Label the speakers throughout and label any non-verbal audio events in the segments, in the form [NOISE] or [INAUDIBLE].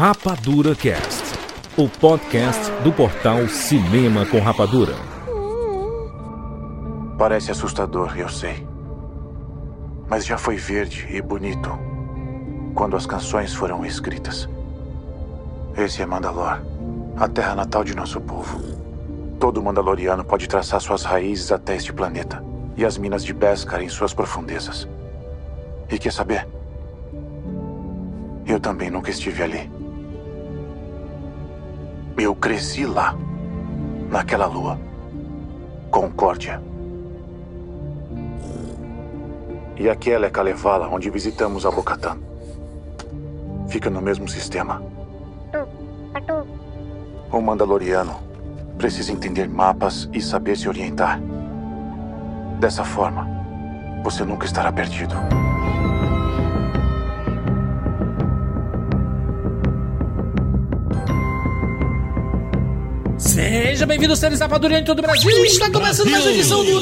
Speaker 1: Rapadura Cast, o podcast do portal Cinema com Rapadura.
Speaker 2: Parece assustador, eu sei. Mas já foi verde e bonito quando as canções foram escritas. Esse é Mandalor, a terra natal de nosso povo. Todo Mandaloriano pode traçar suas raízes até este planeta e as minas de Beskar em suas profundezas. E quer saber? Eu também nunca estive ali. Eu cresci lá, naquela lua. Concórdia. E aquela é Kalevala, onde visitamos a Bocatã. Fica no mesmo sistema. O Mandaloriano precisa entender mapas e saber se orientar. Dessa forma, você nunca estará perdido.
Speaker 3: Seja bem-vindo, seres Rapadura em todo o Brasil. Está começando mais uma edição do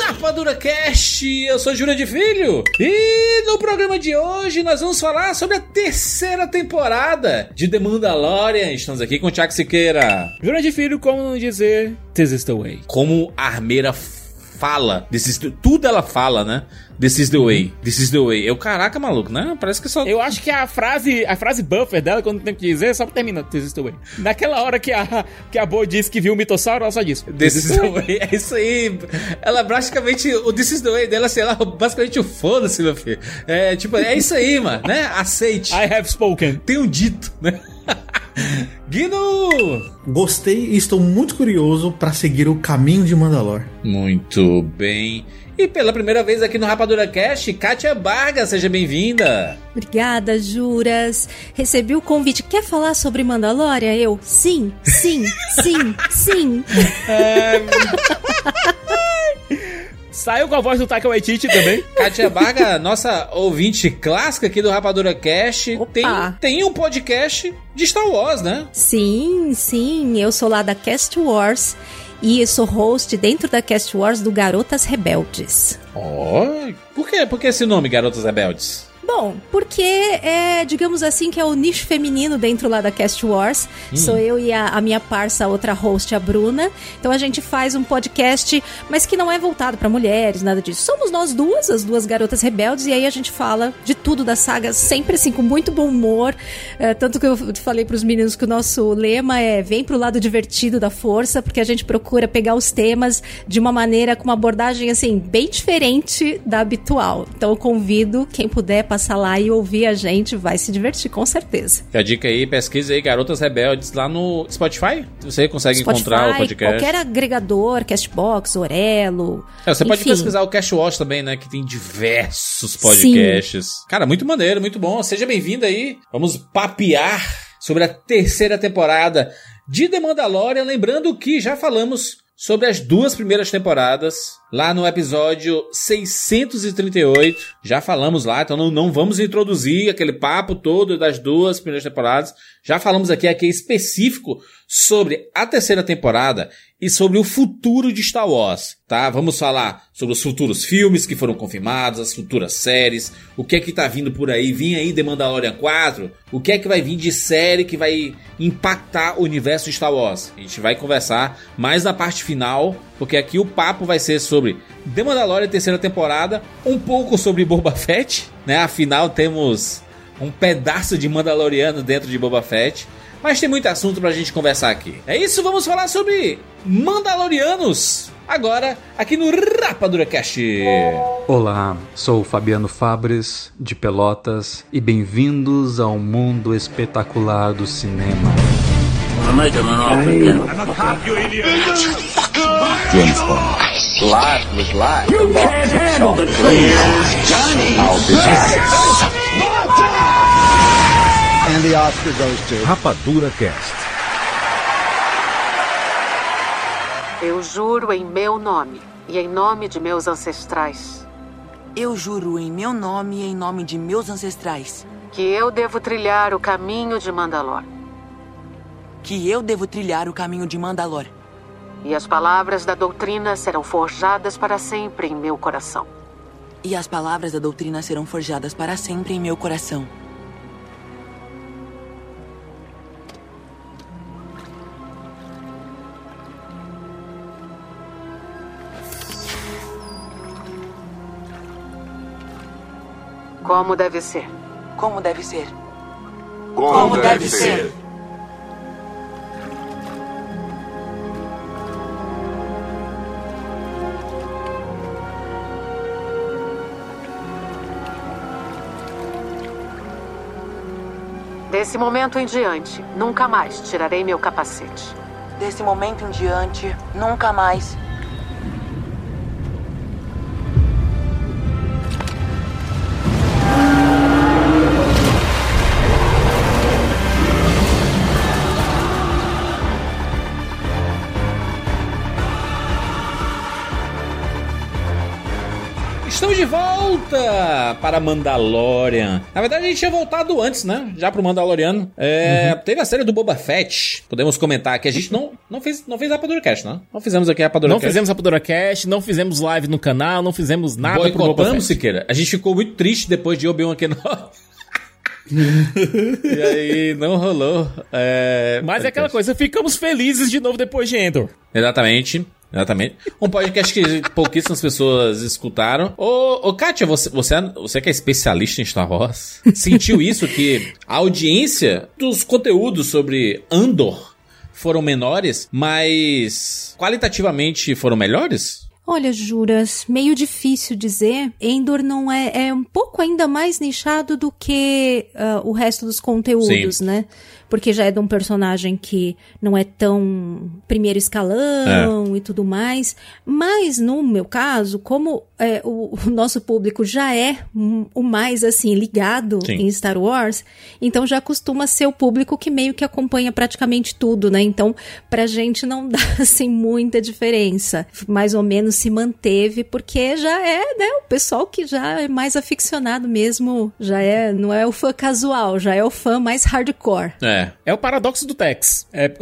Speaker 3: Rapadura Cast. Eu sou Júlia de Filho. E no programa de hoje nós vamos falar sobre a terceira temporada de The Mandalorian. Estamos aqui com o Tiago Siqueira.
Speaker 4: Júlia de Filho, como não dizer the way.
Speaker 3: Como armeira fala, this is the... tudo ela fala, né? This is the way, this is the way. Eu, caraca, maluco, né? Parece que só.
Speaker 4: Eu acho que a frase, a frase buffer dela, quando tem que dizer, só termina This is the way. Naquela hora que a, que a Bo disse que viu o mitossauro, ela só disse
Speaker 3: This is the way. [LAUGHS] É isso aí. Ela praticamente, o This is the way dela, sei lá, basicamente o foda-se, meu filho. É tipo, é isso aí, mano, né? Aceite.
Speaker 4: I have spoken.
Speaker 3: Tenho dito, né? [LAUGHS] Guido!
Speaker 5: Gostei e estou muito curioso para seguir o caminho de Mandalor.
Speaker 3: Muito bem. E pela primeira vez aqui no Rapadura Cast, Kátia Barga, seja bem-vinda.
Speaker 6: Obrigada, Juras. Recebi o convite. Quer falar sobre Mandalorian? Eu, sim, sim, sim, sim. [LAUGHS] É...
Speaker 4: Saiu com a voz do Taika Waititi também. [LAUGHS]
Speaker 3: Kátia Baga, nossa ouvinte clássica aqui do Rapadura Cast, tem, tem um podcast de Star Wars, né?
Speaker 6: Sim, sim. Eu sou lá da Cast Wars e sou host dentro da Cast Wars do Garotas Rebeldes.
Speaker 3: Oh, por quê? Por que esse nome, Garotas Rebeldes?
Speaker 6: Bom, porque é, digamos assim, que é o nicho feminino dentro lá da Cast Wars. Hum. Sou eu e a, a, minha parça, outra host, a Bruna. Então a gente faz um podcast, mas que não é voltado para mulheres, nada disso. Somos nós duas, as duas garotas rebeldes, e aí a gente fala de tudo da saga, sempre assim, com muito bom humor. É, tanto que eu falei para os meninos que o nosso lema é vem pro lado divertido da força, porque a gente procura pegar os temas de uma maneira, com uma abordagem assim, bem diferente da habitual. Então eu convido quem puder passar passar lá e ouvir a gente, vai se divertir com certeza.
Speaker 3: A dica aí, pesquisa aí Garotas Rebeldes lá no Spotify. Você consegue Spotify, encontrar o podcast.
Speaker 6: Qualquer agregador, Castbox, Orelo.
Speaker 3: É, você enfim. pode pesquisar o Cashwatch também, né? Que tem diversos podcasts. Sim. Cara, muito maneiro, muito bom. Seja bem-vindo aí. Vamos papear sobre a terceira temporada de The Mandalorian. Lembrando que já falamos sobre as duas primeiras temporadas lá no episódio 638. Já falamos lá, então não, não vamos introduzir aquele papo todo das duas primeiras temporadas. Já falamos aqui, aqui específico sobre a terceira temporada e sobre o futuro de Star Wars, tá? Vamos falar sobre os futuros filmes que foram confirmados, as futuras séries, o que é que tá vindo por aí, vem aí The Mandalorian 4, o que é que vai vir de série que vai impactar o universo de Star Wars. A gente vai conversar mais na parte final, porque aqui o papo vai ser sobre The Mandalorian terceira temporada, um pouco sobre Boba Fett, né? Afinal temos um pedaço de Mandaloriano dentro de Boba Fett. Mas tem muito assunto pra gente conversar aqui. É isso, vamos falar sobre Mandalorianos. Agora, aqui no Rapadura Cast.
Speaker 7: Olá, sou Fabiano Fabres, de Pelotas, e bem-vindos ao mundo espetacular do cinema.
Speaker 8: James Bond. Life was life. You can't handle the truth. Johnny. I'll be back.
Speaker 1: And the Oscar goes to Rapadura Cast.
Speaker 9: Eu juro em meu nome e em nome de meus ancestrais.
Speaker 10: Eu juro em meu nome e em nome de meus ancestrais.
Speaker 9: Que eu devo trilhar o caminho de Mandalor.
Speaker 10: Que eu devo trilhar o caminho de Mandalor.
Speaker 9: E as palavras da doutrina serão forjadas para sempre em meu coração.
Speaker 10: E as palavras da doutrina serão forjadas para sempre em meu coração.
Speaker 9: Como deve ser.
Speaker 10: Como deve ser.
Speaker 8: Como, deve, ser.
Speaker 9: Desse momento em diante, nunca mais tirarei meu capacete.
Speaker 10: Desse momento em diante, nunca mais.
Speaker 3: Volta para Mandalorian. Na verdade, a gente tinha voltado antes, né? Já pro Mandaloriano. É, Teve a série do Boba Fett. Podemos comentar que a gente não, não fez, não fez Rapadura Cast, né? Não fizemos aqui a Rapadura
Speaker 4: Não fizemos Rapadura Cast, não fizemos live no canal, não fizemos nada pro Boba
Speaker 3: Boicotamos,
Speaker 4: Fett.
Speaker 3: Siqueira. A gente ficou muito triste depois de Obi-Wan Kenobi. [LAUGHS] e aí, não rolou. É,
Speaker 4: Mas é aquela coisa, ficamos felizes de novo depois de Endor.
Speaker 3: Exatamente. Exatamente. Um podcast que pouquíssimas pessoas escutaram. Ô, ô Kátia, você, você, é- você que é especialista em Star Wars, sentiu isso? Que a audiência dos conteúdos sobre Andor foram menores, mas qualitativamente foram melhores?
Speaker 6: Olha, Juras, meio difícil dizer. Endor não é, é um pouco ainda mais nichado do que ah, o resto dos conteúdos,
Speaker 3: Sim.
Speaker 6: né? Porque já é de um personagem que não é tão primeiro escalão e tudo mais. Mas, no meu caso, como é, o, o nosso público já é o mais, assim, ligado
Speaker 3: Sim.
Speaker 6: em Star Wars, então já costuma ser o público que meio que acompanha praticamente tudo, né? Então, pra gente não [LAUGHS] dá, assim, muita diferença. Mais ou menos se manteve, porque já é, né? O pessoal que já é mais aficionado mesmo, já é, não é o fã casual, já é o fã mais hardcore.
Speaker 3: É.
Speaker 4: É o paradoxo do Tex. É... [LAUGHS]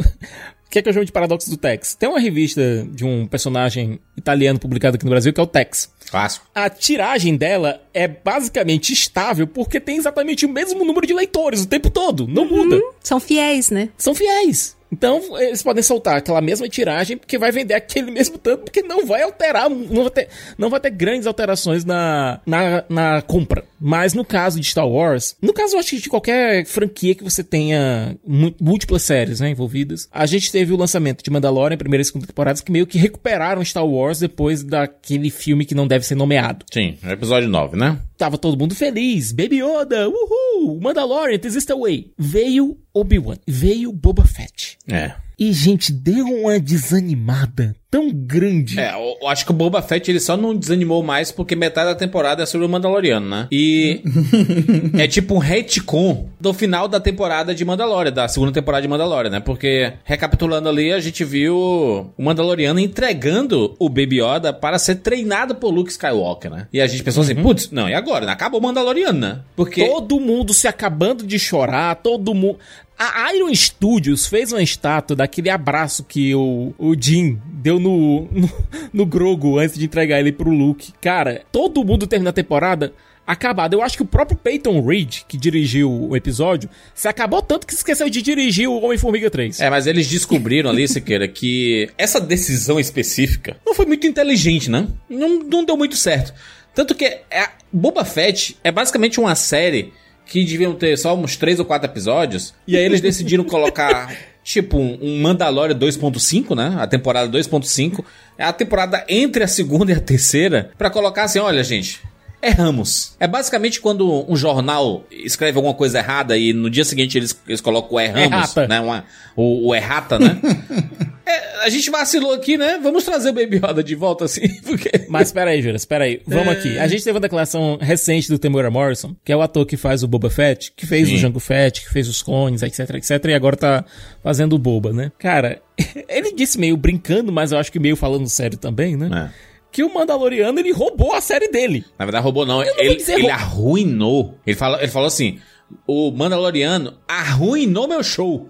Speaker 4: O que é que eu chamo de paradoxo do Tex? Tem uma revista de um personagem italiano publicado aqui no Brasil que é o Tex.
Speaker 3: Clássico.
Speaker 4: A tiragem dela é basicamente estável porque tem exatamente o mesmo número de leitores o tempo todo. Não muda.
Speaker 6: São fiéis, né?
Speaker 4: São fiéis. Então, eles podem soltar aquela mesma tiragem porque vai vender aquele mesmo tanto, porque não vai alterar, não vai ter, não vai ter grandes alterações na, na, na compra. Mas no caso de Star Wars, no caso eu acho que de qualquer franquia que você tenha múltiplas séries né, envolvidas, a gente teve o lançamento de Mandalorian, primeira e segunda temporadas, que meio que recuperaram Star Wars depois daquele filme que não deve ser nomeado.
Speaker 3: Sim, episódio 9, né?
Speaker 4: Tava todo mundo feliz. Baby Yoda, uhul, Mandalorian, this is the way. Veio Obi-Wan, veio Boba Fett.
Speaker 3: É.
Speaker 4: E, gente, deu uma desanimada tão grande.
Speaker 3: É, eu eu acho que o Boba Fett ele só não desanimou mais porque metade da temporada é sobre o Mandaloriano, né? E [LAUGHS] é tipo um retcon do final da temporada de Mandalorian, da segunda temporada de Mandalorian, né? Porque, recapitulando ali, a gente viu o Mandaloriano entregando o Baby Yoda para ser treinado por Luke Skywalker, né? E a gente pensou assim, putz, não, e agora? Acabou o Mandaloriano, né? Porque...
Speaker 4: Todo mundo se acabando de chorar, todo mundo. A Iron Studios fez uma estátua daquele abraço que o, o Jim deu no, [LAUGHS] no, no Grogu antes de entregar ele pro Luke. Cara, todo mundo termina a temporada acabado. Eu acho que o próprio Peyton Reed, que dirigiu o episódio, se acabou tanto que esqueceu de dirigir o Homem-Formiga 3.
Speaker 3: É, mas eles descobriram ali, Siqueira, que essa decisão específica não foi muito inteligente, né? Não, não deu muito certo. Tanto que é, Boba Fett é basicamente uma série que deviam ter só uns três ou quatro episódios, e aí eles decidiram colocar, [LAUGHS] tipo, um um Mandalorian 2.5, né? A temporada 2.5. É a temporada entre a segunda e a terceira, pra colocar assim, olha, gente... Erramos. É basicamente quando um jornal escreve alguma coisa errada e no dia seguinte eles, eles colocam o erramos,
Speaker 4: Errata.
Speaker 3: né? Uma- o, o errata, né? [LAUGHS] É, a gente vacilou aqui, né? Vamos trazer o Baby Yoda de volta assim, [LAUGHS] porque...
Speaker 4: Mas peraí, Juras, peraí. Vamos aqui. A gente teve uma declaração recente do Temuera Morrison, que é o ator que faz o Boba Fett, que fez
Speaker 3: Sim.
Speaker 4: o Jango Fett, que fez os clones, etc, etc, e agora tá fazendo o Boba, né? Cara, [LAUGHS] ele disse meio brincando, mas eu acho que meio falando sério também, né?
Speaker 3: É.
Speaker 4: Que o Mandaloriano, ele roubou a série dele.
Speaker 3: Na verdade, roubou não.
Speaker 4: Não
Speaker 3: ele
Speaker 4: dizer
Speaker 3: ele
Speaker 4: rou-
Speaker 3: arruinou. Ele, fala, ele falou assim: o Mandaloriano arruinou meu show.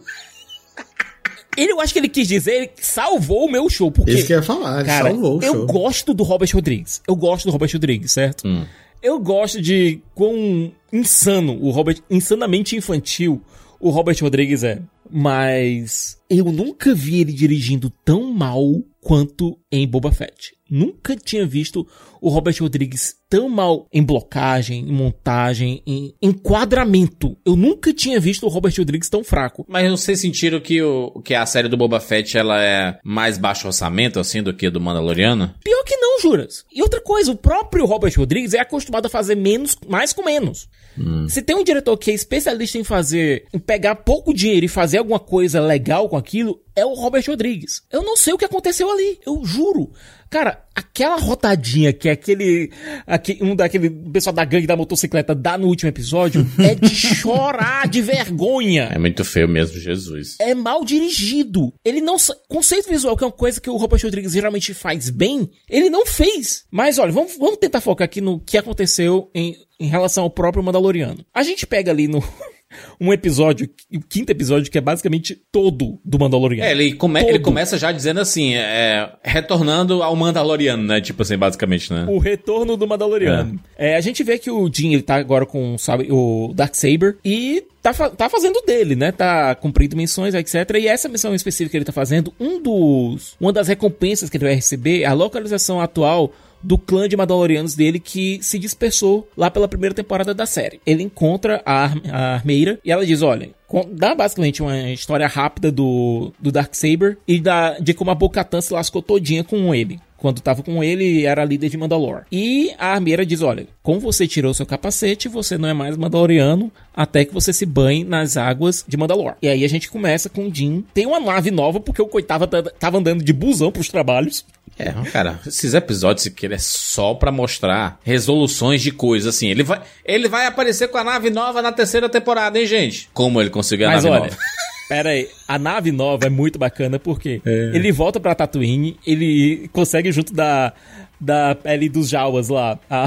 Speaker 4: Ele, eu acho que ele quis dizer, ele salvou o meu show, porque...
Speaker 5: Isso que eu ia falar, ele
Speaker 4: Cara,
Speaker 5: salvou o
Speaker 4: eu
Speaker 5: show.
Speaker 4: gosto do Robert Rodrigues. Eu gosto do Robert Rodrigues, certo?
Speaker 3: Hum.
Speaker 4: Eu gosto de quão insano o Robert, insanamente infantil o Robert Rodrigues é. Mas eu nunca vi ele dirigindo tão mal quanto em Boba Fett. Nunca tinha visto o Robert Rodrigues tão mal em blocagem, em montagem, em enquadramento. Eu nunca tinha visto o Robert Rodrigues tão fraco.
Speaker 3: Mas vocês sentiram que, o, que a série do Boba Fett ela é mais baixo orçamento, assim, do que do Mandaloriano?
Speaker 4: Pior que não, juras. E outra coisa, o próprio Robert Rodrigues é acostumado a fazer menos, mais com menos. Hum. Se tem um diretor que é especialista em fazer, em pegar pouco dinheiro e fazer alguma coisa legal com aquilo, é o Robert Rodrigues. Eu não sei o que aconteceu ali, eu juro. Cara, aquela rotadinha que é aquele, aquele um daquele pessoal da gangue da motocicleta dá no último episódio [LAUGHS] é de chorar de vergonha.
Speaker 3: É muito feio mesmo, Jesus.
Speaker 4: É mal dirigido. Ele não conceito visual que é uma coisa que o Robert Rodrigues geralmente faz bem, ele não fez. Mas olha, vamos, vamos tentar focar aqui no que aconteceu em, em relação ao próprio Mandaloriano. A gente pega ali no [LAUGHS] um episódio, o quinto episódio, que é basicamente todo do Mandaloriano.
Speaker 3: É, ele, come, ele começa já dizendo assim, é, retornando ao Mandaloriano, né? Tipo assim, basicamente, né?
Speaker 4: O retorno do Mandaloriano. É. é a gente vê que o Jin, ele tá agora com, sabe, o Darksaber e tá, tá fazendo dele, né? Tá cumprindo missões, etc. E essa missão específica que ele tá fazendo, um dos, uma das recompensas que ele vai receber é a localização atual do clã de Mandalorianos dele que se dispersou lá pela primeira temporada da série. Ele encontra a, a Armeira e ela diz: Olha, dá basicamente uma história rápida do, do Darksaber e da, de como a Bo-Katan se lascou todinha com ele. Quando tava com ele, era líder de Mandalor. E a armeira diz: Olha, como você tirou seu capacete, você não é mais Mandaloriano até que você se banhe nas águas de Mandalor. E aí a gente começa com o Jin. Tem uma nave nova, porque o coitado tava andando de busão pros trabalhos.
Speaker 3: É, cara, esses episódios que ele é só para mostrar resoluções de coisas, assim. Ele vai, ele vai aparecer com a nave nova na terceira temporada, hein, gente? Como ele conseguiu a Mas nave olha, nova? [LAUGHS]
Speaker 4: Pera aí, a nave nova é muito bacana porque é. ele volta pra Tatooine, ele consegue junto da, da pele dos Jawas lá, a,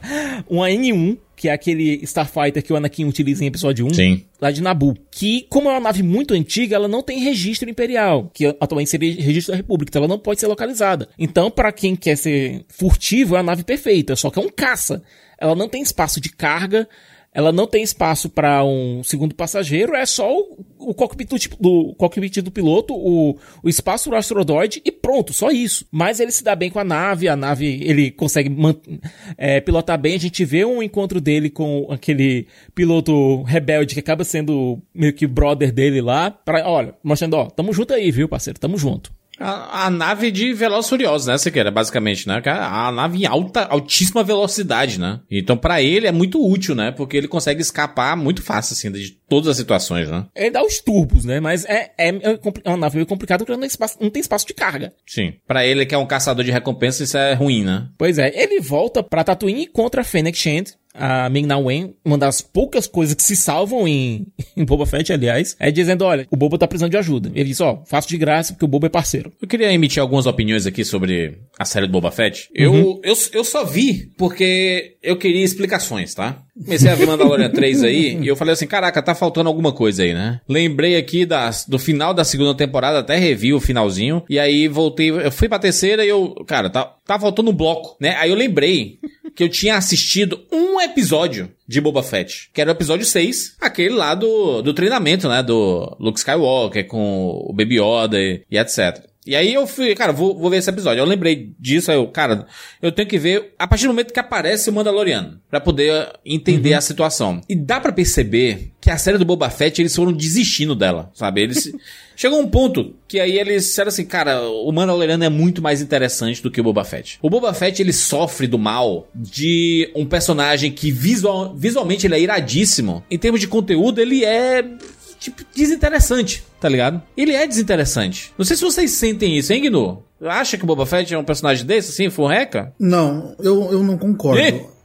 Speaker 4: [LAUGHS] uma N1 que é aquele Starfighter que o Anakin utiliza em episódio 1,
Speaker 3: Sim.
Speaker 4: lá de Nabu, que, como é uma nave muito antiga, ela não tem registro imperial, que atualmente seria registro da República, então ela não pode ser localizada. Então, para quem quer ser furtivo, é a nave perfeita, só que é um caça. Ela não tem espaço de carga, ela não tem espaço para um segundo passageiro, é só o, o cockpit, do, tipo, do, cockpit do piloto, o, o espaço do astrodroid e pronto, só isso. Mas ele se dá bem com a nave, a nave ele consegue é, pilotar bem. A gente vê um encontro dele com aquele piloto rebelde que acaba sendo meio que brother dele lá, pra, olha, mostrando, ó, tamo junto aí, viu, parceiro, tamo junto.
Speaker 3: A, a, nave de Velozes Furiosos, né? Quer, basicamente, né? A nave em alta, altíssima velocidade, né? Então, para ele é muito útil, né? Porque ele consegue escapar muito fácil, assim, de todas as situações, né?
Speaker 4: Ele dá os turbos, né? Mas é, é, é uma nave meio complicada porque não tem, espaço, não tem espaço de carga.
Speaker 3: Sim. Para ele, que é um caçador de recompensa, isso é ruim, né?
Speaker 4: Pois é. Ele volta pra Tatooine contra a Fennec Shand, a Ming Na Wen, uma das poucas coisas que se salvam em, [LAUGHS] em Boba Fett, aliás, é dizendo, olha, o Boba tá precisando de ajuda. Ele diz, ó, oh, faço de graça porque o Boba é parceiro.
Speaker 3: Eu queria emitir algumas opiniões aqui sobre a série do Boba Fett. Eu, uhum. eu, eu só vi porque eu queria explicações, tá? Comecei a ver Mandalorian 3 aí e eu falei assim, caraca, tá faltando alguma coisa aí, né? Lembrei aqui das, do final da segunda temporada, até revi o finalzinho, e aí voltei, eu fui pra terceira e eu, cara, tá, tá faltando um bloco, né? Aí eu lembrei que eu tinha assistido um episódio de Boba Fett, que era o episódio 6, aquele lá do, do treinamento, né, do Luke Skywalker com o Baby Yoda e, e etc. E aí eu fui, cara, vou, vou ver esse episódio. Eu lembrei disso, aí eu, cara, eu tenho que ver a partir do momento que aparece o Mandaloriano, para poder entender uhum. a situação. E dá para perceber que a série do Boba Fett, eles foram desistindo dela, sabe? Eles [LAUGHS] chegou um ponto que aí eles disseram assim, cara, o Mandaloriano é muito mais interessante do que o Boba Fett. O Boba Fett, ele sofre do mal de um personagem que visual, visualmente ele é iradíssimo. Em termos de conteúdo, ele é tipo, desinteressante, tá ligado? Ele é desinteressante. Não sei se vocês sentem isso, hein, Gnu? Acha que o Boba Fett é um personagem desse, assim, furreca?
Speaker 5: Não, eu, eu não concordo.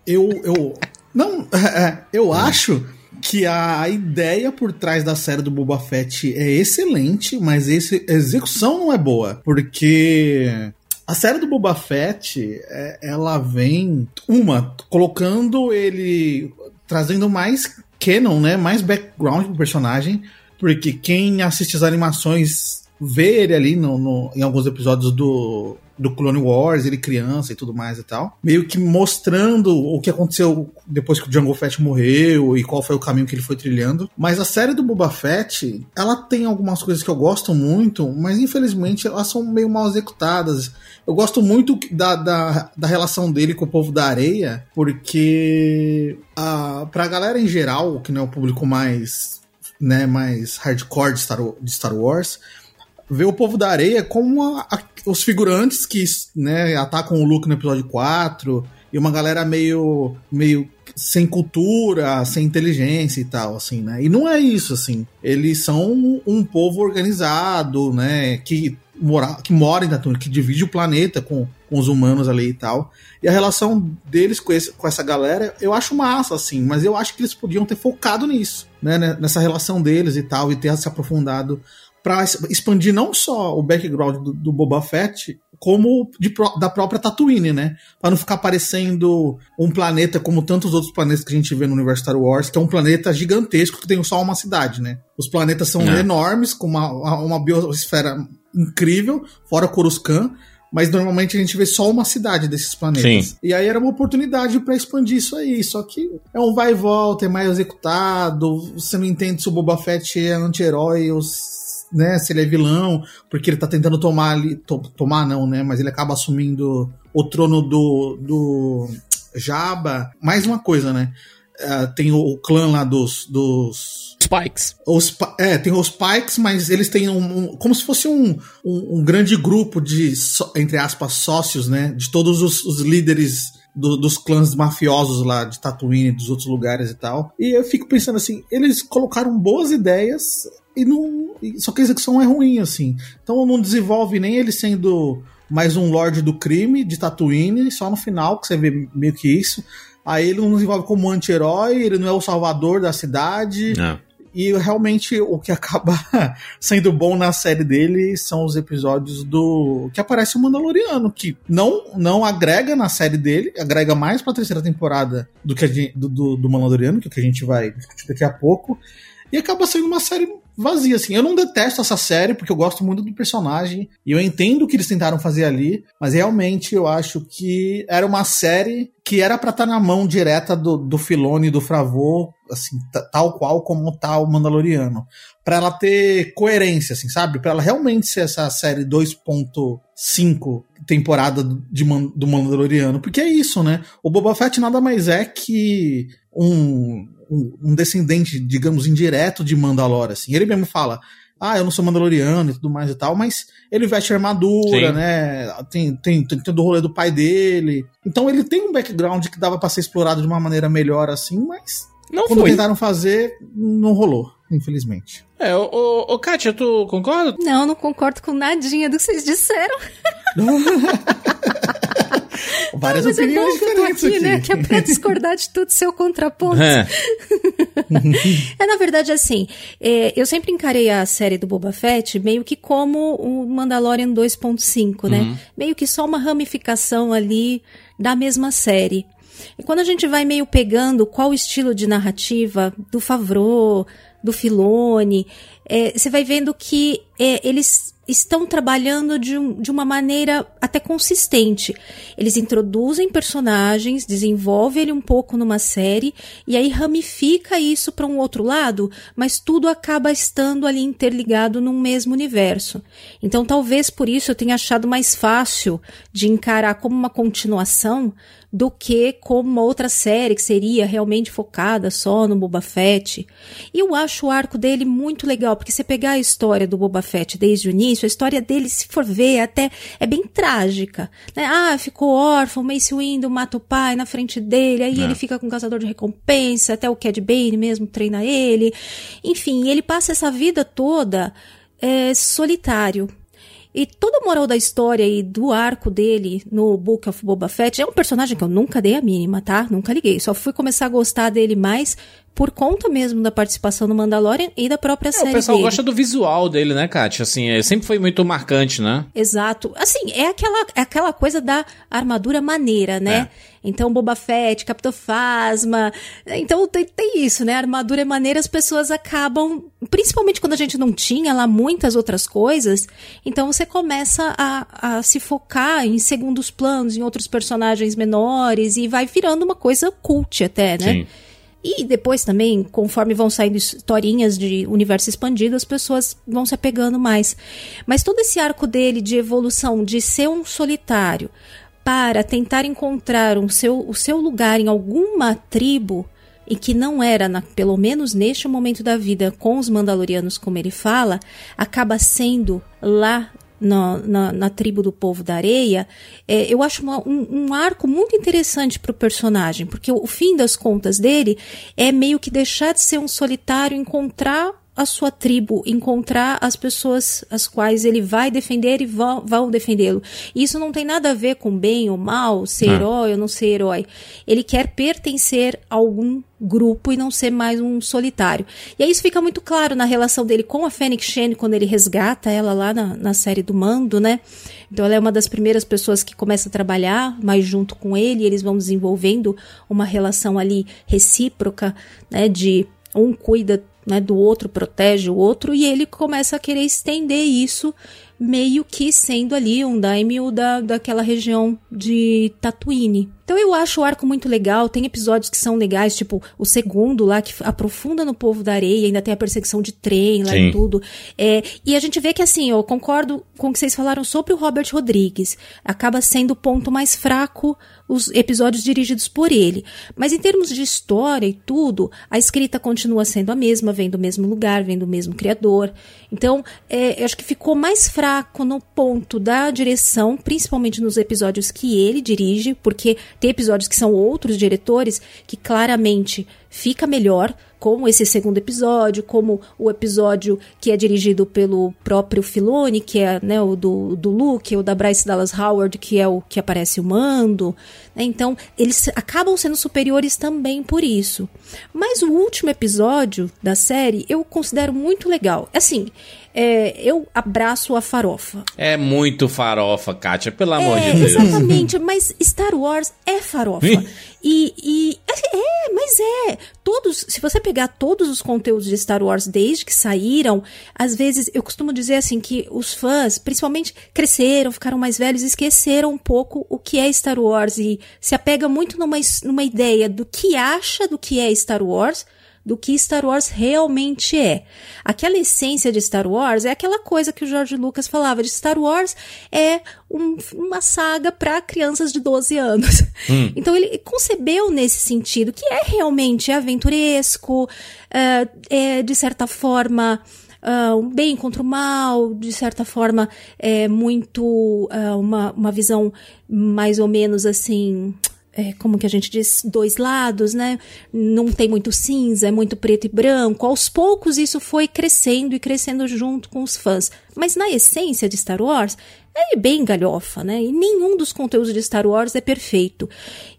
Speaker 5: eu, eu... Não, [LAUGHS] é, eu acho que a ideia por trás da série do Boba Fett é excelente, mas esse, a execução não é boa. Porque a série do Boba Fett, é, ela vem, uma, colocando ele, trazendo mais canon, né? Mais background pro personagem. Porque quem assiste as animações vê ele ali no, no, em alguns episódios do, do Clone Wars, ele criança e tudo mais e tal. Meio que mostrando o que aconteceu depois que o Jango Fett morreu e qual foi o caminho que ele foi trilhando. Mas a série do Boba Fett, ela tem algumas coisas que eu gosto muito, mas infelizmente elas são meio mal executadas. Eu gosto muito da, da, da relação dele com o povo da areia, porque a, pra galera em geral, que não é o público mais, né, mais hardcore de Star, de Star Wars, vê o povo da areia como a, a, os figurantes que né, atacam o Luke no episódio 4 e uma galera meio, meio sem cultura, sem inteligência e tal, assim, né? E não é isso, assim. Eles são um, um povo organizado, né? Que mora, que mora em Tatooine, que divide o planeta com, com os humanos ali e tal. E a relação deles com, esse, com essa galera, eu acho massa, assim, mas eu acho que eles podiam ter focado nisso, né? Nessa relação deles e tal, e ter se aprofundado para expandir não só o background do, do Boba Fett, como de, da própria Tatooine, né? Para não ficar parecendo um planeta como tantos outros planetas que a gente vê no universo Star Wars, que é um planeta gigantesco que tem só uma cidade, né? Os planetas são é. enormes, com uma, uma biosfera incrível, fora Coruscant, mas normalmente a gente vê só uma cidade desses planetas. Sim. E aí era uma oportunidade para expandir isso aí, só que é um vai e volta, é mais executado, você não entende se o Boba Fett é anti-herói ou né, se ele é vilão, porque ele tá tentando tomar ali, to, tomar não, né, mas ele acaba assumindo o trono do, do Jabba. Mais uma coisa, né, uh, tem o, o, clã lá dos, dos
Speaker 4: Spikes.
Speaker 5: Os, é, tem os Spikes, mas eles têm um, um como se fosse um, um, um, grande grupo de, entre aspas, sócios, né? De todos os, os líderes do, dos clãs mafiosos lá de Tatooine, dos outros lugares e tal. E eu fico pensando assim, eles colocaram boas ideias e não. Só que a execução é ruim, assim. Então não desenvolve nem ele sendo mais um Lorde do Crime de Tatooine, só no final que você vê meio que isso. Aí ele não desenvolve como anti-herói, ele não é o salvador da cidade. É. E realmente o que [LAUGHS] acaba sendo bom na série dele são os episódios do. que aparece o Mandaloriano, que não, não agrega na série dele, agrega mais pra terceira temporada do que a gente, do, do, do Mandaloriano, que, é o que a gente vai discutir daqui a pouco. E acaba sendo uma série vazia, assim. Eu não detesto essa série, porque eu gosto muito do personagem, e eu entendo o que eles tentaram fazer ali, mas realmente eu acho que era uma série que era para estar tá na mão direta do, do Filone e do Fravô, assim, tal qual como tá o Mandaloriano. para ela ter coerência, assim, sabe? para ela realmente ser essa série 2.5 temporada de, do Mandaloriano. Porque é isso, né? O Boba Fett nada mais é que um um, descendente, digamos, indireto de Mandalor, assim. Ele mesmo fala, ah, eu não sou Mandaloriano e tudo mais e tal, mas ele veste armadura, Sim. né? Tem, tem, tem todo o rolê do pai dele. Então ele tem um background que dava para ser explorado de uma maneira melhor, assim, mas não quando foi. tentaram fazer, não rolou, infelizmente.
Speaker 3: É, ô, ô, ô Kátia, tu concorda?
Speaker 6: Não, não concordo com nadinha do que vocês disseram. [LAUGHS]
Speaker 5: Várias mas opiniões é bom diferentes aqui, aqui, né?
Speaker 6: Que é pra discordar de tudo seu contraponto. É. [LAUGHS] é, na verdade, assim, é, eu sempre encarei a série do Boba Fett meio que como o Mandalorian 2.5, né? Uhum. Meio que só uma ramificação ali da mesma série. E quando a gente vai meio pegando qual estilo de narrativa do Favreau, do Filone, é, você vai vendo que é, eles estão trabalhando de, um, de uma maneira até consistente. Eles introduzem personagens, desenvolvem ele um pouco numa série e aí ramifica isso para um outro lado, mas tudo acaba estando ali interligado num mesmo universo. Então talvez por isso eu tenha achado mais fácil de encarar como uma continuação do que como uma outra série que seria realmente focada só no Boba Fett. E eu acho o arco dele muito legal, porque você pegar a história do Boba Fett desde o início, a história dele, se for ver, até é bem trágica. Né? Ah, ficou órfão, Mace Windu mata o pai na frente dele, aí é. ele fica com o caçador de recompensa, até o Cad Bane mesmo treina ele. Enfim, ele passa essa vida toda é, solitário e toda a moral da história e do arco dele no Book of Boba Fett é um personagem que eu nunca dei a mínima, tá? Nunca liguei. Só fui começar a gostar dele mais por conta mesmo da participação do Mandalorian e da própria
Speaker 3: É,
Speaker 6: série
Speaker 3: o pessoal
Speaker 6: dele.
Speaker 3: gosta do visual dele, né, Kátia? Assim, é, sempre foi muito marcante, né?
Speaker 6: Exato. Assim, é aquela, é aquela coisa da armadura maneira, né? Então, Boba Fett, Capitão Phasma. Então, tem, tem isso, né? Armadura é maneira, as pessoas acabam. Principalmente quando a gente não tinha lá muitas outras coisas. Então, você começa a, a se focar em segundos planos, em outros personagens menores. E vai virando uma coisa cult até, né?
Speaker 3: Sim.
Speaker 6: E depois também, conforme vão saindo historinhas de universo expandido, as pessoas vão se apegando mais. Mas todo esse arco dele de evolução, de ser um solitário, para tentar encontrar um seu, o seu lugar em alguma tribo, e que não era, na- pelo menos neste momento da vida, com os Mandalorianos, como ele fala, acaba sendo lá na, na, na tribo do povo da areia, é, eu acho uma- um, um arco muito interessante para o personagem, porque o, o fim das contas dele é meio que deixar de ser um solitário, encontrar a sua tribo, encontrar as pessoas as quais ele vai defender e vão, vão defendê-lo. Isso não tem nada a ver com bem ou mal, ser
Speaker 3: Ah.
Speaker 6: herói ou não ser herói. Ele quer pertencer a algum grupo e não ser mais um solitário. E aí isso fica muito claro na relação dele com a Fennec Shane quando ele resgata ela lá na, na série do Mando, né? Então ela é uma das primeiras pessoas que começa a trabalhar mais junto com ele, e eles vão desenvolvendo uma relação ali recíproca, né, de um cuida né, do outro, protege o outro, e ele começa a querer estender isso, meio que sendo ali um daimyo da, daquela região de Tatooine. Então eu acho o arco muito legal, tem episódios que são legais, tipo o segundo lá, que aprofunda no povo da areia, ainda tem a perseguição de trem lá
Speaker 3: Sim.
Speaker 6: e tudo. É, e a gente vê que assim, eu concordo com o que vocês falaram sobre o Robert Rodrigues. Acaba sendo o ponto mais fraco os episódios dirigidos por ele. Mas em termos de história e tudo, a escrita continua sendo a mesma, vem do mesmo lugar, vem do mesmo criador. Então, é, eu acho que ficou mais fraco no ponto da direção, principalmente nos episódios que ele dirige, porque tem episódios que são outros diretores que claramente fica melhor, como esse segundo episódio, como o episódio que é dirigido pelo próprio Filoni, que é né, o do, do Luke, o da Bryce Dallas Howard, que é o que aparece o Mando. né? Então, eles acabam sendo superiores também por isso. Mas o último episódio da série eu considero muito legal. Assim, é, eu abraço a farofa.
Speaker 3: É muito farofa, Kátia, pelo amor
Speaker 6: É,
Speaker 3: de Deus.
Speaker 6: exatamente, mas Star Wars é farofa. e, e é, mas é. Todos, se você pegar todos os conteúdos de Star Wars desde que saíram, às vezes eu costumo dizer assim que os fãs, principalmente, cresceram, ficaram mais velhos, esqueceram um pouco o que é Star Wars e se apega muito numa, numa ideia do que acha do que é Star Wars do que Star Wars realmente é. Aquela essência de Star Wars é aquela coisa que o George Lucas falava de Star Wars é um- uma saga para crianças de 12 anos. [LAUGHS] Então ele concebeu nesse sentido que é realmente aventuresco, é, é de certa forma ah, um bem contra o mal, de certa forma é muito ah, uma, uma visão mais ou menos assim é, como que a gente diz, dois lados, né? Não tem muito cinza, é muito preto e branco. Aos poucos isso foi crescendo e crescendo junto com os fãs. Mas na essência de Star Wars, é bem galhofa, né? E nenhum dos conteúdos de Star Wars é perfeito.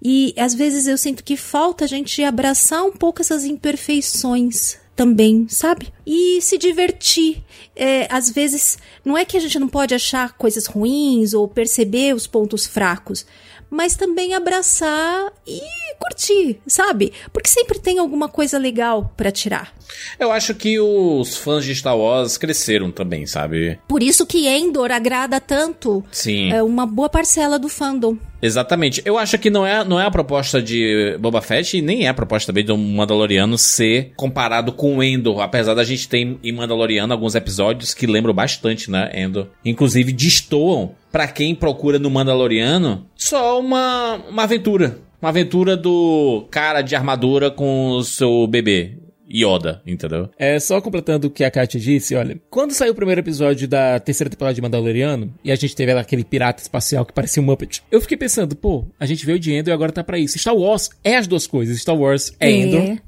Speaker 6: E às vezes eu sinto que falta a gente abraçar um pouco essas imperfeições também, sabe? E se divertir. É, às vezes, não é que a gente não pode achar coisas ruins ou perceber os pontos fracos, mas também abraçar e curtir, sabe? Porque sempre tem alguma coisa legal pra tirar.
Speaker 3: Eu acho que os fãs de Star Wars cresceram também, sabe?
Speaker 6: Por isso que Endor agrada tanto
Speaker 3: Sim.
Speaker 6: é, uma boa parcela do fandom.
Speaker 3: Exatamente. Eu acho que não é, não é a proposta de Boba Fett e nem é a proposta também do Mandaloriano ser comparado com o Endor. Apesar da gente ter em Mandaloriano alguns episódios que lembram bastante, né, Endor. Inclusive destoam pra quem procura no Mandaloriano só uma, uma aventura. Uma aventura do cara de armadura com o seu bebê. Yoda, entendeu?
Speaker 4: É, só completando o que a Katia disse, olha, quando saiu o primeiro episódio da terceira temporada de Mandaloriano, e a gente teve lá aquele pirata espacial que parecia um Muppet, eu fiquei pensando, pô, a gente veio de Endor e agora tá pra isso. Star Wars é as duas coisas, Star Wars é,
Speaker 6: É.
Speaker 4: Endor,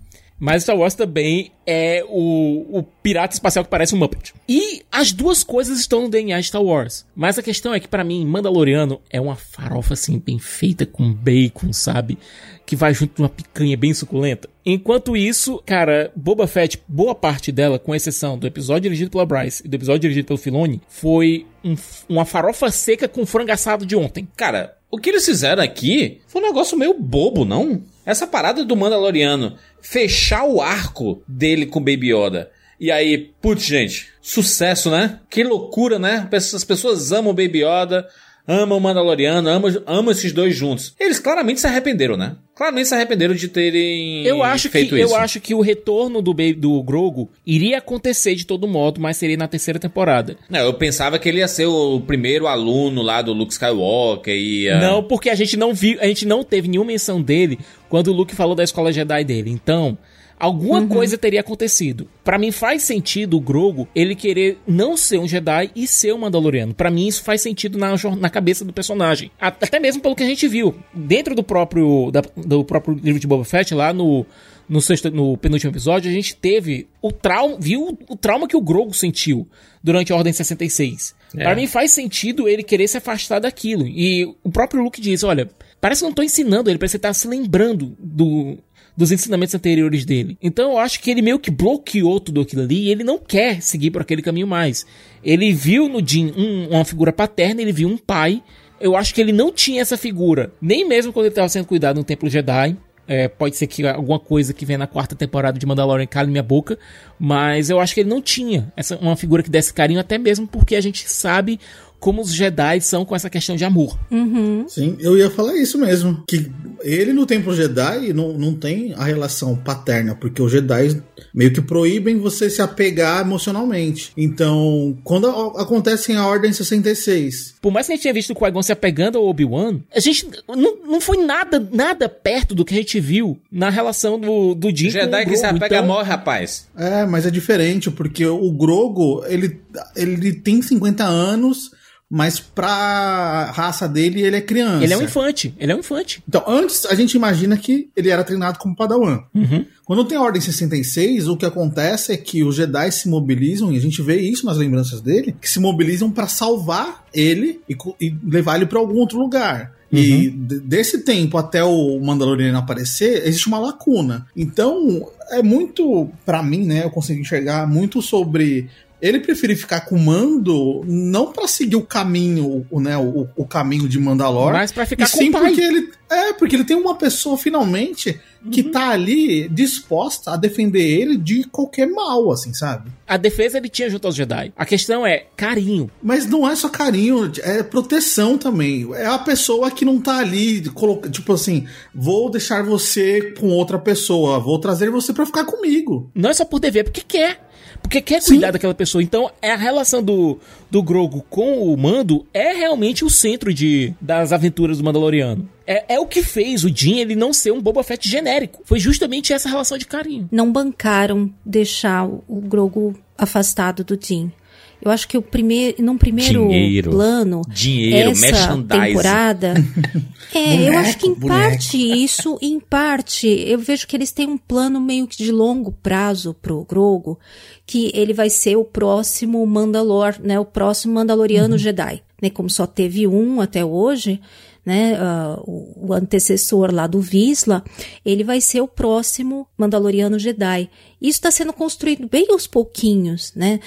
Speaker 4: Mas Star Wars também é o, o pirata espacial que parece um Muppet. E as duas coisas estão no DNA de Star Wars. Mas a questão é que, para mim, Mandaloriano é uma farofa, assim, bem feita com bacon, sabe? Que vai junto com uma picanha bem suculenta. Enquanto isso, cara, Boba Fett, boa parte dela, com exceção do episódio dirigido pela Bryce e do episódio dirigido pelo Filoni, foi um, uma farofa seca com frango assado de ontem.
Speaker 3: Cara, o que eles fizeram aqui foi um negócio meio bobo, não? Essa parada do Mandaloriano fechar o arco dele com Baby Yoda. E aí, putz, gente, sucesso, né? Que loucura, né? As pessoas amam Baby Yoda, amam o Mandaloriano, amam, amam esses dois juntos. Eles claramente se arrependeram, né? Claramente se arrependeram de terem
Speaker 4: Eu acho
Speaker 3: feito
Speaker 4: que
Speaker 3: isso.
Speaker 4: eu acho que o retorno do Baby- do Grogu iria acontecer de todo modo, mas seria na terceira temporada.
Speaker 3: Não, eu pensava que ele ia ser o primeiro aluno lá do Luke Skywalker e.
Speaker 4: Não, porque a gente não viu, a gente não teve nenhuma menção dele quando o Luke falou da escola Jedi dele. Então, alguma coisa teria acontecido. Pra mim faz sentido o Grogu ele querer não ser um Jedi e ser um Mandaloriano. Pra mim isso faz sentido na, na cabeça do personagem. Até mesmo pelo que a gente viu dentro do próprio da- do próprio livro de Boba Fett lá no no, sexto, no penúltimo episódio, a gente teve o trauma, viu o trauma que o Grogu sentiu durante a Ordem 66.
Speaker 3: É.
Speaker 4: Pra mim faz sentido ele querer se afastar daquilo. E o próprio Luke diz, olha, parece que eu não tô ensinando ele, parece que ele tá se lembrando do, dos ensinamentos anteriores dele. Então eu acho que ele meio que bloqueou tudo aquilo ali e ele não quer seguir por aquele caminho mais. Ele viu no Jin um- uma figura paterna, ele viu um pai. Eu acho que ele não tinha essa figura, nem mesmo quando ele estava sendo cuidado no Templo Jedi. É, pode ser que alguma coisa que vem na quarta temporada de Mandalorian cale minha boca, mas eu acho que ele não tinha essa uma figura que desse carinho, até mesmo porque a gente sabe como os Jedi são com essa questão de amor.
Speaker 5: Sim, eu ia falar isso mesmo. Que ele no Templo Jedi não, não tem a relação paterna, porque os Jedi meio que proíbem você se apegar emocionalmente. Então, quando a- acontece a Ordem 66,
Speaker 4: Por mais que a gente tenha visto o Qui-Gon se apegando ao Obi-Wan, a gente não, não foi nada, nada perto do que a gente viu na relação do, do
Speaker 3: Jedi
Speaker 4: o
Speaker 3: que se apega
Speaker 4: Então,
Speaker 3: morre, rapaz.
Speaker 5: É, mas é diferente, porque o Grogo, ele, ele tem 50 anos, mas pra raça dele, ele é criança.
Speaker 4: Ele é um infante, ele é um infante.
Speaker 5: Então, antes a gente imagina que ele era treinado como Padawan. Quando tem a Ordem 66, o que acontece é que os Jedi se mobilizam, e a gente vê isso nas lembranças dele, que se mobilizam pra salvar ele e, e levar ele pra algum outro lugar. E d- desse tempo até o Mandaloriano aparecer, existe uma lacuna. Então, é muito, pra mim, né, eu consigo enxergar muito sobre ele preferir ficar com o Mando não pra seguir o caminho, o, né, o, o caminho de Mandalor,
Speaker 4: Mas pra ficar
Speaker 5: e
Speaker 4: com
Speaker 5: sim
Speaker 4: o pai.
Speaker 5: porque ele é porque ele tem uma pessoa finalmente que tá ali disposta a defender ele de qualquer mal, assim, sabe?
Speaker 4: A defesa ele tinha junto aos Jedi. A questão é carinho.
Speaker 5: Mas não é só carinho, é proteção também. É a pessoa que não tá ali, tipo assim, vou deixar você com outra pessoa, vou trazer você pra ficar comigo.
Speaker 4: Não é só por dever, é porque quer. Porque quer
Speaker 5: Sim.
Speaker 4: cuidar daquela pessoa. Então, é a relação do, do Grogu com o Mando é realmente o centro de, das aventuras do Mandaloriano. É, é o que fez o Jin ele não ser um Boba Fett genérico. Foi justamente essa relação de carinho.
Speaker 6: Não bancaram deixar o Grogu afastado do Jin. Eu acho que o primeiro, num primeiro
Speaker 3: Dinheiro.
Speaker 6: plano,
Speaker 3: Dinheiro,
Speaker 6: essa temporada, [LAUGHS] é, eu
Speaker 5: Boneco,
Speaker 6: acho que em
Speaker 5: boneco.
Speaker 6: parte isso, em parte, eu vejo que eles têm um plano meio que de longo prazo pro Grogu, que ele vai ser o próximo Mandalor, né, o próximo Mandaloriano Jedi, né, como só teve um até hoje, né, ah, o, o antecessor lá do Visla, ele vai ser o próximo Mandaloriano Jedi. Isso está sendo construído bem aos pouquinhos, né?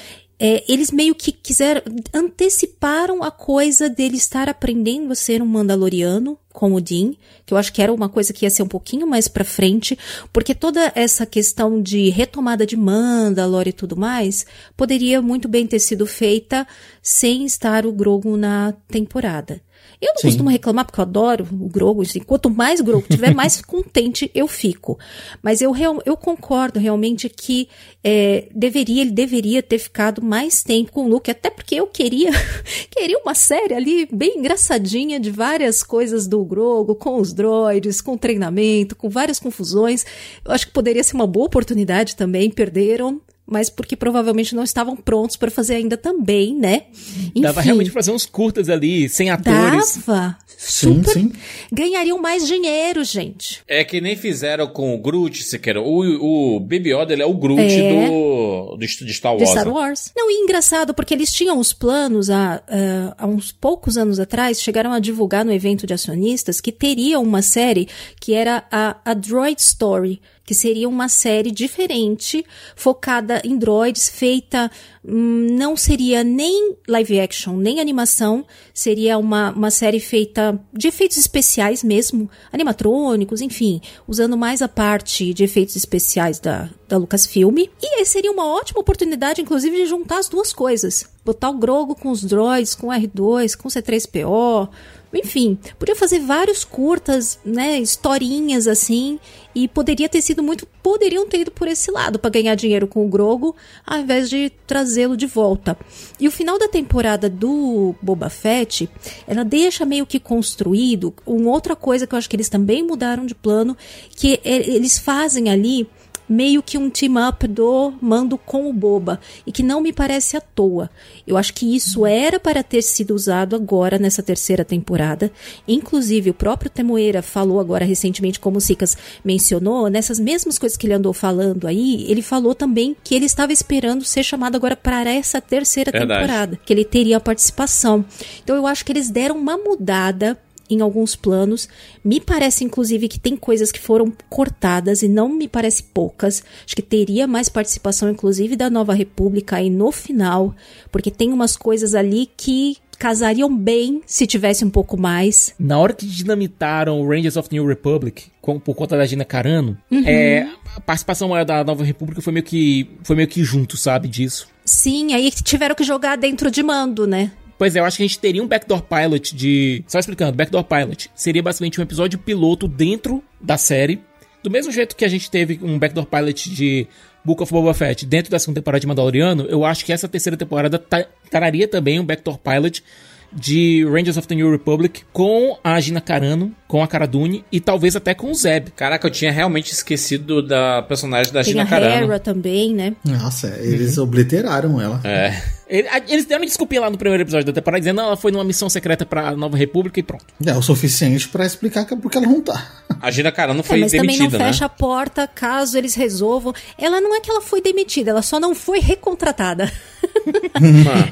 Speaker 6: É, eles meio que quiseram, anteciparam a coisa dele estar aprendendo a ser um Mandaloriano, com o Din, que eu acho que era uma coisa que ia ser um pouquinho mais pra frente, porque toda essa questão de retomada de Mandalore e tudo mais, poderia muito bem ter sido feita sem estar o Grogu na temporada. Eu não costumo reclamar porque eu adoro o Grogu. Assim, quanto mais Grogu tiver, mais [LAUGHS] contente eu fico. Mas eu, real- eu concordo realmente que é, deveria, ele deveria ter ficado mais tempo com o Luke, até porque eu queria, [LAUGHS] queria uma série ali bem engraçadinha de várias coisas do Grogu, com os droids, com treinamento, com várias confusões. Eu acho que poderia ser uma boa oportunidade também, perderam. Mas porque provavelmente não estavam prontos para fazer ainda também, né?
Speaker 4: Enfim, Dava realmente pra fazer uns curtas ali, sem atores.
Speaker 6: Dava. Super. Sim, sim. Ganhariam mais dinheiro, gente.
Speaker 3: É que nem fizeram com o Groot, se quer. O, o Baby Yoda, ele é o Groot é. do, do, de Star Wars.
Speaker 6: De Star Wars. Não, e engraçado, porque eles tinham os planos há, uh, há uns poucos anos atrás, chegaram a divulgar no evento de acionistas que teria uma série que era a, a Droid Story, que seria uma série diferente, focada em droids, feita, hum, não seria nem live action, nem animação, seria uma, uma série feita de efeitos especiais mesmo, animatrônicos, enfim, usando mais a parte de efeitos especiais da, da Lucasfilm. E seria uma ótima oportunidade, inclusive, de juntar as duas coisas. Botar o Grogo com os droids, com o R2, com o C3PO, enfim, podia fazer vários curtas, né, historinhas assim, e poderia ter sido muito, poderiam ter ido por esse lado para ganhar dinheiro com o Grogo, ao invés de trazê-lo de volta. E o final da temporada do Boba Fett, ela deixa meio que construído uma outra coisa que eu acho que eles também mudaram de plano, que é, eles fazem ali meio que um team-up do Mando com o Boba, e que não me parece à toa. Eu acho que isso era para ter sido usado agora nessa terceira temporada. Inclusive, o próprio Temoeira falou agora recentemente, como o Sicas mencionou, nessas mesmas coisas que ele andou falando aí, ele falou também que ele estava esperando ser chamado agora para essa terceira Verdade. temporada, que ele teria participação. Então eu acho que eles deram uma mudada em alguns planos. Me parece, inclusive, que tem coisas que foram cortadas e não me parece poucas. Acho que teria mais participação, inclusive, da Nova República aí no final, porque tem umas coisas ali que casariam bem se tivesse um pouco mais.
Speaker 4: Na hora que dinamitaram o Rangers of New Republic, com, por conta da Gina Carano, uhum. é, a participação maior da Nova República foi meio que foi meio que junto, sabe, disso.
Speaker 6: Sim, aí tiveram que jogar dentro de mando, né?
Speaker 4: Pois é, eu acho que a gente teria um backdoor pilot de. Só explicando, backdoor pilot seria basicamente um episódio piloto dentro da série. Do mesmo jeito que a gente teve um backdoor pilot de Book of Boba Fett dentro da segunda temporada de Mandaloriano, eu acho que essa terceira temporada traria também um backdoor pilot de Rangers of the New Republic com a Gina Carano, com a Cara Dune e talvez até com o Zeb.
Speaker 3: Caraca, eu tinha realmente esquecido da personagem da
Speaker 6: Tem
Speaker 3: Gina
Speaker 6: a
Speaker 3: Carano.
Speaker 6: Hera também, né?
Speaker 5: Nossa, eles uhum. obliteraram ela.
Speaker 3: É.
Speaker 4: Eles deram desculpinha lá no primeiro episódio da temporada, dizendo que ela foi numa missão secreta pra Nova República e pronto.
Speaker 5: É o suficiente para explicar que é porque ela não tá.
Speaker 3: A Gina Carano foi é,
Speaker 6: mas
Speaker 3: demitida,
Speaker 6: também não
Speaker 3: né?
Speaker 6: fecha a porta caso eles resolvam. Ela não é que ela foi demitida, ela só não foi recontratada. [LAUGHS]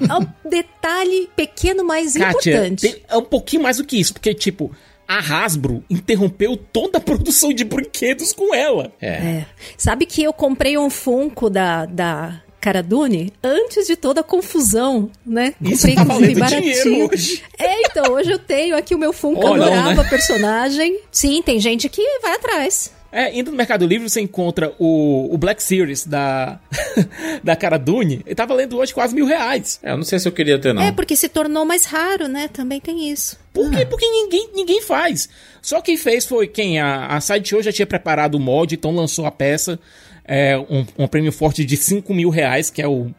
Speaker 6: é um detalhe pequeno, mas Kátia, importante.
Speaker 4: Tem, é um pouquinho mais do que isso, porque, tipo, a Hasbro interrompeu toda a [LAUGHS] produção de brinquedos com ela.
Speaker 6: É. é. Sabe que eu comprei um Funko da, da Cara Dune, antes de toda a confusão, né?
Speaker 4: Comprei, tá inclusive, baratinho. Hoje.
Speaker 6: É, então, hoje eu tenho aqui o meu Funko, oh, adorava né? personagem. Sim, tem gente que vai atrás.
Speaker 4: É, indo no Mercado Livre você encontra o, o Black Series da, [LAUGHS] da Cara Dune. Ele tá valendo hoje quase mil reais.
Speaker 3: É, eu não sei se eu queria ter, não.
Speaker 6: É, porque se tornou mais raro, né? Também tem isso.
Speaker 4: Por quê? Ah. Porque ninguém, ninguém faz. Só quem fez foi quem? A, a Sideshow já tinha preparado o mod, então lançou a peça é, um, um prêmio forte de 5 mil reais, que é o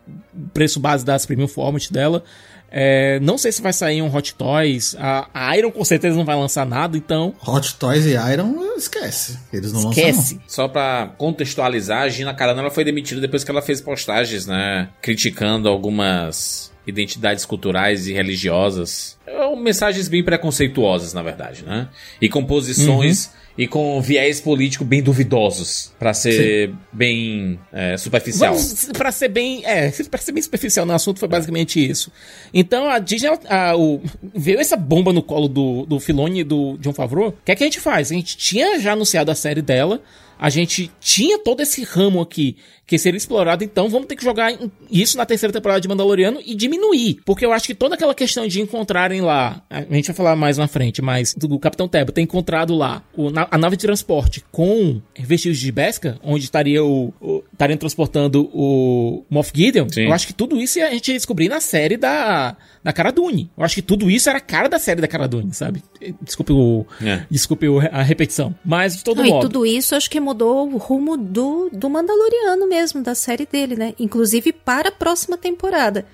Speaker 4: preço base das premium format dela. É, não sei se vai sair um Hot Toys. A, a, Iron com certeza não vai lançar nada, então.
Speaker 5: Hot Toys e Iron, esquece. Eles não esquece. lançam.
Speaker 3: Só pra contextualizar, a Gina Carano ela foi demitida depois que ela fez postagens, né? Criticando algumas identidades culturais e religiosas. Mensagens bem preconceituosas, na verdade, né? E composições. Uhum e com viés político bem duvidosos, para ser Sim. bem é, superficial.
Speaker 4: Para ser bem, é, para ser bem superficial no assunto foi basicamente isso. Então a Disney a, o, veio essa bomba no colo do, do Filoni e do John Favreau. O que é que a gente faz? A gente tinha já anunciado a série dela, a gente tinha todo esse ramo aqui que seria explorado, então vamos ter que jogar isso na terceira temporada de Mandaloriano e diminuir. Porque eu acho que toda aquela questão de encontrarem lá, a gente vai falar mais na frente, mas do Capitão Tebo ter encontrado lá o, a nave de transporte com vestígios de Beskar, onde estaria o, o estariam transportando o Moff Gideon, Sim. eu acho que tudo isso a gente ia descobrir na série da, da Cara Dune. Eu acho que tudo isso era a cara da série da Cara Dune, sabe? Desculpe o, é. desculpe a repetição. Mas de todo
Speaker 6: Não,
Speaker 4: modo.
Speaker 6: E tudo isso acho que mudou o rumo do, do Mandaloriano mesmo mesmo da série dele, né? Inclusive para a próxima temporada.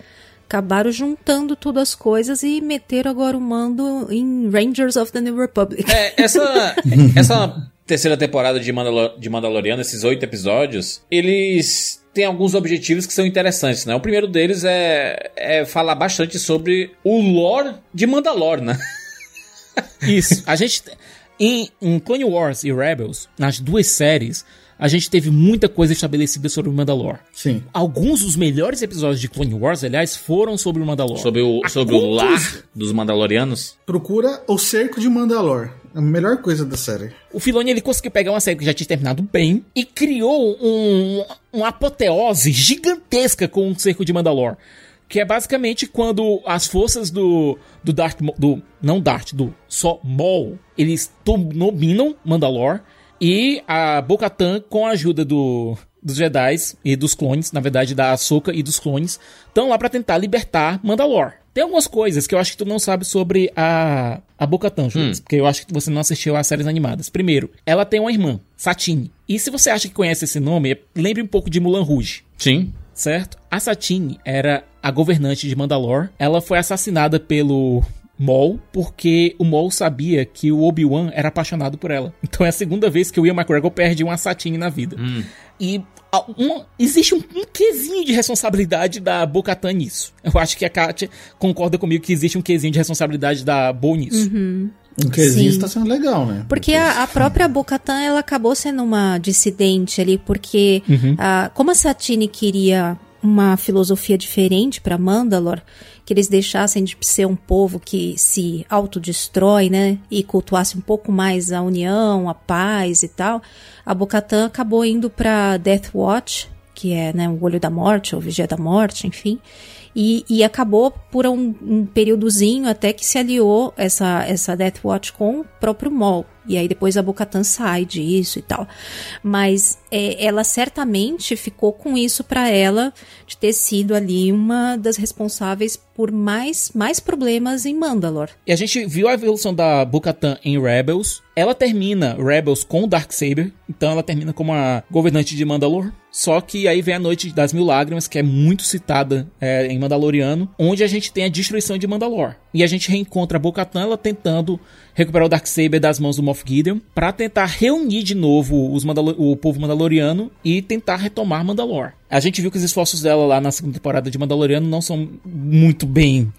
Speaker 6: Acabaram juntando todas as coisas e meteram agora o mando em Rangers of the New Republic.
Speaker 3: É, [LAUGHS] essa, essa terceira temporada de, Mandalor de Mandaloriano, esses oito episódios, eles tem alguns objetivos que são interessantes, né? O primeiro deles é, é falar bastante sobre o lore de Mandalore, né? [LAUGHS]
Speaker 4: Isso. A gente. Em, em Clone Wars e Rebels, nas duas séries, a gente teve muita coisa estabelecida sobre o Mandalore.
Speaker 5: Sim.
Speaker 4: Alguns dos melhores episódios de Clone Wars, aliás, foram sobre o Mandalore.
Speaker 3: Sobre o, sobre o lar dos Mandalorianos.
Speaker 5: Procura o cerco de Mandalor. A melhor coisa da série.
Speaker 4: O Filoni ele conseguiu pegar uma série que já tinha terminado bem e criou um, uma apoteose gigantesca com o cerco de Mandalore. Que é basicamente quando as forças do, do Darth do não Darth, do só Maul, eles dominam Mandalore e a Bo-Katan com a ajuda do dos Jedi e dos clones, na verdade da Ahsoka e dos clones, estão lá pra tentar libertar Mandalore. Tem algumas coisas que eu acho que tu não sabe sobre a a Bo-Katan, Julius, porque eu acho que você não assistiu às séries animadas. Primeiro, ela tem uma irmã, Satine. E se você acha que conhece esse nome, lembre um pouco de Mulan Rouge
Speaker 3: Sim.
Speaker 4: certo? A Satine era a governante de Mandalore. Ela foi assassinada pelo Maul porque o Maul sabia que o Obi-Wan era apaixonado por ela. Então é a segunda vez que o Ian McGregor perde uma Satine na vida. E a- uma- existe um, um quesinho de responsabilidade da Bo-Katan nisso. Eu acho que a Katia concorda comigo que existe um quesinho de responsabilidade da Bo nisso.
Speaker 5: Um quesinho está sendo legal, né?
Speaker 6: Porque a, a própria Bocatan ela acabou sendo uma dissidente ali, porque ah, como a Satine queria uma filosofia diferente para Mandalor, que eles deixassem de ser um povo que se autodestrói, né, e cultuasse um pouco mais a união, a paz e tal, a Bocatan acabou indo para Death Watch, que é né, o olho da morte, ou vigia da morte, enfim. E, e acabou por um, um períodozinho até que se aliou essa, essa Death Watch com o próprio Maul. E aí depois a Bocatan sai disso e tal. Mas é, ela certamente ficou com isso pra ela de ter sido ali uma das responsáveis por mais, mais problemas em Mandalore.
Speaker 4: E a gente viu a evolução da Bo-Katan em Rebels. Ela termina Rebels com o Darksaber, então ela termina como a governante de Mandalore. Só que aí vem a Noite das Mil Lágrimas, que é muito citada é, em Mandaloriano, onde a gente tem a destruição de Mandalore. E a gente reencontra a Bo-Katan, ela tentando recuperar o Darksaber das mãos do Moff Gideon, pra tentar reunir de novo os Mandalo- o povo mandaloriano e tentar retomar Mandalore. A gente viu que os esforços dela lá na segunda temporada de Mandaloriano não são muito bem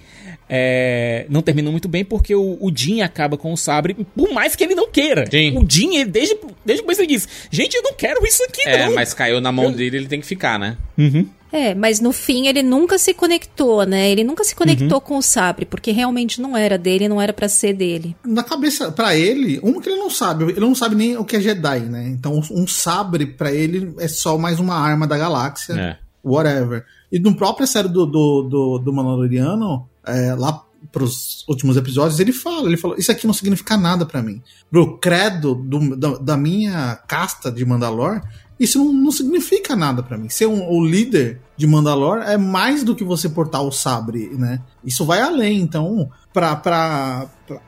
Speaker 4: é, não terminam muito bem porque o, o Jin acaba com o sabre, por mais que ele não queira.
Speaker 3: Sim.
Speaker 4: O Jin, ele, desde, desde o começo, ele diz: Gente, eu não quero isso aqui,
Speaker 3: É,
Speaker 4: não.
Speaker 3: mas caiu na mão dele, ele tem que ficar, né?
Speaker 4: Uhum.
Speaker 6: É, mas no fim ele nunca se conectou, né? Ele nunca se conectou com o sabre, porque realmente não era dele, não era pra ser dele.
Speaker 5: Na cabeça, pra ele, um que ele não sabe, ele não sabe nem o que é Jedi, né? Então, um sabre pra ele é só mais uma arma da galáxia,
Speaker 3: É.
Speaker 5: whatever. E no próprio série do, do, do, do Mandaloriano, é, lá pros últimos episódios, ele fala, ele falou, isso aqui não significa nada pra mim. Pro credo do- da, da minha casta de Mandalor, isso não, não significa nada pra mim. Ser um, o líder de Mandalor é mais do que você portar o sabre, né? Isso vai além. Então,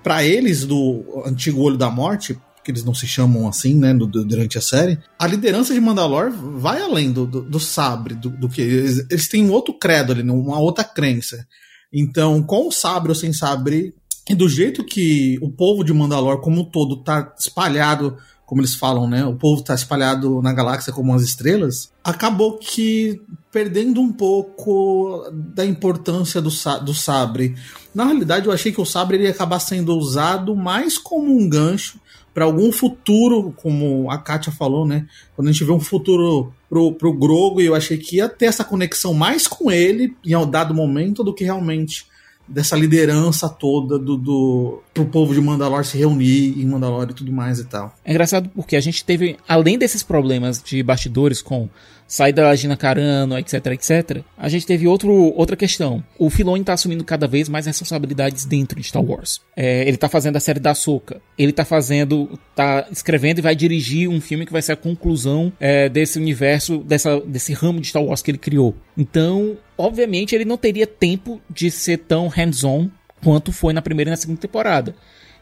Speaker 5: pra eles do antigo Olho da Morte, que eles não se chamam assim, né, do- do- durante a série, a liderança de Mandalor vai além do, do, sabre, do que eles, eles têm um outro credo ali, uma outra crença. Então, com o sabre ou sem sabre, e do jeito que o povo de Mandalor como um todo tá espalhado, como eles falam, né? O povo tá espalhado na galáxia como as estrelas, acabou que perdendo um pouco da importância do, do sabre. Na realidade, eu achei que o sabre ia acabar sendo usado mais como um gancho para algum futuro, como a Katia falou, né? Quando a gente vê um futuro pro, pro Grogo, eu achei que ia ter essa conexão mais com ele em um dado momento do que realmente dessa liderança toda do, do pro povo de Mandalor se reunir em Mandalor e tudo mais e tal.
Speaker 4: É engraçado porque a gente teve, além desses problemas de bastidores com saída da Gina Carano, etc, etc, a gente teve outro, outra questão. O Filoni tá assumindo cada vez mais responsabilidades dentro de Star Wars. É, ele tá fazendo a série da Soca. Ele tá fazendo, tá escrevendo e vai dirigir um filme que vai ser a conclusão é, desse universo, dessa, desse ramo de Star Wars que ele criou. Então, obviamente, ele não teria tempo de ser tão hands-on quanto foi na primeira e na segunda temporada.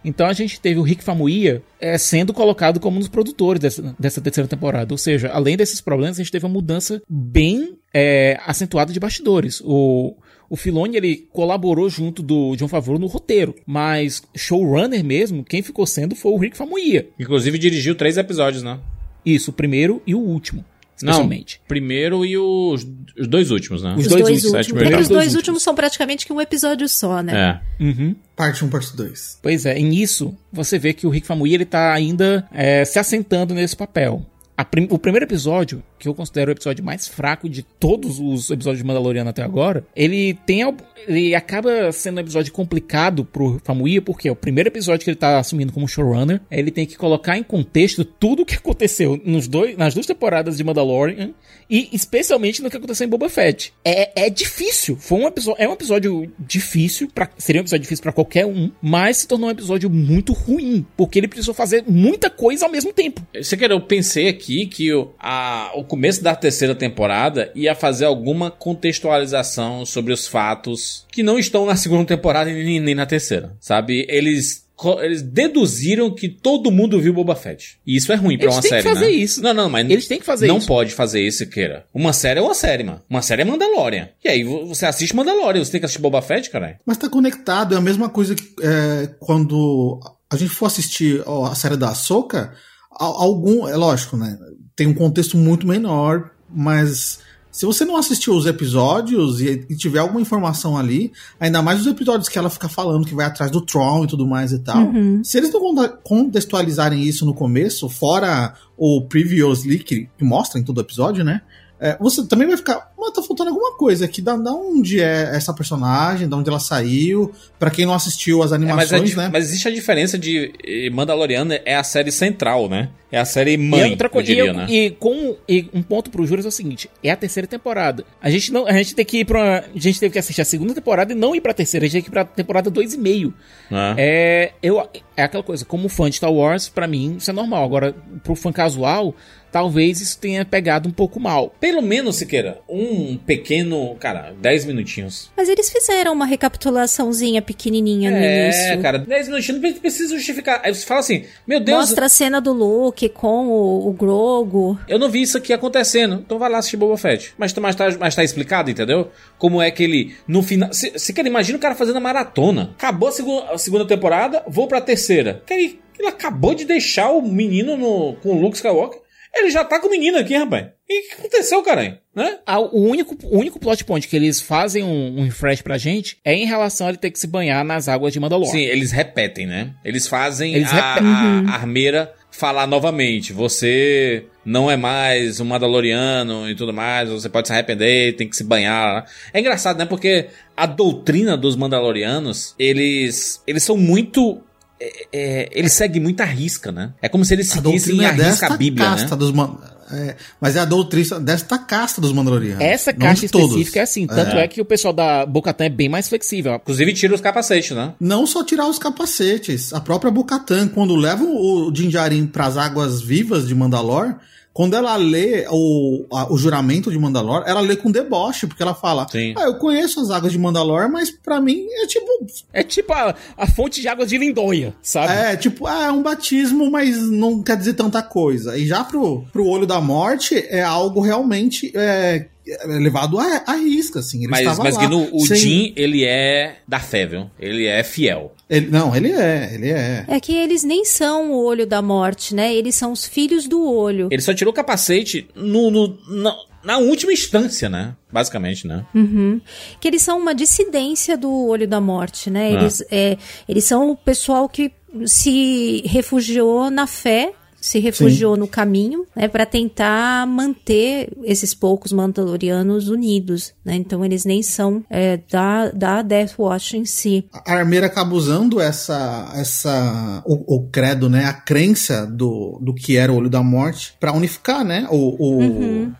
Speaker 4: Então a gente teve o Rick Famuyiwa é, sendo colocado como um dos produtores dessa, dessa terceira temporada. Ou seja, além desses problemas, a gente teve uma mudança bem é, acentuada de bastidores. O, o Filoni ele colaborou junto do John Favreau no roteiro, mas showrunner mesmo, quem ficou sendo foi o Rick Famuyiwa.
Speaker 3: Inclusive dirigiu três episódios, né?
Speaker 4: Isso, o primeiro e o último. Especialmente.
Speaker 3: Não, primeiro e os, os dois últimos, né?
Speaker 4: Os
Speaker 6: Os
Speaker 4: dois
Speaker 6: dois,
Speaker 4: últimos,
Speaker 6: últimos.
Speaker 3: sétimo
Speaker 6: É que
Speaker 3: e
Speaker 6: os dois
Speaker 4: dois
Speaker 6: últimos são praticamente que um episódio só, né?
Speaker 3: É.
Speaker 4: Uhum.
Speaker 5: Parte 1, parte 2.
Speaker 4: Pois é, e nisso você vê que o Rick Famuyiwa ele tá ainda é, se assentando nesse papel. Prim- o primeiro episódio, que eu considero o episódio mais fraco de todos os episódios de Mandaloriano até agora, ele tem ele acaba sendo um episódio complicado pro Famuyiwa, porque é o primeiro episódio que ele tá assumindo como showrunner, ele tem que colocar em contexto tudo o que aconteceu nos dois, nas duas temporadas de Mandalorian e especialmente no que aconteceu em Boba Fett. É, é difícil, foi um episódio, é um episódio difícil, pra, seria um episódio difícil pra qualquer um, mas se tornou um episódio muito ruim, porque ele precisou fazer muita coisa ao mesmo tempo.
Speaker 3: Você quer, eu pensei aqui que o, a- o começo da terceira temporada ia fazer alguma contextualização sobre os fatos que não estão na segunda temporada e nem, nem na terceira, sabe? Eles eles deduziram que todo mundo viu Boba Fett. E isso é ruim pra
Speaker 4: Eles
Speaker 3: uma
Speaker 4: têm que
Speaker 3: série,
Speaker 4: fazer
Speaker 3: né?
Speaker 4: isso.
Speaker 3: Não, não, mas
Speaker 4: Eles têm que fazer
Speaker 3: não
Speaker 4: isso.
Speaker 3: pode fazer isso, queira. Uma série é uma série, mano. Uma série é Mandalorian. E aí vo- você assiste Mandalorian, você tem que assistir Boba Fett, caralho.
Speaker 5: Mas tá conectado, é a mesma coisa que é, quando a gente for assistir ó, a série da Ahsoka, algum, é lógico, né? Tem um contexto muito menor, mas se você não assistiu os episódios e, e tiver alguma informação ali, ainda mais os episódios que ela fica falando que vai atrás do Tron e tudo mais e tal,
Speaker 6: Uhum.
Speaker 5: se eles não contextualizarem isso no começo, fora o previously que, que mostra em todo episódio, né? É, você também vai ficar, mas tá faltando alguma coisa aqui, da, da onde é essa personagem, da onde ela saiu, pra quem não assistiu as
Speaker 3: É, mas,
Speaker 5: animações,
Speaker 3: a dif-
Speaker 5: né?
Speaker 3: mas existe a diferença de eh, Mandaloriano é a série central, né? É a série
Speaker 4: E
Speaker 3: mãe,
Speaker 4: outra
Speaker 3: eu diria,
Speaker 4: e, eu-
Speaker 3: né?
Speaker 4: e com e um ponto pro Júlio é o seguinte: é a terceira temporada. A gente não, a gente tem que ir pra. A gente teve que assistir a segunda temporada e não ir pra terceira, a gente tem que ir pra temporada 2,5.
Speaker 3: Né?
Speaker 4: É, eu, é aquela coisa, como fã de Star Wars, pra mim isso é normal. Agora, pro fã casual, talvez isso tenha pegado um pouco mal.
Speaker 3: Pelo menos, Siqueira, um pequeno, cara, 10 minutinhos.
Speaker 6: Mas eles fizeram uma recapitulaçãozinha pequenininha no
Speaker 3: É,
Speaker 6: início.
Speaker 3: cara, 10 minutinhos não precisa justificar. Aí você fala assim, meu Deus,
Speaker 6: Mostra a cena do Luke com o, o Grogo.
Speaker 3: eu não vi isso aqui acontecendo. Então vai lá assistir Boba Fett. Mas, mas, tá, mas tá explicado, entendeu? Como é que ele, no final... Cara, imagina o cara fazendo a maratona. Acabou a segunda, a segunda temporada, vou pra terceira. Que ele, ele acabou de deixar o menino no, com o Luke Skywalker. Ele já tá com o menino aqui, rapaz. E o que aconteceu, caralho? Né?
Speaker 4: Ah, o, único, o único plot point que eles fazem um, um refresh pra gente é em relação a ele ter que se banhar nas águas de Mandalore.
Speaker 3: Sim, eles repetem, né? Eles fazem
Speaker 4: Eles
Speaker 3: a,
Speaker 4: repetem.
Speaker 3: a armeira falar novamente. Você não é mais um Mandaloriano e tudo mais. Você pode se arrepender, tem que se banhar. É engraçado, né? Porque a doutrina dos Mandalorianos, eles, eles são muito. É, é, eles seguem muito a risca, né? É como se eles seguissem
Speaker 5: doutrina
Speaker 3: a
Speaker 5: é
Speaker 3: risca a Bíblia,
Speaker 5: casta
Speaker 3: né?
Speaker 5: dos man- é, mas é a doutrina desta casta dos Mandalorianos.
Speaker 4: Essa caixa
Speaker 5: de todos.
Speaker 4: específica é assim. Tanto é. que o pessoal da Bocatan é bem mais flexível.
Speaker 3: Inclusive tira os capacetes, né?
Speaker 5: Não só tirar os capacetes. A própria Bocatan, quando leva o Din Djarin pras águas vivas de Mandalor, quando ela lê o, a- o juramento de Mandalor, ela lê com deboche, porque ela fala:
Speaker 3: Sim.
Speaker 5: Ah, eu conheço as águas de Mandalor, mas pra mim é tipo.
Speaker 4: É tipo a, a fonte de águas de Lindonha, sabe?
Speaker 5: É, tipo, ah, é um batismo, mas não quer dizer tanta coisa. E já pro, pro olho da morte é algo realmente é, é levado à, à risca, assim. Ele
Speaker 3: Mas, mas
Speaker 5: lá,
Speaker 3: Guino, o
Speaker 5: sem-
Speaker 3: Jin, ele é da fé, viu? Ele é fiel.
Speaker 5: Ele, não, ele é, ele é.
Speaker 6: É que eles nem são o olho da morte, né? Eles são os filhos do olho.
Speaker 3: Ele só tirou o capacete no, no- na, na última instância, né? Basicamente, né?
Speaker 6: Uhum. Que eles são uma dissidência do olho da morte, né? Eles, é, eles são o pessoal que se refugiou na fé. Se refugiou no caminho, né, para tentar manter esses poucos Mandalorianos unidos, né? Então eles nem são é, da, da Death Watch em si.
Speaker 5: A armeira acaba usando essa, essa o, o credo, né, a crença do, do que era o olho da morte pra unificar, né, o, o,
Speaker 6: Uhum.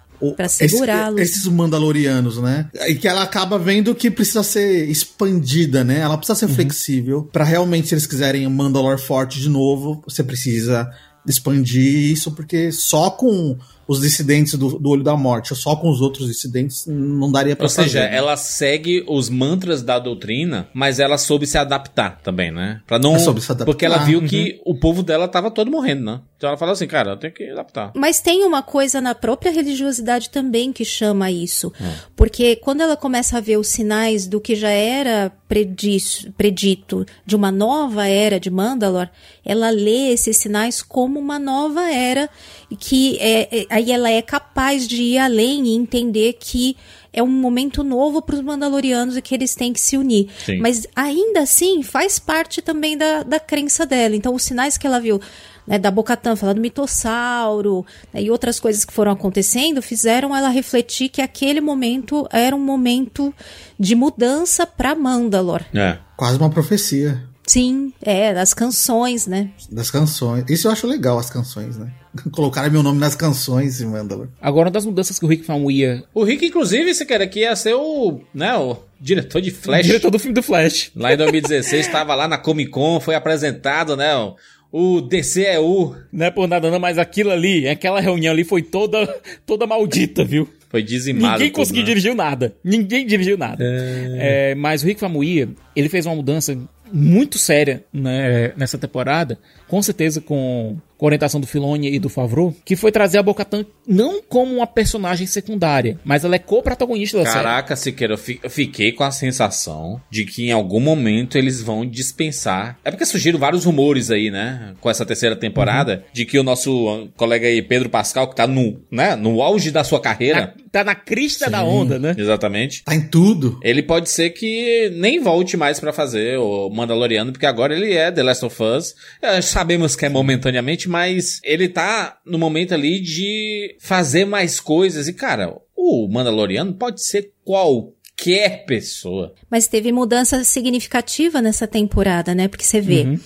Speaker 6: segurá-los.
Speaker 5: esses mandalorianos, né, e que ela acaba vendo que precisa ser expandida, né, ela precisa ser
Speaker 6: Uhum.
Speaker 5: flexível Pra realmente se eles quiserem um Mandalor forte de novo, você precisa expandir isso porque só com os dissidentes do, do olho da morte, só com os outros dissidentes não daria pra
Speaker 3: Ou seja,
Speaker 5: fazer, né?
Speaker 3: ela segue os mantras da doutrina, mas ela soube se adaptar também, né? Pra não.
Speaker 5: Ela soube se adaptar,
Speaker 3: Porque ela viu
Speaker 5: uhum.
Speaker 3: que o povo dela tava todo morrendo, né? Então ela falou assim, cara, eu tenho que adaptar.
Speaker 6: Mas tem uma coisa na própria religiosidade também que chama isso. Porque quando ela começa a ver os sinais do que já era prediço- predito de uma nova era de Mandalor, ela lê esses sinais como uma nova era e que é, é- aí ela é capaz de ir além e entender que é um momento novo para os Mandalorianos e que eles têm que se unir.
Speaker 3: Sim.
Speaker 6: Mas ainda assim faz parte também da, da crença dela. Então os sinais que ela viu né, da Bocatã falando do mitossauro né, e outras coisas que foram acontecendo fizeram ela refletir que aquele momento era um momento de mudança para Mandalor.
Speaker 3: É.
Speaker 5: Quase uma profecia
Speaker 6: Sim, é, das canções, né?
Speaker 5: das canções. Isso eu acho legal, as canções, né? [LAUGHS] Colocaram meu nome nas canções em Mandalor.
Speaker 4: Agora, uma das mudanças que o Rick Famuyiwa,
Speaker 3: O Rick, inclusive, se quer aqui ia ser o, né, o diretor de Flash.
Speaker 4: diretor do filme do Flash.
Speaker 3: Lá em 2016, estava lá na Comic Con, foi apresentado, né, o, o DCEU.
Speaker 4: Não é por nada não, mas aquilo ali, aquela reunião ali foi toda, toda maldita, viu?
Speaker 3: Foi dizimado.
Speaker 4: Ninguém conseguiu
Speaker 3: né?
Speaker 4: dirigir nada. Ninguém dirigiu nada. É, mas o Rick Famuyiwa, ele fez uma mudança muito séria né, nessa temporada, com certeza com, com a orientação do Filoni e do Favreau, que foi trazer a Bo-Katan não como uma personagem secundária, mas ela é co-protagonista da série.
Speaker 3: Caraca, Siqueira, eu fi- eu fiquei com a sensação de que em algum momento eles vão dispensar. É porque surgiram vários rumores aí, né? Com essa terceira temporada, de que o nosso ah, colega aí, Pedro Pascal, que tá no, né, no auge da sua carreira.
Speaker 4: Na- tá na crista da onda, né?
Speaker 3: Exatamente.
Speaker 5: Tá em tudo.
Speaker 3: Ele pode ser que nem volte mais pra fazer o Mandaloriano, porque agora ele é The Last of Us. Eh, Sabemos que é momentaneamente, mas ele tá no momento ali de fazer mais coisas. E, cara, o Mandaloriano pode ser qualquer pessoa.
Speaker 6: Mas teve mudança significativa nessa temporada, né? Porque você vê,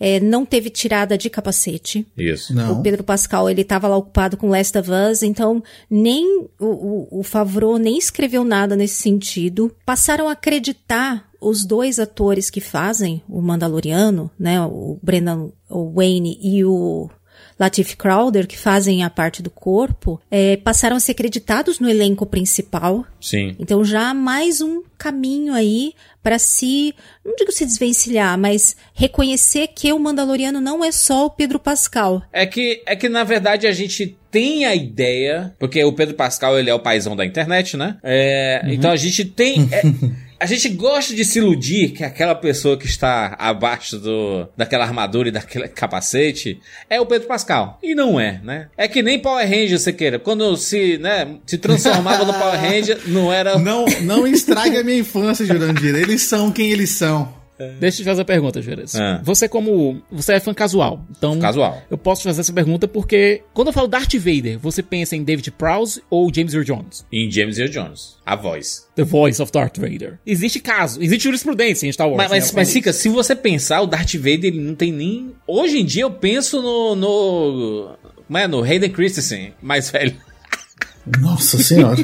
Speaker 6: é, não teve tirada de capacete.
Speaker 3: Isso.
Speaker 5: Não.
Speaker 6: O Pedro Pascal, ele tava lá ocupado com Last of Us, então nem o, o, o Favreau nem escreveu nada nesse sentido. Passaram a acreditar os dois atores que fazem o Mandaloriano, né? O Brennan o Wayne e o Latif Crowder, que fazem a parte do corpo, é, passaram a ser acreditados no elenco principal.
Speaker 3: Sim.
Speaker 6: Então já há mais um caminho aí para se, não digo se desvencilhar, mas reconhecer que o Mandaloriano não é só o Pedro Pascal.
Speaker 3: É que, é que na verdade a gente tem a ideia, porque o Pedro Pascal ele é o paizão da internet, né? É, Então a gente tem. é, [LAUGHS] a gente gosta de se iludir que aquela pessoa que está abaixo do, daquela armadura e daquele capacete é o Pedro Pascal. E não é, né? É que nem Power Ranger, você queira. Quando se, né, se transformava no Power Ranger, não era.
Speaker 5: Não, não estraga a minha infância, Jurandir. Eles são quem eles são.
Speaker 4: Deixa eu te fazer a pergunta, Juras.
Speaker 3: Ah.
Speaker 4: Você como... Você é fã casual, então...
Speaker 3: Casual.
Speaker 4: Eu posso te fazer essa pergunta porque... Quando eu falo Darth Vader, você pensa em David Prowse ou James Earl Jones?
Speaker 3: Em James Earl Jones. A voz.
Speaker 4: The voice of Darth Vader. Existe caso, existe jurisprudência em Star Wars.
Speaker 3: Mas, mas,
Speaker 4: né?
Speaker 3: mas fica, se você pensar, o Darth Vader ele não tem nem. Hoje em dia eu penso no. no como é? No Hayden Christensen, mais velho.
Speaker 5: Nossa senhora.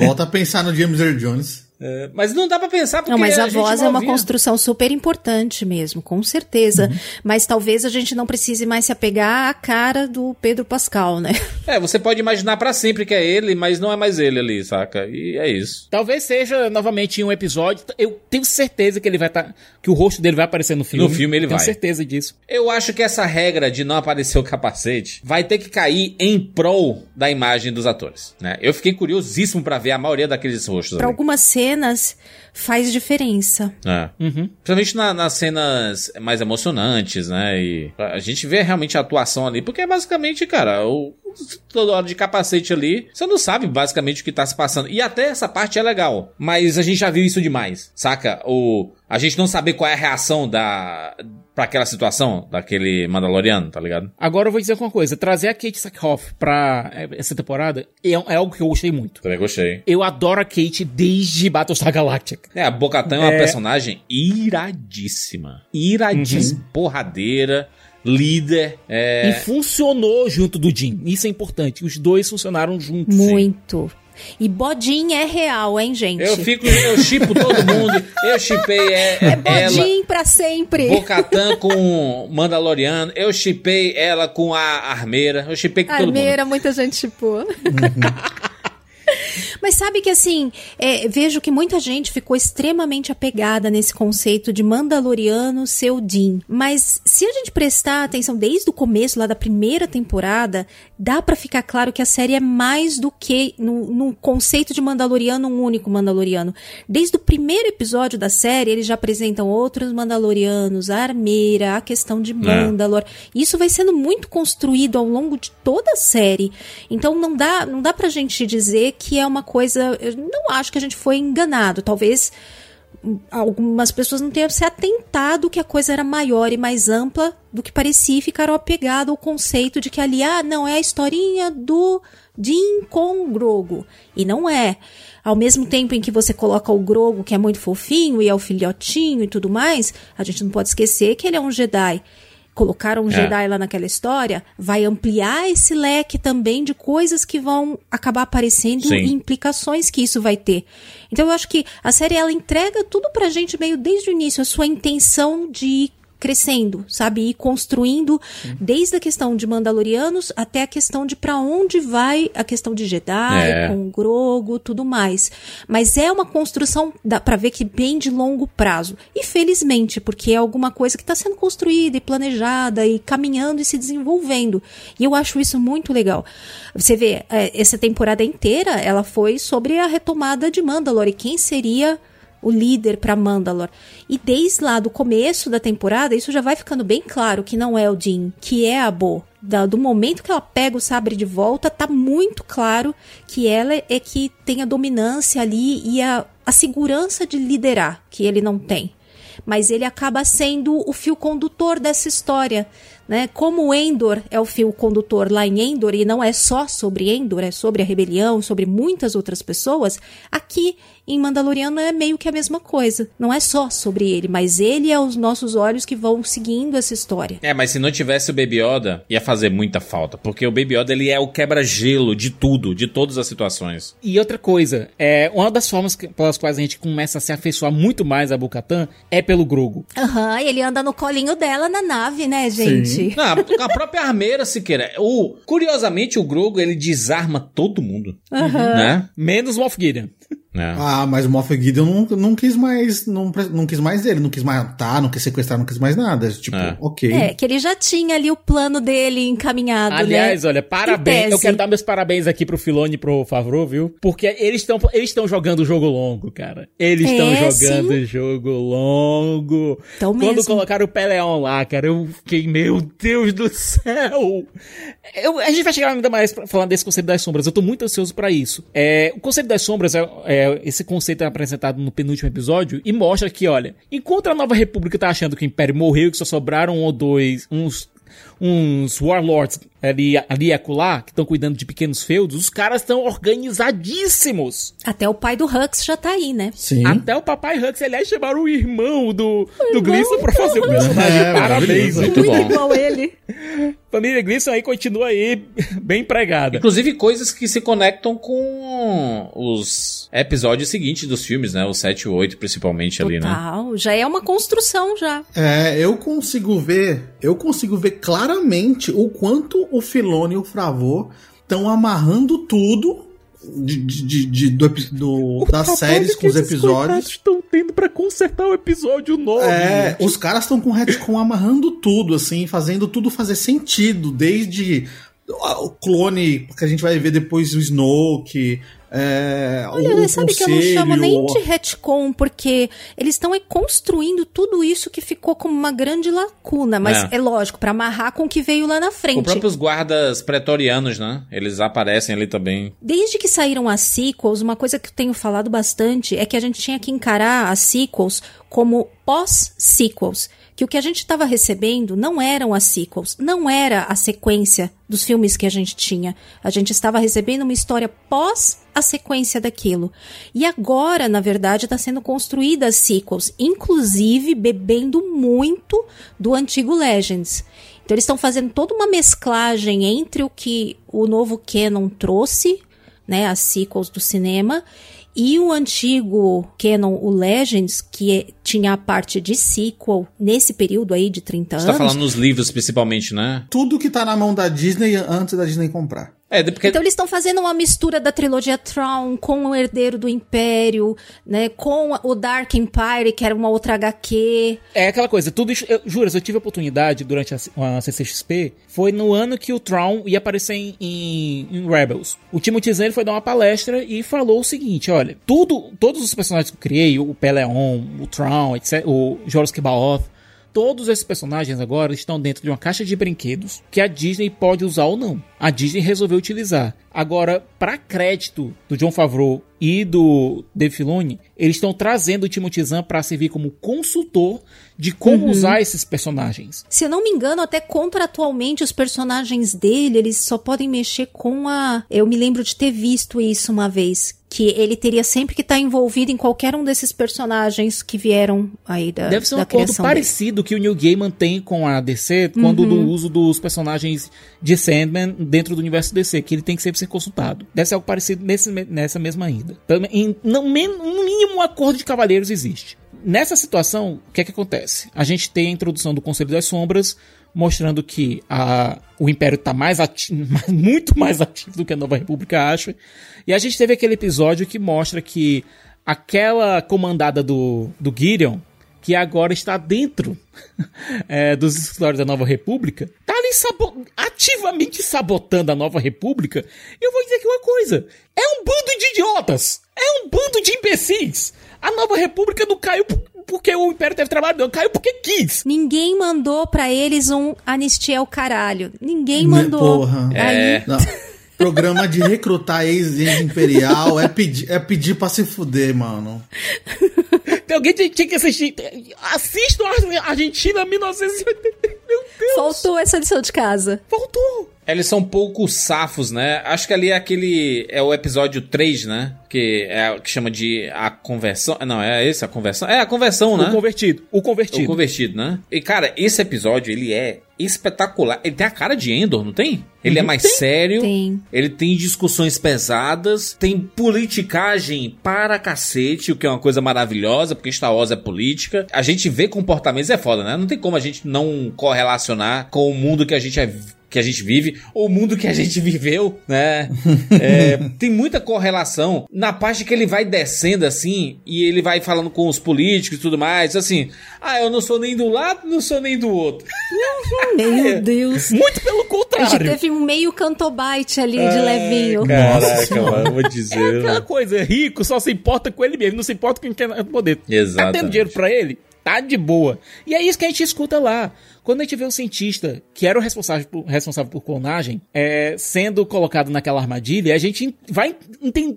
Speaker 5: Volta a pensar no James Earl Jones.
Speaker 3: É, mas não dá pra pensar porque
Speaker 6: Não, mas a,
Speaker 3: gente
Speaker 6: voz é uma
Speaker 3: via.
Speaker 6: construção super importante mesmo, com certeza. Mas talvez a gente não precise mais se apegar à cara do Pedro Pascal, né? [LAUGHS]
Speaker 3: É, você pode imaginar pra sempre que é ele, mas não é mais ele ali, saca? E é isso.
Speaker 4: Talvez seja novamente em um episódio. Eu tenho certeza que ele vai estar. que o rosto dele vai aparecer no filme.
Speaker 3: No filme ele
Speaker 4: tenho
Speaker 3: vai.
Speaker 4: certeza disso.
Speaker 3: Eu acho que essa regra de não aparecer o capacete vai ter que cair em prol da imagem dos atores, né? Eu fiquei curiosíssimo pra ver a maioria daqueles rostos
Speaker 6: Para algumas cenas faz diferença.
Speaker 3: É. Principalmente na- nas cenas mais emocionantes, né? E a gente vê realmente a atuação ali, porque é basicamente, cara, o, toda hora de capacete ali, você não sabe basicamente o que tá se passando. E até essa parte é legal, mas a gente já viu isso demais, saca? O, a gente não saber qual é a reação da para aquela situação daquele Mandaloriano, tá ligado?
Speaker 4: Agora eu vou dizer uma coisa: trazer a Kate Sackhoff pra eh, essa temporada é, é algo que eu gostei muito.
Speaker 3: Também gostei.
Speaker 4: Eu adoro a Kate desde Battlestar Galactica.
Speaker 3: É, a Bocatan é uma
Speaker 4: É.
Speaker 3: personagem iradíssima. Iradíssima. Porradeira, líder. É...
Speaker 4: E funcionou junto do Jim. Isso é importante. Os dois funcionaram juntos.
Speaker 6: Muito. E bodinho é real, hein, gente?
Speaker 3: Eu fico, eu chipo todo mundo. Eu chipei é,
Speaker 6: É
Speaker 3: ela,
Speaker 6: bodinho pra sempre.
Speaker 3: Bocatan com Mandaloriano. Eu chipei ela com a Armeira. Eu chipei com todo mundo.
Speaker 6: Armeira, muita gente chipou. [LAUGHS] Mas sabe que assim, é, vejo que muita gente ficou extremamente apegada nesse conceito de Mandaloriano ser o Din. Mas se a gente prestar atenção desde o começo, lá da primeira temporada, dá pra ficar claro que a série é mais do que no, no conceito de Mandaloriano, um único Mandaloriano. Desde o primeiro episódio da série, eles já apresentam outros Mandalorianos, a armeira, a questão de Mandalor. Isso vai sendo muito construído ao longo de toda a série. Então não dá, não dá pra gente dizer que é uma coisa. Eu não acho que a gente foi enganado. Talvez algumas pessoas não tenham se atentado que a coisa era maior e mais ampla do que parecia e ficaram apegados ao conceito de que ali, ah, não, é a historinha do Din com o Grogo. E não é. Ao mesmo tempo em que você coloca o Grogo, que é muito fofinho e é o filhotinho e tudo mais, a gente não pode esquecer que ele é um Jedi colocaram um
Speaker 3: É.
Speaker 6: Jedi lá naquela história, vai ampliar esse leque também de coisas que vão acabar aparecendo
Speaker 3: Sim.
Speaker 6: e implicações que isso vai ter. Então eu acho que a série ela entrega tudo pra gente meio desde o início, a sua intenção de crescendo, sabe? Ir construindo desde a questão de Mandalorianos até a questão de pra onde vai a questão de Jedi,
Speaker 3: É.
Speaker 6: com o Grogo, tudo mais. Mas é uma construção, dá pra ver que bem de longo prazo. E felizmente, porque é alguma coisa que está sendo construída e planejada e caminhando e se desenvolvendo. E eu acho isso muito legal. Você vê, é, essa temporada inteira, ela foi sobre a retomada de Mandalore. E quem seria o líder para Mandalor. E desde lá do começo da temporada, isso já vai ficando bem claro que não é o Din, que é a Bo. Da- do momento que ela pega o sabre de volta, tá muito claro que ela é que tem a dominância ali e a, a segurança de liderar, que ele não tem. Mas ele acaba sendo o fio condutor dessa história. Né? Como Endor é o fio condutor lá em Endor, e não é só sobre Endor, é sobre a rebelião, sobre muitas outras pessoas, aqui em Mandaloriano é meio que a mesma coisa. Não é só sobre ele, mas ele é os nossos olhos que vão seguindo essa história.
Speaker 3: É, mas se não tivesse o Baby Yoda, ia fazer muita falta. Porque o Baby Yoda, ele é o quebra-gelo de tudo, de todas as situações.
Speaker 4: E outra coisa, é, uma das formas que- pelas quais a gente começa a se afeiçoar muito mais a Bocatan é pelo Grogo.
Speaker 6: Aham, e ele anda no colinho dela na nave, né, gente?
Speaker 3: Não, a própria armeira, Siqueira. O, curiosamente, o Grogo, ele desarma todo mundo. Né?
Speaker 4: Menos o Moff Gideon.
Speaker 3: É.
Speaker 5: Ah, mas o Moff Gideon não, não quis mais. Não, não quis mais dele, não quis matar, não quis sequestrar, não quis mais nada. Tipo,
Speaker 3: É.
Speaker 5: ok.
Speaker 6: É, que ele já tinha ali o plano dele encaminhado,
Speaker 4: Aliás,
Speaker 6: né?
Speaker 4: olha, parabéns. Eu quero dar meus parabéns aqui pro Filone e pro Favreau, viu? Porque eles estão eles estão jogando o jogo longo, cara. Eles estão
Speaker 6: É,
Speaker 4: jogando
Speaker 6: sim.
Speaker 4: o jogo longo.
Speaker 6: Tão
Speaker 4: Quando
Speaker 6: mesmo.
Speaker 4: colocaram o Peleon lá, cara, eu fiquei, meu Deus do céu. Eu- a gente vai chegar ainda mais falando desse conceito das sombras. Eu tô muito ansioso pra isso. É, o conceito das sombras é, é- esse conceito é apresentado no penúltimo episódio e mostra que, olha, enquanto a Nova República tá achando que o Império morreu e que só sobraram um ou dois, uns uns warlords ali, ali e acolá, que estão cuidando de pequenos feudos, os caras estão organizadíssimos.
Speaker 6: Até o pai do Hux já tá aí, né?
Speaker 5: Sim.
Speaker 4: Até o papai Hux, aliás, chamaram o irmão do, do Gleason pra fazer o personagem.
Speaker 5: É,
Speaker 4: Parabéns.
Speaker 5: maravilhoso.
Speaker 3: Muito bom.
Speaker 6: igual ele. [LAUGHS]
Speaker 4: Família Gleason aí continua aí [LAUGHS] bem empregada.
Speaker 3: Inclusive coisas que se conectam com os episódios seguintes dos filmes, né? O 7 e o 8, principalmente ali, né?
Speaker 6: Total, já é uma construção já.
Speaker 5: É, eu consigo ver, eu consigo ver claramente o quanto o Filone e o Fravô estão amarrando tudo de, de- de- do, do- das séries com os episódios.
Speaker 4: estão tendo pra consertar o episódio 9.
Speaker 5: É, os caras estão com o retcon amarrando tudo, assim, fazendo tudo fazer sentido, desde o clone que a gente vai ver depois o Snoke, é,
Speaker 6: Olha,
Speaker 5: o,
Speaker 6: sabe que eu não chamo nem de retcon, porque eles estão aí construindo tudo isso que ficou como uma grande lacuna. Mas
Speaker 3: É.
Speaker 6: é, lógico, pra amarrar com o que veio lá na
Speaker 3: Os
Speaker 6: frente.
Speaker 3: próprios guardas pretorianos, né? Eles aparecem ali também.
Speaker 6: Desde que saíram as sequels, uma coisa que eu tenho falado bastante é que a gente tinha que encarar as sequels como pós-sequels. Que o que a gente estava recebendo não eram as sequels, não era a sequência dos filmes que a gente tinha. A gente estava recebendo uma história pós a sequência daquilo. E agora, na verdade, está sendo construída as sequels, inclusive bebendo muito do antigo Legends. Então eles estão fazendo toda uma mesclagem entre o que o novo canon trouxe, né, as sequels do cinema, e o antigo canon, o Legends, que é- tinha a parte de sequel nesse período aí de 30
Speaker 3: Você
Speaker 6: anos.
Speaker 3: tá falando nos livros, principalmente, né?
Speaker 5: Tudo que tá na mão da Disney antes da Disney comprar.
Speaker 3: É, porque...
Speaker 6: Então eles estão fazendo uma mistura da trilogia Tron com o Herdeiro do Império, né? Com o Dark Empire, que era uma outra HQ.
Speaker 4: É aquela coisa, tudo isso. Eu, juras, eu tive a oportunidade durante a, a CCXP. Foi no ano que o Tron ia aparecer em, em, em Rebels. O Timothy Zahn foi dar uma palestra e falou o seguinte: olha, tudo, todos os personagens que eu criei, o Peleon, o Tron, etc., o Joros Kibaoth, todos esses personagens agora estão dentro de uma caixa de brinquedos que a Disney pode usar ou não. A Disney resolveu utilizar. Agora, para crédito do John Favreau e do Dave Filoni, eles estão trazendo o Timothy Zahn para servir como consultor de como uhum. usar esses personagens.
Speaker 6: Se eu não me engano, até contratualmente os personagens dele, eles só podem mexer com a. Eu me lembro de ter visto isso uma vez, que ele teria sempre que estar tá envolvido em qualquer um desses personagens que vieram aí da
Speaker 4: Deve ser um
Speaker 6: acordo
Speaker 4: parecido
Speaker 6: dele.
Speaker 4: que o New Gaiman tem com a DC quando uhum. do uso dos personagens de Sandman dentro do universo DC, que ele tem que sempre ser consultado. Deve ser algo parecido nesse, nessa mesma. Em, no, no mínimo um acordo de cavaleiros existe. Nessa situação, o que é que acontece? A gente tem a introdução do Conselho das Sombras, mostrando que a, o Império está mais ativo, [LAUGHS] muito mais ativo do que a Nova República acha. E a gente teve aquele episódio que mostra que aquela comandada do, do Gideon, que agora está dentro [LAUGHS] é, dos escritórios da Nova República, tá ali sabo ativamente sabotando a Nova República. E eu vou dizer aqui uma coisa: é um bando de idiotas! É um bando de imbecis! A Nova República não caiu porque o Império teve trabalho, não. Caiu porque quis.
Speaker 6: Ninguém mandou para eles um anistia ao caralho. Ninguém mandou.
Speaker 5: Porra. Aí... É. Não. Programa de recrutar ex-imperial é pedir, é pedir pra se fuder, mano. [LAUGHS]
Speaker 4: Tem alguém que tinha que assistir. Assistam a Argentina 1980. Meu Deus.
Speaker 6: Faltou essa lição de casa.
Speaker 4: Faltou.
Speaker 3: Eles são pouco safos, né? Acho que ali é aquele. É o episódio 3, né? Que é o que chama de a conversão. Não, é esse a conversão? É a conversão, né?
Speaker 4: O convertido. O convertido.
Speaker 3: O convertido, né? E, cara, esse episódio, ele é espetacular. Ele tem a cara de Endor, não tem? Ele é uhum. é mais
Speaker 6: tem.
Speaker 3: sério.
Speaker 6: Tem.
Speaker 3: Ele tem discussões pesadas. Tem politicagem para cacete, o que é uma coisa maravilhosa, porque Star Wars é política. A gente vê comportamentos, é foda, né? Não tem como a gente não correlacionar com o mundo que a gente é que a gente vive, ou o mundo que a gente [LAUGHS] viveu, né? É, tem muita correlação na parte que ele vai descendo assim e ele vai falando com os políticos e tudo mais, assim, ah, eu não sou nem do lado, não sou nem do outro.
Speaker 6: Meu é, Deus.
Speaker 4: Muito pelo contrário. A
Speaker 6: gente teve um meio cantobite ali de levinho.
Speaker 3: Caraca, mano, eu vou dizer.
Speaker 4: É aquela coisa, rico só se importa com ele mesmo, não se importa com quem quer poder.
Speaker 3: Exato.
Speaker 4: Tá tendo dinheiro pra ele? Tá de boa. E é isso que a gente escuta lá. Quando a gente vê o cientista, que era o responsável por, responsável por clonagem, é, sendo colocado naquela armadilha, a gente vai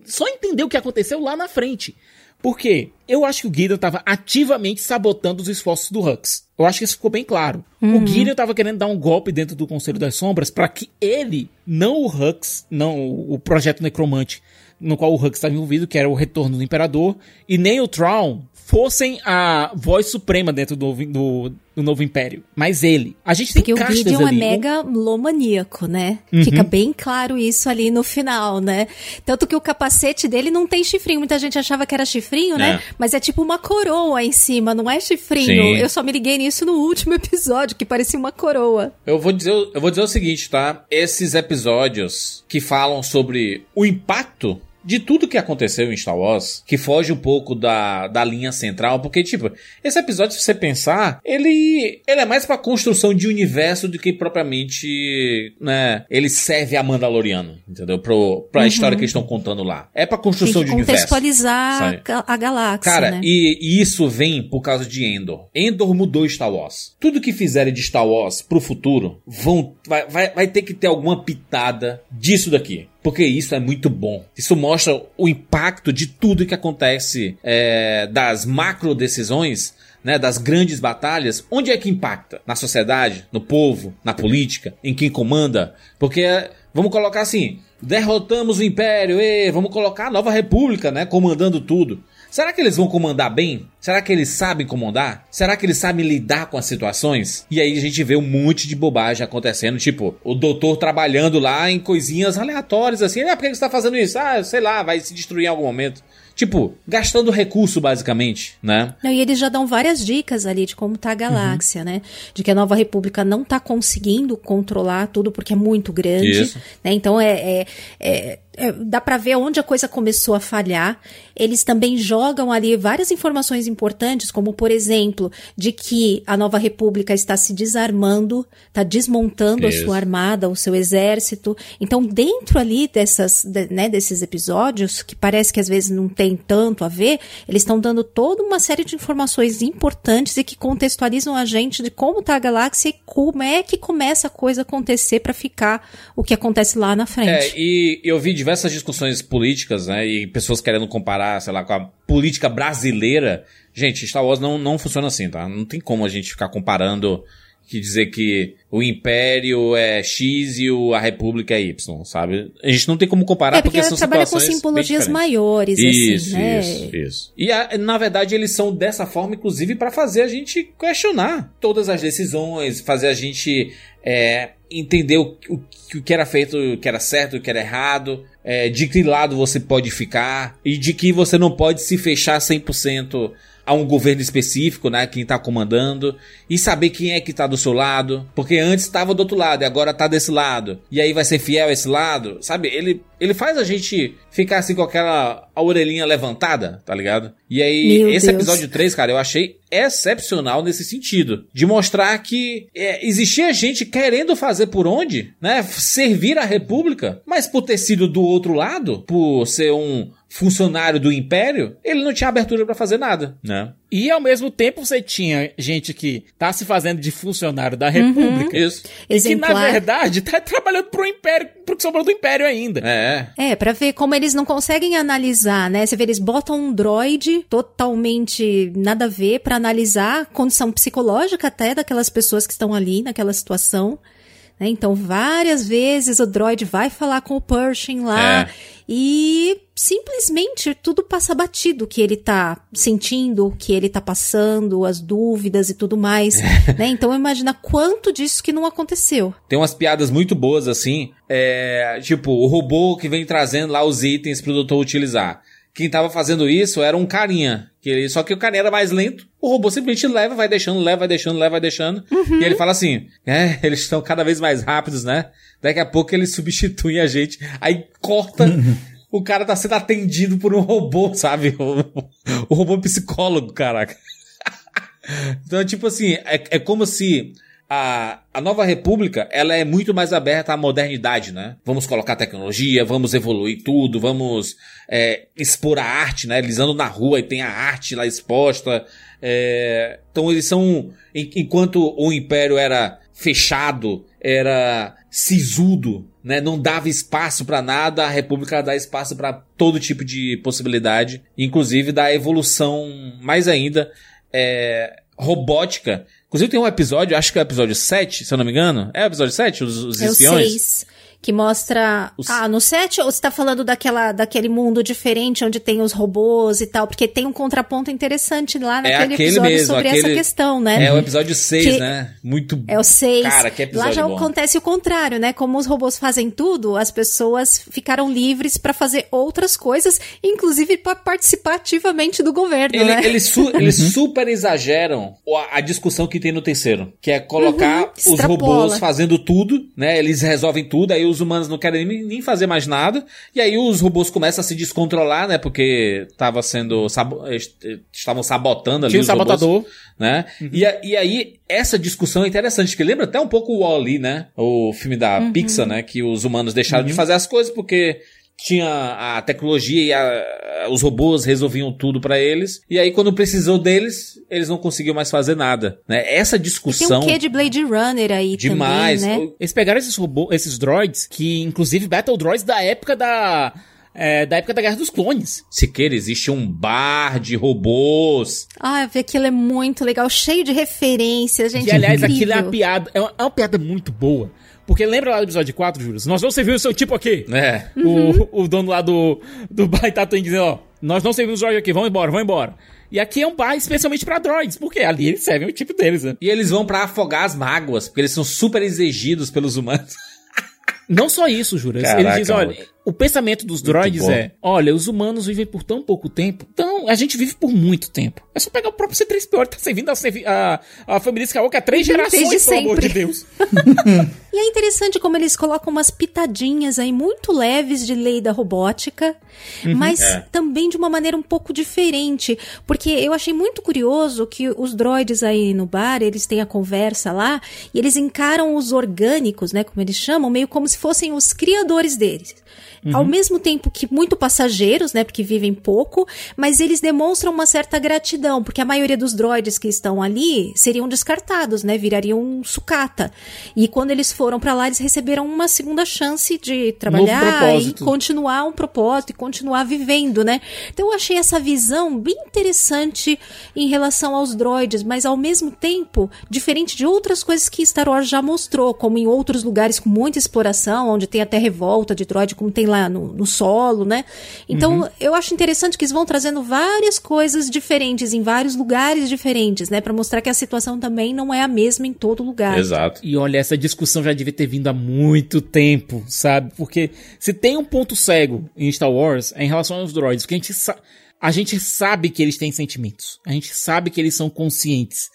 Speaker 4: só entender o que aconteceu lá na frente. Por quê? Eu acho que o Gideon estava ativamente sabotando os esforços do Hux. Eu acho que isso ficou bem claro. Uhum. O Gideon estava querendo dar um golpe dentro do Conselho das Sombras para que ele, não o Hux, não o projeto Necromante, no qual o Hux estava envolvido, que era o retorno do Imperador, e nem o Traum fossem a voz suprema dentro do, do, do novo império. Mas ele. A gente tem
Speaker 6: Porque o Gideon é mega lomaníaco, né? Uhum. Fica bem claro isso ali no final, né? Tanto que o capacete dele não tem chifrinho. Muita gente achava que era chifrinho, né? é. né? Mas é tipo uma coroa em cima, não é chifrinho. Sim. Eu só me liguei nisso no último [LAUGHS] episódio, que parecia uma coroa.
Speaker 3: Eu vou dizer, eu vou dizer o seguinte, tá? Esses episódios que falam sobre o impacto de tudo que aconteceu em Star Wars, que foge um pouco da, da linha central, porque, tipo, esse episódio, se você pensar, ele, ele é mais pra construção de universo do que propriamente, né, ele serve a Mandaloriano, entendeu? Pro, pra uhum. história que eles estão contando lá. É pra construção de universo.
Speaker 6: contextualizar a galáxia,
Speaker 3: Cara,
Speaker 6: né?
Speaker 3: e, e, isso vem por causa de Endor. Endor mudou Star Wars. Tudo que fizerem de Star Wars pro futuro, vão, vai, vai, vai ter que ter alguma pitada disso daqui porque isso é muito bom. Isso mostra o impacto de tudo que acontece é, das macro decisões. Né, das grandes batalhas, onde é que impacta? Na sociedade, no povo, na política, em quem comanda? Porque, vamos colocar assim, derrotamos o império, e vamos colocar a nova república, né, comandando tudo. Será que eles vão comandar bem? Será que eles sabem comandar? Será que eles sabem lidar com as situações? E aí a gente vê um monte de bobagem acontecendo, tipo, o doutor trabalhando lá em coisinhas aleatórias assim. Ah, por que você está fazendo isso? Ah, sei lá, vai se destruir em algum momento. tipo, gastando recurso, basicamente, né?
Speaker 6: Não, e eles já dão várias dicas ali de como tá a galáxia, né? De que a Nova República não tá conseguindo controlar tudo porque é muito grande.
Speaker 3: Isso.
Speaker 6: Né? Então é, é- é- é- dá pra ver onde a coisa começou a falhar. Eles também jogam ali várias informações importantes, como por exemplo, de que a Nova República está se desarmando, está desmontando
Speaker 3: Isso.
Speaker 6: a sua armada, o seu exército. Então, dentro ali dessas, de- né, desses episódios, que parece que às vezes não tem tanto a ver, eles estão dando toda uma série de informações importantes e que contextualizam a gente de como tá a galáxia e como é que começa a coisa a acontecer para ficar o que acontece lá na frente.
Speaker 3: É, e eu vi diversas discussões políticas, né? E pessoas querendo comparar, sei lá, com a política brasileira. Gente, Star Wars não, não funciona assim, tá? Não tem como a gente ficar comparando que dizer que o Império é X e o, a República é Y, sabe? A gente não tem como comparar
Speaker 6: É, porque
Speaker 3: porque, são
Speaker 6: trabalha com simbologias maiores,
Speaker 3: Isso,
Speaker 6: assim, né?
Speaker 3: isso, isso. E a- na verdade eles são dessa forma, inclusive, pra fazer a gente questionar todas as decisões, fazer a gente é, entender o, o, o que era feito, o que era certo, o que era errado, é, de que lado você pode ficar e de que você não pode se fechar 100% a um governo específico, né, quem tá comandando, e saber quem é que tá do seu lado, porque antes estava do outro lado e agora tá desse lado. E aí vai ser fiel a esse lado, sabe? Ele ele faz a gente ficar assim com aquela a orelhinha levantada, tá ligado? E aí
Speaker 6: Meu
Speaker 3: esse
Speaker 6: Deus.
Speaker 3: episódio 3, cara, eu achei excepcional nesse sentido, de mostrar que é, existia gente querendo fazer por onde, né, servir a república, mas por ter sido do outro lado, por ser um funcionário do império, ele não tinha abertura pra fazer nada, né?
Speaker 4: E ao mesmo tempo você tinha gente que tá se fazendo de funcionário da República.
Speaker 3: Isso.
Speaker 4: E que na
Speaker 6: Exemplar.
Speaker 4: verdade tá trabalhando pro Império, pro que sobrou do Império ainda.
Speaker 3: É.
Speaker 6: É, pra ver como eles não conseguem analisar, né? Você vê, eles botam um droid totalmente nada a ver pra analisar a condição psicológica até daquelas pessoas que estão ali naquela situação. Né? Então, várias vezes o droid vai falar com o Pershing lá
Speaker 3: É.
Speaker 6: e simplesmente tudo passa batido o que ele tá sentindo, o que ele tá passando, as dúvidas e tudo mais, [LAUGHS] né? Então, imagina quanto disso que não aconteceu.
Speaker 3: Tem umas piadas muito boas assim. É, tipo, o robô que vem trazendo lá os itens pro doutor utilizar. Quem tava fazendo isso era um carinha. Que ele, só que o carinha era mais lento. O robô simplesmente leva, vai deixando, leva, vai deixando, leva, vai deixando. E ele fala assim: é, [LAUGHS] eles estão cada vez mais rápidos, né? Daqui a pouco eles [LAUGHS] substituem a gente. Aí corta. O cara tá sendo atendido por um robô, sabe? O, o robô psicólogo, caraca. [LAUGHS] Então, tipo assim, é, é como se a, a nova república, ela é muito mais aberta à modernidade, né? Vamos colocar tecnologia, vamos evoluir tudo, vamos é, expor a arte, né? Eles andam na rua e tem a arte lá exposta. É, então eles são, en- enquanto o império era fechado, era sisudo, né? Não dava espaço pra nada, a república dá espaço pra todo tipo de possibilidade, inclusive da evolução mais ainda é, robótica. Inclusive tem um episódio, acho que é o episódio 7, se eu não me engano. É o episódio 7, os, os
Speaker 6: É o
Speaker 3: espiões?
Speaker 6: 6. Que mostra.
Speaker 3: Os-
Speaker 6: Ah, no 7 ou você tá falando daquela, daquele mundo diferente onde tem os robôs e tal? Porque tem um contraponto interessante lá
Speaker 3: É
Speaker 6: naquele
Speaker 3: aquele
Speaker 6: episódio
Speaker 3: mesmo,
Speaker 6: sobre
Speaker 3: aquele-
Speaker 6: essa questão, né?
Speaker 3: É o episódio 6,
Speaker 6: Que-
Speaker 3: né? Muito.
Speaker 6: É o 6.
Speaker 3: Cara, que episódio
Speaker 6: Lá já
Speaker 3: bom.
Speaker 6: acontece o contrário, né? Como os robôs fazem tudo, as pessoas ficaram livres pra fazer outras coisas, inclusive pra participar ativamente do governo,
Speaker 3: Ele-
Speaker 6: né?
Speaker 3: eles, su- [LAUGHS] eles super exageram a, a discussão que tem no terceiro, que é colocar
Speaker 6: Uhum,
Speaker 3: os robôs fazendo tudo, né? Eles resolvem tudo, aí os humanos não querem nem, nem fazer mais nada, e aí os robôs começam a se descontrolar, né? Porque tava sendo sabo- estavam sabotando ali
Speaker 4: Tinha um
Speaker 3: os robôs,
Speaker 4: sabotador.
Speaker 3: né? E, a- e aí essa discussão é interessante, que lembra até um pouco o Wall-E, né? O filme da
Speaker 6: Uhum.
Speaker 3: Pixar, né? Que os humanos deixaram de fazer as coisas porque tinha a tecnologia e a- os robôs resolviam tudo pra eles. E aí, quando precisou deles, eles não conseguiam mais fazer nada. Né? Essa
Speaker 6: Tem
Speaker 3: discussão.
Speaker 6: um quê de Blade Runner aí
Speaker 3: Demais.
Speaker 6: também, né?
Speaker 3: O-
Speaker 4: Eles pegaram esses robôs, esses droids, que inclusive Battle Droids da época da. é, da época da Guerra dos Clones.
Speaker 3: Siqueira, existe um bar de robôs.
Speaker 6: Ah, aquilo é muito legal, cheio de referências, gente.
Speaker 4: Que, aliás,
Speaker 6: incrível.
Speaker 4: aquilo é uma piada. É uma, é uma piada muito boa. Porque lembra lá do episódio 4, Júlio? Nós não servimos o seu tipo aqui.
Speaker 3: É.
Speaker 4: O, o dono lá do, do bar Tatooine dizendo, ó, nós não servimos droid aqui, vamos embora, vamos embora. E aqui é um bar especialmente pra droids, porque ali eles servem o tipo deles, né?
Speaker 3: E eles vão pra afogar as mágoas, porque eles são super exigidos pelos humanos.
Speaker 4: Não só isso, Júlio. Eles dizem, olha. O pensamento dos droids é: olha, os humanos vivem por tão pouco tempo, então a gente vive por muito tempo. É só pegar o próprio C3PO, ele tá servindo a, servi- a, a família Skywalker há três gerações, pelo amor de. Deus. [LAUGHS] [LAUGHS]
Speaker 6: E é interessante como eles colocam umas pitadinhas aí muito leves de lei da robótica, mas
Speaker 3: É.
Speaker 6: também de uma maneira um pouco diferente, porque eu achei muito curioso que os droids aí no bar, eles têm a conversa lá e eles encaram os orgânicos, né, como eles chamam, meio como se fossem os criadores deles. Ao mesmo tempo que muito passageiros, né, porque vivem pouco, mas eles demonstram uma certa gratidão, porque a maioria dos droids que estão ali seriam descartados, né, virariam um sucata. E quando eles foram pra lá, eles receberam uma segunda chance de trabalhar e continuar um propósito e continuar vivendo, né? Então eu achei essa visão bem interessante em relação aos droids, mas ao mesmo tempo diferente de outras coisas que Star Wars já mostrou, como em outros lugares com muita exploração, onde tem até revolta de droid, como tem lá no, no solo, né? Então eu acho interessante que eles vão trazendo várias coisas diferentes em vários lugares diferentes, né? Pra mostrar que a situação também não é a mesma em todo lugar.
Speaker 3: Exato.
Speaker 4: E olha, essa discussão já devia ter vindo há muito tempo, sabe? Porque se tem um ponto cego em Star Wars é em relação aos droids, porque a gente, sa- a gente sabe que eles têm sentimentos, a gente sabe que eles são conscientes.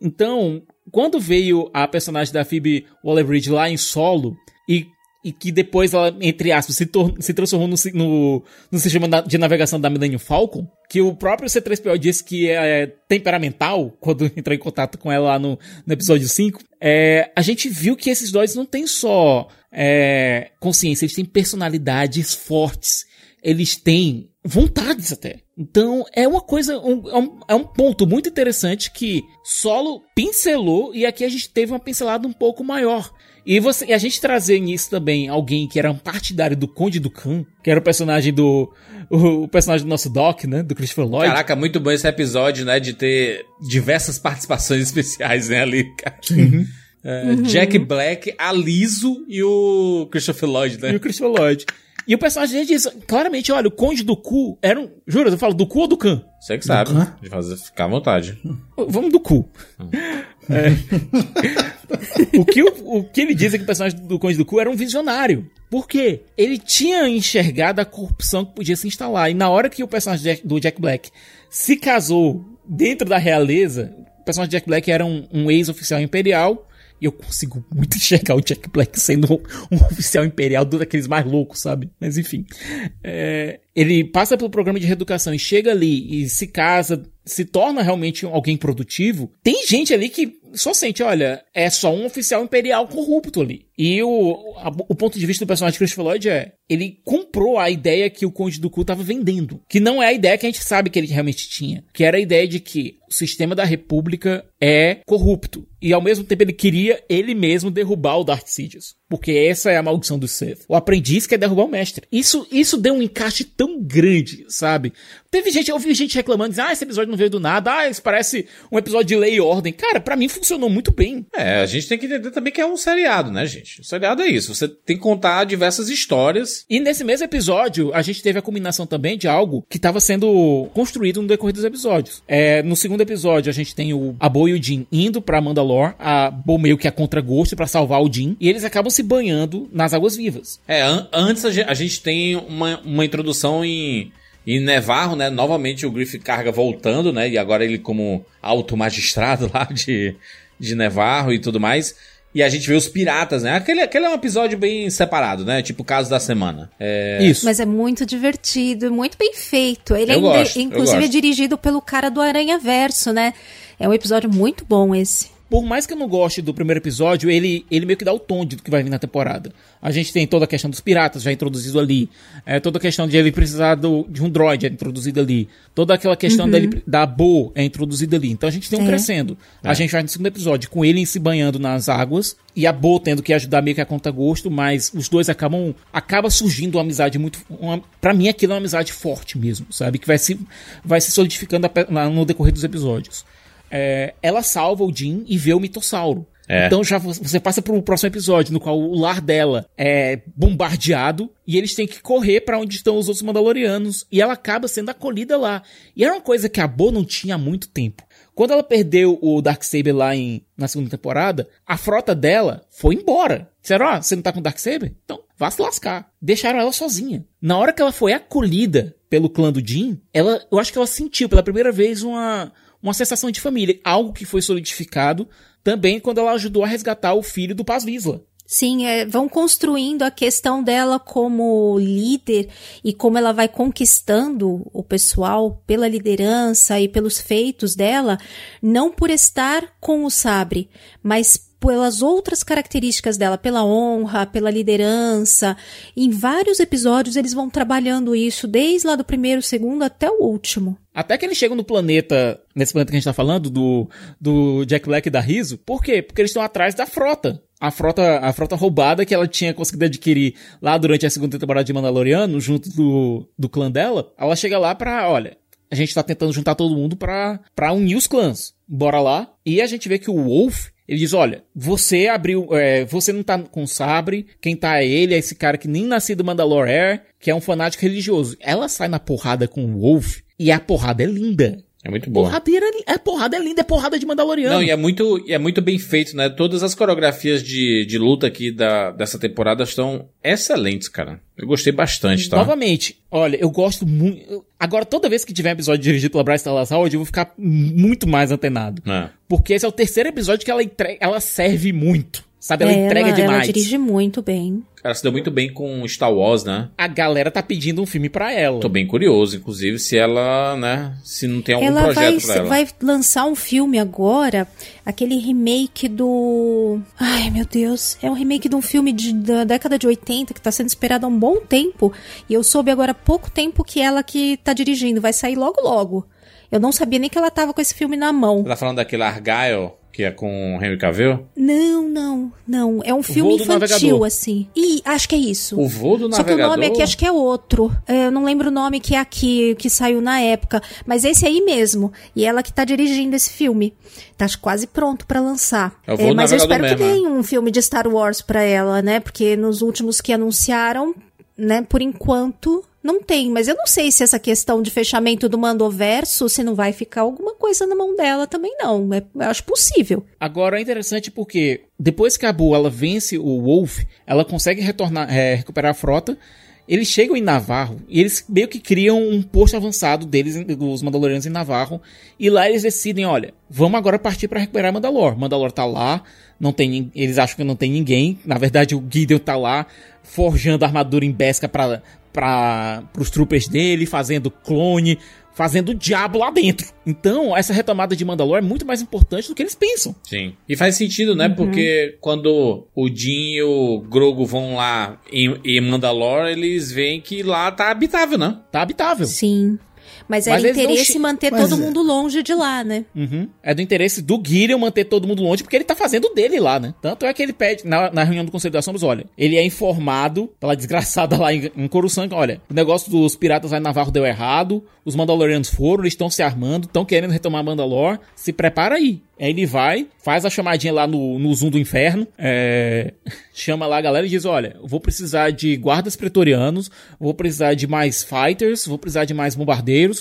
Speaker 4: Então, quando veio a personagem da Phoebe Waller-Bridge lá em solo e, e que depois ela, entre aspas, se, se transformou no, no, no sistema de navegação da Millennium Falcon, que o próprio C3PO disse que é temperamental quando [LAUGHS] entrou em contato com ela lá no, no episódio 5, é, a gente viu que esses dois não têm só é, consciência, eles têm personalidades fortes. Eles têm vontades até. Então é uma coisa, um- é, um, é um ponto muito interessante que Solo pincelou e aqui a gente teve uma pincelada um pouco maior. E, você, e a gente trazer nisso também alguém que era um partidário do Conde do Khan, que era o personagem do. O, o personagem do nosso Doc, né? Do Christopher Lloyd.
Speaker 3: Caraca, muito bom esse episódio, né? De ter diversas participações [LAUGHS] especiais, né, ali, cara. É, Jack Black, a Liso e o Christopher Lloyd, né?
Speaker 4: E o Christopher Lloyd. E o personagem dele diz claramente: olha, o Conde do Cu era um. Jura, eu falo do cu ou do Khan?
Speaker 3: Você que sabe. Fazer, ficar à vontade.
Speaker 4: Vamos do cu. [LAUGHS] É. [LAUGHS] o, que o, o que ele diz é que o personagem do Conde do Cu era um visionário. Por quê? Ele tinha enxergado a corrupção que podia se instalar. E na hora que o personagem do Jack Black se casou dentro da realeza, o personagem de Jack Black era um, um ex-oficial imperial. E eu consigo muito [LAUGHS] enxergar o Jack Black sendo um, oficial imperial, um daqueles mais loucos, sabe? Mas enfim. É, ele passa pelo programa de reeducação e chega ali e se casa, se torna realmente alguém produtivo. Tem gente ali que só sente, olha, é só um oficial imperial corrupto ali. E o, a- o ponto de vista do personagem Christopher Lloyd é, ele comprou a ideia que o Conde do Cu tava vendendo. Que não é a ideia que a gente sabe que ele realmente tinha. Que era a ideia de que o sistema da república é corrupto. E ao mesmo tempo ele queria ele mesmo derrubar o Darth Sidious. Porque essa é a maldição do Sith. O aprendiz quer derrubar o mestre. Isso, isso deu um encaixe tão grande, sabe? Teve gente, eu ouvi gente reclamando, dizendo, ah, esse episódio não veio do nada, ah, isso parece um episódio de lei e ordem. Cara, pra mim funcionou muito bem.
Speaker 3: É, a gente tem que entender também que é um seriado, né, gente? O seriado é isso. Você tem que contar diversas histórias.
Speaker 4: E nesse mesmo episódio, a gente teve a combinação também de algo que estava sendo construído no decorrer dos episódios. É, no segundo episódio, a gente tem o a Bo e o Jin indo pra Mandalore, a Bo meio que a contragosto pra salvar o Jin, e eles acabam se banhando nas águas vivas.
Speaker 3: É, an- antes a ge- a gente tem uma, uma introdução em, em Nevarro, né? Novamente o Griff Carga voltando, né? E agora ele como alto magistrado [LAUGHS] lá de, de Nevarro e tudo mais. E a gente vê os piratas, né? Aquele, aquele é um episódio bem separado, né? Tipo o caso da semana. É,
Speaker 4: Isso.
Speaker 6: Mas é muito divertido, muito bem feito. Ele
Speaker 3: Eu
Speaker 6: ainda,
Speaker 3: gosto, eu
Speaker 6: inclusive, é dirigido pelo cara do Aranha Verso, né? É um episódio muito bom esse.
Speaker 4: Por mais que eu não goste do primeiro episódio, ele, ele meio que dá o tom de do que vai vir na temporada. A gente tem toda a questão dos piratas já introduzido ali. É, toda a questão de ele precisar do- de um droid é introduzida ali. Toda aquela questão dele, da Bo é introduzida ali. Então a gente tem um
Speaker 6: É.
Speaker 4: crescendo. A gente vai no segundo episódio com ele se banhando nas águas e a Bo tendo que ajudar meio que a conta gosto, mas os dois acabam acaba surgindo uma amizade muito uma, para mim aquilo é uma amizade forte mesmo, sabe? Que vai se vai se solidificando no decorrer dos episódios. É, ela salva o Jin e vê o mitossauro.
Speaker 3: É.
Speaker 4: Então já vo- você passa pro próximo episódio, no qual o lar dela é bombardeado e eles têm que correr pra onde estão os outros Mandalorianos e ela acaba sendo acolhida lá. E era uma coisa que a Bo não tinha há muito tempo. Quando ela perdeu o Darksaber lá em, na segunda temporada, a frota dela foi embora. Disseram, ó, você não tá com o Darksaber? Então, vá se lascar. Deixaram ela sozinha. Na hora que ela foi acolhida pelo clã do Jin, ela, eu acho que ela sentiu pela primeira vez uma, uma sensação de família. Algo que foi solidificado também quando ela ajudou a resgatar o filho do Paz Visla.
Speaker 6: Sim, é, vão construindo a questão dela como líder e como ela vai conquistando o pessoal pela liderança e pelos feitos dela, não por estar com o sabre, mas pelas outras características dela, pela honra, pela liderança. Em vários episódios eles vão trabalhando isso, desde lá do primeiro, segundo até o último.
Speaker 4: Até que eles chegam no planeta, nesse planeta que a gente tá falando, do, do Jack Black e da Riso. Por quê? Porque eles estão atrás da frota. A frota, a frota roubada que ela tinha conseguido adquirir lá durante a segunda temporada de Mandaloriano, junto do, do clã dela. Ela chega lá pra, olha, a gente tá tentando juntar todo mundo pra, pra unir os clãs. Bora lá. E a gente vê que o Wolf, ele diz: Olha, você abriu. É, você não tá com sabre. Quem tá é ele, é esse cara que nem nascido Mandalore Air, que é um fanático religioso. Ela sai na porrada com o Wolf e a porrada é linda.
Speaker 3: É muito boa.
Speaker 4: Porradeira, é porrada é linda, é porrada de Mandaloriano.
Speaker 3: Não, e é muito, é muito bem feito, né? Todas as coreografias de, de luta aqui da, dessa temporada estão excelentes, cara. Eu gostei bastante, tá?
Speaker 4: Novamente, olha, eu gosto muito. Agora, toda vez que tiver episódio dirigido pela Bryce Dallas Howard, eu vou ficar muito mais antenado.
Speaker 3: É.
Speaker 4: Porque esse é o terceiro episódio que ela, entre... ela serve muito. Sabe? Ela
Speaker 6: É,
Speaker 4: entrega
Speaker 6: ela,
Speaker 4: demais.
Speaker 6: Ela dirige muito bem.
Speaker 3: Cara, se deu muito bem com Star Wars, né?
Speaker 4: A galera tá pedindo um filme pra ela.
Speaker 3: Tô bem curioso, inclusive, se ela, né? Se não tem algum
Speaker 6: ela vai,
Speaker 3: projeto pra ela.
Speaker 6: vai lançar um filme agora, aquele remake do. Ai, meu Deus. É um remake de um filme de- da década de 80 que tá sendo esperado há um bom tempo. E eu soube agora há pouco tempo que ela que tá dirigindo. Vai sair logo logo. Eu não sabia nem que ela tava com esse filme na mão.
Speaker 3: Você tá falando daquele Argyle, que é com o Henry Cavill?
Speaker 6: Não, não, não. É um filme infantil,
Speaker 4: Navegador.
Speaker 6: assim. E acho que é isso.
Speaker 3: O voo do
Speaker 6: Só que o
Speaker 3: navegador.
Speaker 6: nome aqui acho que é outro. É, eu não lembro o nome que é aqui, que saiu na época. Mas esse aí mesmo. E ela que tá dirigindo esse filme. Tá quase pronto pra lançar.
Speaker 3: É do
Speaker 6: mas eu
Speaker 3: navegador
Speaker 6: espero que
Speaker 3: mesmo,
Speaker 6: tenha um filme de Star Wars pra ela, né? Porque nos últimos que anunciaram, né, por enquanto. Não tem, mas eu não sei se essa questão de fechamento do Mandoverso, se não vai ficar alguma coisa na mão dela também, não. É, eu acho possível.
Speaker 4: Agora é interessante porque depois que a Boo ela vence o Wolf, ela consegue retornar, é, recuperar a frota. Eles chegam em Navarro e eles meio que criam um posto avançado deles, dos Mandalorianos em Navarro. E lá eles decidem, olha, vamos agora partir para recuperar Mandalor. Mandalor tá lá, não tem, eles acham que não tem ninguém. Na verdade, o Gideon tá lá forjando armadura em Besca para para os troopers dele, fazendo clone, fazendo o diabo lá dentro. Então, essa retomada de Mandalor é muito mais importante do que eles pensam.
Speaker 3: Sim. E faz sentido, né? Porque quando o Jin e o Grogu vão lá em, em Mandalore, eles veem que lá tá habitável, né?
Speaker 4: Tá habitável.
Speaker 6: Sim. Mas, era
Speaker 4: não
Speaker 6: interesse manter
Speaker 5: Mas
Speaker 6: todo
Speaker 5: é-
Speaker 6: mundo longe de lá, né?
Speaker 4: Uhum. É do interesse do Gideon manter todo mundo longe, porque ele tá fazendo dele lá, né? Tanto é que ele pede, na, na reunião do Conselho das Sombras, olha, ele é informado pela desgraçada [LAUGHS] lá em, em Coruscant, olha, o negócio dos piratas lá em Navarro deu errado, os Mandalorianos foram, eles estão se armando, estão querendo retomar Mandalor, se prepara aí. Aí ele vai, faz a chamadinha lá no, no Zoom do Inferno, é, [LAUGHS] chama lá a galera e diz, olha, vou precisar de guardas pretorianos, vou precisar de mais fighters, vou precisar de mais bombardeiros,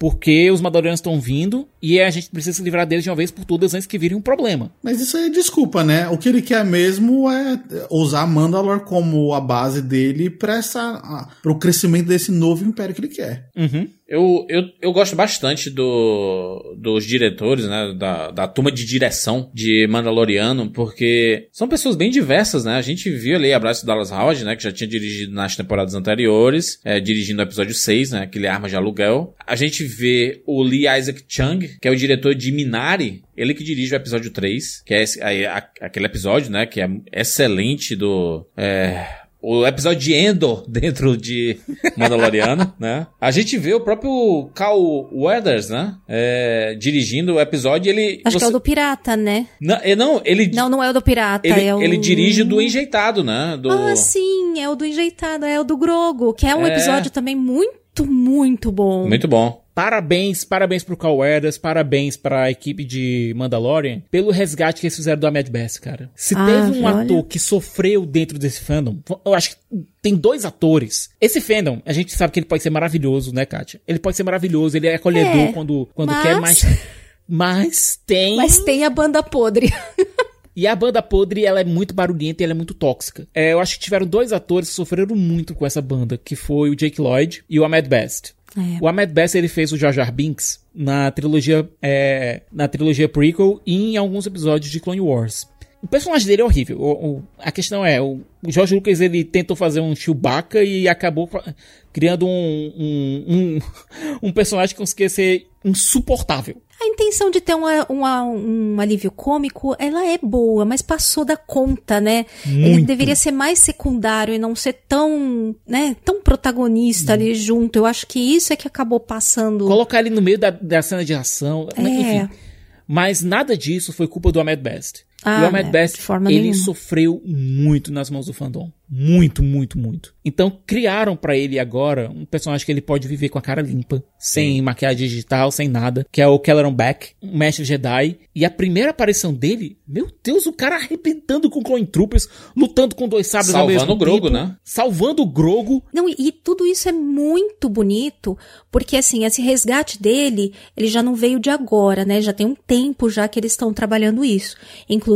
Speaker 4: porque os Mandalorianos estão vindo e a gente precisa se livrar deles de uma vez por todas antes que virem um problema.
Speaker 5: Mas isso aí é desculpa, né? O que ele quer mesmo é usar Mandalor como a base dele para essa para o crescimento desse novo império que ele quer.
Speaker 4: Uhum.
Speaker 3: Eu, eu, eu gosto bastante do, dos diretores, né? Da, da turma de direção de Mandaloriano, porque são pessoas bem diversas, né? A gente viu ali a Bryce Dallas Howard, né? Que já tinha dirigido nas temporadas anteriores, é, dirigindo o episódio 6, né? Aquele Arma de Aluguel. A gente vê o Lee Isaac Chung, que é o diretor de Minari, ele que dirige o episódio 3, que é esse- aí, a- aquele episódio, né? Que é excelente do. É, o episódio de Endor [LAUGHS] dentro de Mandaloriano, [LAUGHS] né? A gente vê o próprio Cal Weathers, né? É, dirigindo o episódio. Ele.
Speaker 6: Acho que é o
Speaker 3: você-
Speaker 6: do Pirata, né?
Speaker 3: Não, é, não, ele.
Speaker 6: Não, não é o do Pirata,
Speaker 3: ele,
Speaker 6: é o...
Speaker 3: ele dirige do enjeitado, né? Do...
Speaker 6: Ah, sim, é o do Enjeitado, é o do Grogo, que é um
Speaker 3: É.
Speaker 6: episódio também muito, muito bom.
Speaker 3: Muito bom.
Speaker 4: Parabéns, parabéns pro Carl Weathers, parabéns pra equipe de Mandalorian pelo resgate que eles fizeram do Ahmed Best, cara. Se
Speaker 6: Ah,
Speaker 4: teve um
Speaker 6: olha.
Speaker 4: ator que sofreu dentro desse fandom, eu acho que tem dois atores. Esse fandom, a gente sabe que ele pode ser maravilhoso, né, Kátia? Ele pode ser maravilhoso, ele é acolhedor
Speaker 6: É,
Speaker 4: quando, quando
Speaker 6: mas-
Speaker 4: quer, mas Mas tem.
Speaker 6: Mas tem a banda podre. [LAUGHS]
Speaker 4: E a banda podre, ela é muito barulhenta e ela é muito tóxica. É, eu acho que tiveram dois atores que sofreram muito com essa banda, que foi o Jake Lloyd e o Ahmed Best.
Speaker 6: É.
Speaker 4: O Ahmed Best ele fez o Jar Jar Binks na trilogia é, na trilogia prequel e em alguns episódios de Clone Wars. O personagem dele é horrível. O, o- a questão é, o, o George Lucas ele tentou fazer um Chewbacca e acabou criando um, um, um, [LAUGHS] um personagem que conseguia ser insuportável.
Speaker 6: A intenção de ter uma- uma- um alívio cômico, ela é boa, mas passou da conta, né? Ele
Speaker 4: Muito.
Speaker 6: deveria ser mais secundário e não ser tão, né, tão protagonista ali junto. Eu acho que isso é que acabou passando.
Speaker 4: Colocar ele no meio da, da cena de ação,
Speaker 6: É.
Speaker 4: enfim. Mas nada disso foi culpa do Ahmed Best.
Speaker 6: Ah,
Speaker 4: e o Ahmed
Speaker 6: né,
Speaker 4: Best,
Speaker 6: de forma
Speaker 4: ele
Speaker 6: nenhuma.
Speaker 4: sofreu muito nas mãos do fandom. Muito, muito, muito. Então criaram pra ele agora um personagem que ele pode viver com a cara limpa, sem maquiagem digital, sem nada, que é o Kelleron Beck, um mestre Jedi. E a primeira aparição dele, meu Deus, o cara arrebentando com Clone Troopers, lutando com dois sabres ao
Speaker 3: Salvando
Speaker 4: mesmo
Speaker 3: o Grogu,
Speaker 4: tempo,
Speaker 3: né?
Speaker 4: Salvando o Grogo.
Speaker 6: Não, e, e tudo isso é muito bonito, porque assim, esse resgate dele, ele já não veio de agora, né? Já tem um tempo já que eles estão trabalhando isso. Inclusive,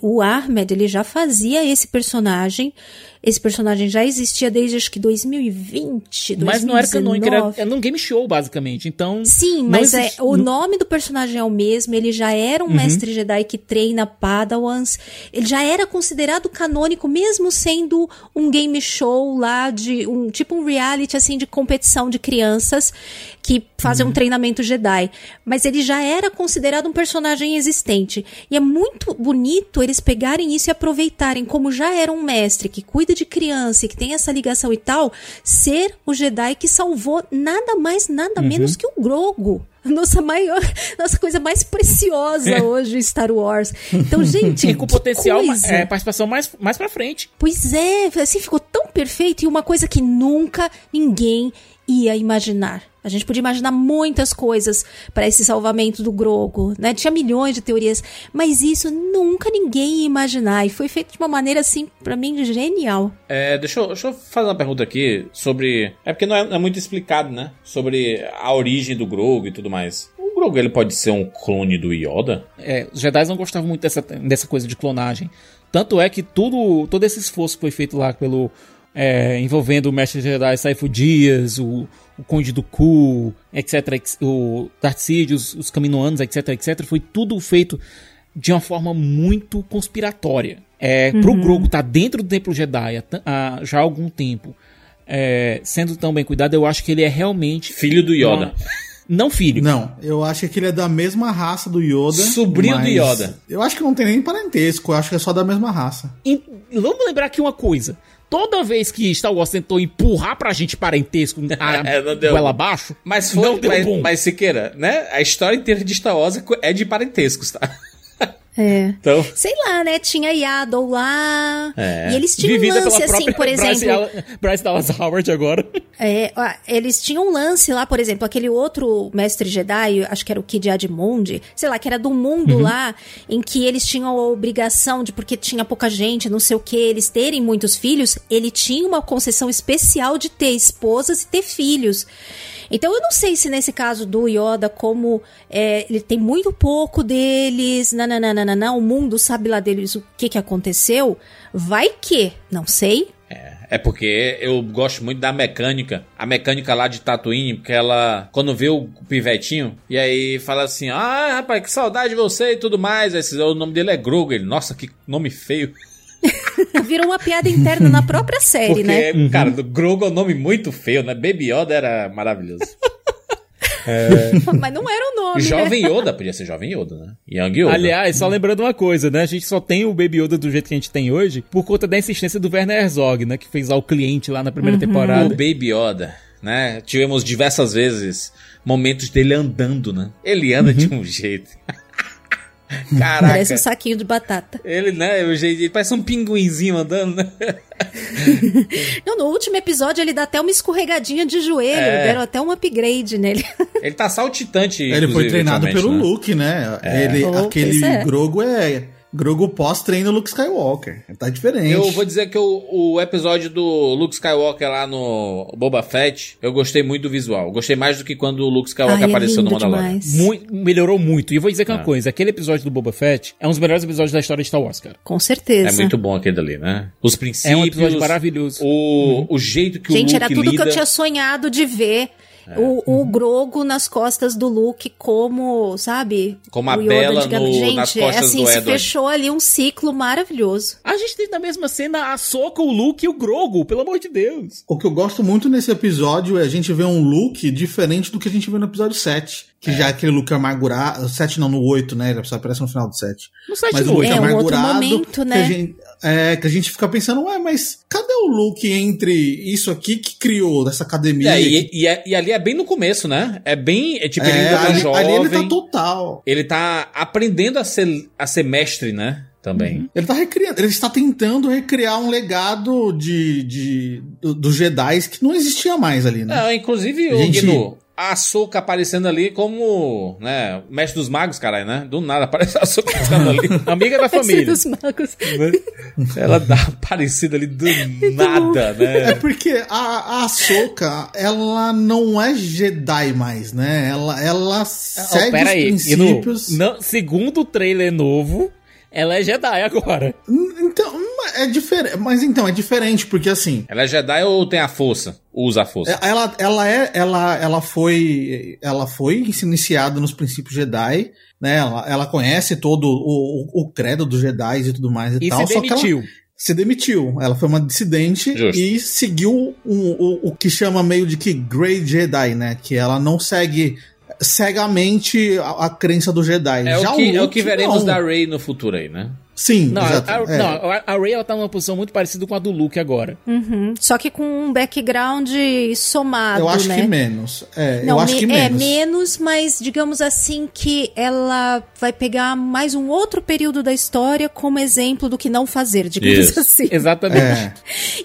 Speaker 6: o Ahmed, ele já fazia esse personagem. Esse personagem já existia desde acho que 2020,
Speaker 4: Mas não era canônico,
Speaker 6: 2019.
Speaker 4: era, era num game show, basicamente. Então.
Speaker 6: Sim, mas
Speaker 4: existe-
Speaker 6: é, o nome do personagem é o mesmo, ele já era um
Speaker 4: Uhum.
Speaker 6: mestre Jedi que treina Padawans, ele já era considerado canônico mesmo sendo um game show lá de um tipo um reality assim de competição de crianças que fazem um
Speaker 4: Uhum.
Speaker 6: treinamento Jedi, mas ele já era considerado um personagem existente. E é muito bonito eles pegarem isso e aproveitarem como já era um mestre que cuida de criança e que tem essa ligação e tal, ser o Jedi que salvou nada mais, nada
Speaker 4: Uhum.
Speaker 6: menos que o Grogu. Nossa maior, [LAUGHS] nossa coisa mais preciosa hoje em Star Wars. Então, gente, [LAUGHS]
Speaker 4: E com potencial, é, participação mais, mais pra frente.
Speaker 6: Pois é, assim ficou tão perfeito e uma coisa que nunca ninguém ia imaginar. A gente podia imaginar muitas coisas para esse salvamento do Grogo, né? Tinha milhões de teorias, mas isso nunca ninguém ia imaginar e foi feito de uma maneira assim, pra mim, genial.
Speaker 3: É, deixa, eu, deixa eu fazer uma pergunta aqui sobre. É porque não é, não é muito explicado, né? Sobre a origem do Grogu e tudo mais. O Grogu ele pode ser um clone do Yoda?
Speaker 4: É, os Jedi não gostavam muito dessa, dessa coisa de clonagem. Tanto é que tudo, todo esse esforço que foi feito lá pelo. É, envolvendo o Mestre Jedi Saifu Dias, o, o Conde do Ku, etc., o Darth Sidious, os Caminoanos, etc., etc., foi tudo feito de uma forma muito conspiratória. É, Pro
Speaker 6: Uhum.
Speaker 4: Grogu estar dentro do Templo Jedi há, há já algum tempo, é, sendo tão bem cuidado, eu acho que ele é realmente.
Speaker 3: Filho do Yoda.
Speaker 4: uma- Não filho.
Speaker 5: Não, eu acho que ele é da mesma raça do Yoda.
Speaker 3: Sobrinho do Yoda.
Speaker 5: Eu acho que não tem nem parentesco, eu acho que é só da mesma raça.
Speaker 4: E vamos lembrar aqui uma coisa. Toda vez que Star Wars tentou empurrar pra gente parentesco [LAUGHS] a
Speaker 3: É, não deu.
Speaker 4: goela abaixo,
Speaker 3: Mas foi.
Speaker 4: não deu
Speaker 3: mas,
Speaker 4: bom.
Speaker 3: mas Siqueira, né? A história inteira de Star Wars é de parentescos, tá?
Speaker 6: É.
Speaker 3: Então.
Speaker 6: Sei lá, né? Tinha Yaddle lá.
Speaker 3: É.
Speaker 6: E eles tinham um
Speaker 4: Vivida
Speaker 6: lance
Speaker 4: pela
Speaker 6: assim, por exemplo.
Speaker 4: Bryce Dallas Howard agora.
Speaker 6: É, eles tinham um lance lá, por exemplo, aquele outro mestre Jedi, acho que era o Kid Admund, sei lá, que era do mundo lá, em que eles tinham a obrigação de, porque tinha pouca gente, não sei o que, eles terem muitos filhos, ele tinha uma concessão especial de ter esposas e ter filhos. Então eu não sei se nesse caso do Yoda, como é, ele tem muito pouco deles, nananana, o mundo sabe lá deles o que, que aconteceu, vai que, não sei,
Speaker 3: É porque eu gosto muito da mecânica. A mecânica lá de Tatooine, porque ela, quando vê o pivetinho, e aí fala assim: Ah, rapaz, que saudade de você e tudo mais. Esse, o nome dele é Grogu. Ele, nossa, que nome feio. [LAUGHS]
Speaker 6: virou uma piada interna na própria série,
Speaker 3: Porque,
Speaker 6: né?
Speaker 3: cara, do Grogu é um nome muito feio, né? Baby Yoda era maravilhoso. [LAUGHS] [LAUGHS]
Speaker 6: Mas não era o nome, né?
Speaker 3: Jovem Yoda, podia ser Jovem Yoda, né? Young Yoda.
Speaker 4: Aliás, só lembrando uma coisa, né? A gente só tem o Baby Yoda do jeito que a gente tem hoje por conta da insistência do Werner Herzog, né? Que fez lá o cliente lá na primeira
Speaker 3: o
Speaker 4: temporada.
Speaker 3: Baby Yoda, né? Tivemos diversas vezes momentos dele andando, né? Ele anda de um jeito. Caraca.
Speaker 6: Parece um saquinho de batata.
Speaker 3: Ele, né? O jeito, ele parece um pinguinzinho andando, né? [LAUGHS]
Speaker 6: Não, no último episódio ele dá até uma escorregadinha de joelho.
Speaker 3: É.
Speaker 6: Deram até um upgrade nele. [LAUGHS]
Speaker 3: Ele tá saltitante.
Speaker 5: Ele foi treinado pelo
Speaker 3: né?
Speaker 5: Luke, né?
Speaker 3: É.
Speaker 5: Ele,
Speaker 6: Oh,
Speaker 5: aquele
Speaker 6: é.
Speaker 5: Grogo é Grogu pós-treino Luke Skywalker. Tá diferente.
Speaker 3: Eu vou dizer que o, o episódio do Luke Skywalker lá no Boba Fett, eu gostei muito do visual. Gostei mais do que quando o Luke Skywalker
Speaker 6: Ai, é
Speaker 3: apareceu no
Speaker 6: lindo
Speaker 3: Mandalorian.
Speaker 4: Muito- melhorou muito. E eu vou dizer que é uma
Speaker 3: É.
Speaker 4: coisa: aquele episódio do Boba Fett é um dos melhores episódios da história de Star Wars, cara.
Speaker 6: Com certeza.
Speaker 3: É muito bom aquele ali, né? Os princípios.
Speaker 4: É um episódio maravilhoso.
Speaker 3: O, o jeito que
Speaker 6: Gente,
Speaker 3: o
Speaker 6: era
Speaker 3: Luke
Speaker 6: tudo
Speaker 3: lida...
Speaker 6: que eu tinha sonhado de ver.
Speaker 3: É.
Speaker 6: O, o Grogo nas costas do Luke, como, sabe?
Speaker 3: Como a
Speaker 6: O Yoda
Speaker 3: no-
Speaker 6: Gente,
Speaker 3: nas costas
Speaker 6: é assim,
Speaker 3: do
Speaker 6: se
Speaker 3: Edward.
Speaker 6: fechou ali um ciclo maravilhoso.
Speaker 4: A gente tem na mesma cena a Soca, o Luke e o Grogu, pelo amor de Deus.
Speaker 5: O que eu gosto muito nesse episódio é a gente ver um look diferente do que a gente vê no episódio 7. Que já é aquele look amargurado. 7 não, no 8, né? Ele só aparece no final do 7.
Speaker 4: No site
Speaker 5: Mas
Speaker 4: do
Speaker 5: o look
Speaker 6: É, um outro
Speaker 5: amargurado.
Speaker 6: momento,
Speaker 5: que,
Speaker 6: né?
Speaker 5: a gente, é, que a gente fica pensando, ué, mas cadê o look entre isso aqui que criou dessa academia?
Speaker 3: É, e, e, é- e ali é bem no começo, né? É bem. É tipo, ele
Speaker 5: É,
Speaker 3: ainda tá
Speaker 5: ali,
Speaker 3: jovem.
Speaker 5: ali ele tá total.
Speaker 3: Ele tá aprendendo a ser, a ser mestre, né? Também.
Speaker 5: Ele tá recriando, ele está tentando recriar um legado de, de do- dos Jedi que não existia mais ali, né?
Speaker 3: É, inclusive,
Speaker 5: gente-
Speaker 3: Guinu, a Soca aparecendo ali como, né, mestre dos magos, caralho, né? Do nada aparece a Soca ficando ali. [LAUGHS]
Speaker 4: Amiga da família.
Speaker 6: Dos magos.
Speaker 3: Ela dá aparecida ali do nada,
Speaker 5: É
Speaker 3: né?
Speaker 5: porque a, a Ahsoka, ela não é Jedi mais, né? Ela, ela segue
Speaker 4: Oh, pera aí,
Speaker 5: os
Speaker 4: Inu,
Speaker 5: princípios.
Speaker 4: não- segundo o trailer novo, ela é Jedi agora.
Speaker 5: Então, é diferente. Mas então, é diferente, porque assim.
Speaker 3: Ela é Jedi ou tem a força? Usa a força.
Speaker 5: Ela, ela é. Ela, ela foi. Ela foi iniciada nos princípios Jedi, né? Ela, ela conhece todo o, o, o credo dos Jedi e tudo mais e,
Speaker 4: E
Speaker 5: tal.
Speaker 4: se
Speaker 5: só que ela-
Speaker 4: demitiu.
Speaker 5: se demitiu. Ela foi uma dissidente
Speaker 3: Justo.
Speaker 5: e seguiu o, o, o que chama meio de que Grey Jedi, né? Que ela não segue cegamente a, a crença do Jedi.
Speaker 3: É,
Speaker 5: Já
Speaker 3: o que, é o que veremos
Speaker 5: não.
Speaker 3: da Rey no futuro aí, né?
Speaker 5: Sim,
Speaker 4: Não, a,
Speaker 5: exato.
Speaker 4: a-
Speaker 5: é.
Speaker 4: não, a- Rey ela tá numa posição muito parecida com a do Luke agora.
Speaker 6: Uhum. Só que com um background somado,
Speaker 5: eu acho
Speaker 6: né?
Speaker 5: que menos. É,
Speaker 6: Não,
Speaker 5: eu acho
Speaker 6: me-
Speaker 5: que
Speaker 6: é
Speaker 5: menos.
Speaker 6: menos, mas digamos assim que ela vai pegar mais um outro período da história como exemplo do que não fazer, digamos
Speaker 3: Isso.
Speaker 6: assim.
Speaker 4: Exatamente.
Speaker 5: É.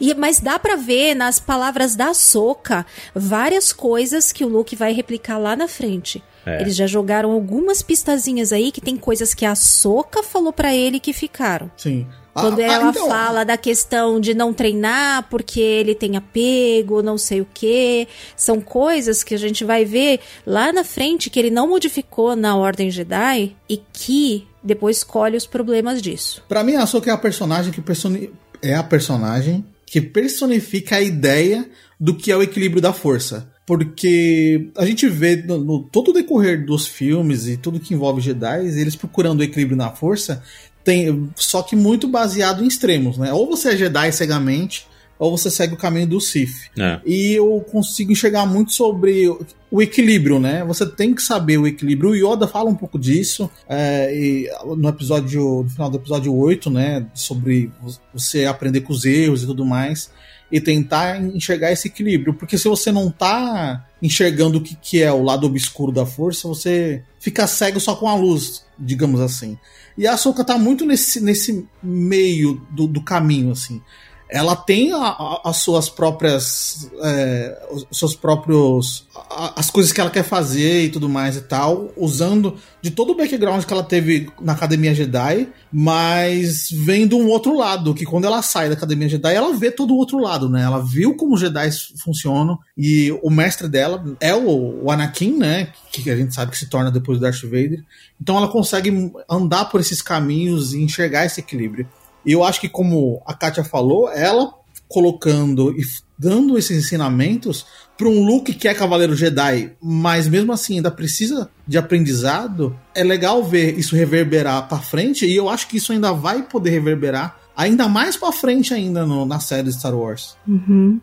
Speaker 6: E, mas dá pra ver nas palavras da Soca várias coisas que o Luke vai replicar lá na frente.
Speaker 3: É.
Speaker 6: Eles já jogaram algumas pistazinhas aí que tem coisas que a Soca falou pra ele que ficaram.
Speaker 5: Sim.
Speaker 6: Quando
Speaker 5: Ah, ah,
Speaker 6: ela
Speaker 5: então,
Speaker 6: fala da questão de não treinar porque ele tem apego, não sei o quê. São coisas que a gente vai ver lá na frente que ele não modificou na Ordem Jedi e que depois colhe os problemas disso.
Speaker 5: Pra mim, a Ahsoka é a personagem que personi... é a personagem que personifica a ideia do que é o equilíbrio da força. Porque a gente vê no, no- todo o decorrer dos filmes e tudo que envolve Jedi, eles procurando o equilíbrio na força, tem só que muito baseado em extremos, né? Ou você é Jedi cegamente, ou você segue o caminho do Sith.
Speaker 3: É.
Speaker 5: E eu consigo enxergar muito sobre o- equilíbrio, né? Você tem que saber o equilíbrio. O Yoda fala um pouco disso é, no episódio, no final do episódio 8, né? Sobre você aprender com os erros e tudo mais. E tentar enxergar esse equilíbrio. Porque se você não tá enxergando o que, que é o lado obscuro da força, você fica cego só com a luz, digamos assim. E a Ahsoka tá muito nesse, nesse meio do, do caminho, assim ela tem as suas próprias é, os seus próprios a- as coisas que ela quer fazer e tudo mais e tal usando de todo o background que ela teve na academia Jedi mas vendo um outro lado que quando ela sai da academia Jedi ela vê todo o outro lado né? Ela viu como os Jedi funcionam e o mestre dela é o, o Anakin né? Que a gente sabe que se torna depois do Darth Vader. Então ela consegue andar por esses caminhos e enxergar esse equilíbrio e eu acho que, como a Kátia falou, ela colocando e dando esses ensinamentos para um Luke que é Cavaleiro Jedi, mas mesmo assim ainda precisa de aprendizado, é legal ver isso reverberar para frente e eu acho que isso ainda vai poder reverberar ainda mais para frente ainda no- na série Star Wars.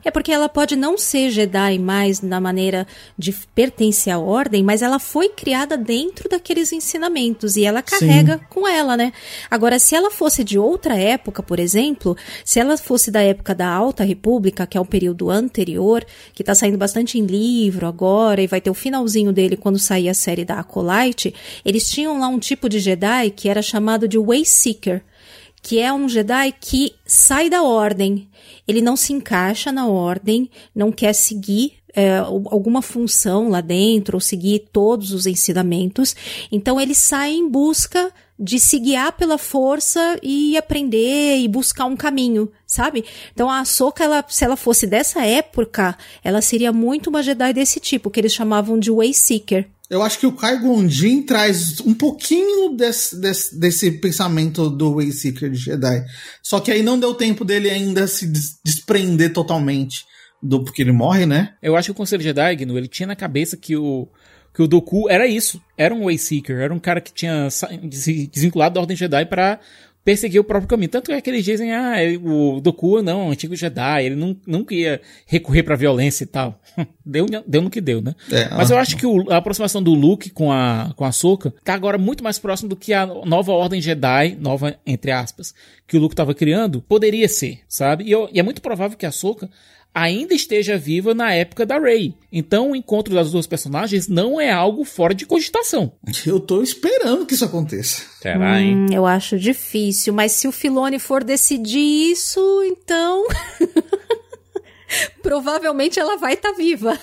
Speaker 6: É porque ela pode não ser Jedi mais na maneira de pertencer à ordem, mas ela foi criada dentro daqueles ensinamentos e ela carrega com ela, né? Agora, se ela fosse de outra época, por exemplo, se ela fosse da época da Alta República, que é o período anterior, que tá saindo bastante em livro agora e vai ter o finalzinho dele quando sair a série da Acolyte, eles tinham lá um tipo de Jedi que era chamado de Wayseeker que é um Jedi que sai da ordem. Ele não se encaixa na ordem, não quer seguir é, alguma função lá dentro ou seguir todos os ensinamentos. Então ele sai em busca de se guiar pela força e aprender e buscar um caminho, sabe? Então a Ahsoka, ela, se ela fosse dessa época, ela seria muito uma Jedi desse tipo, que eles chamavam de Way Seeker.
Speaker 5: Eu acho que o Kai Gondin traz um pouquinho desse, desse, desse pensamento do Wayseeker de Jedi. Só que aí não deu tempo dele ainda se desprender totalmente do porque ele morre, né?
Speaker 4: Eu acho que o Conselho Jedi, Gnu, ele tinha na cabeça que o que o Doku era isso, era um Wayseeker, era um cara que tinha se desvinculado da Ordem Jedi para perseguir o próprio caminho. Tanto é que eles dizem, ah, o Doku não, é um antigo Jedi, ele não, nunca ia recorrer pra violência e tal. [LAUGHS] deu, deu no que deu, né? É, Mas eu acho que o, a aproximação do Luke com a, com a Soka tá agora muito mais próximo do que a nova ordem Jedi, nova entre aspas, que o Luke tava criando, poderia ser, sabe? E, eu, e é muito provável que a Soka ainda esteja viva na época da Rey. Então o encontro das duas personagens não é algo fora de cogitação.
Speaker 5: Eu tô esperando que isso aconteça.
Speaker 6: Será, hein? Hum, eu acho difícil, mas se o Filone for decidir isso, então. [LAUGHS] Provavelmente ela vai estar tá viva.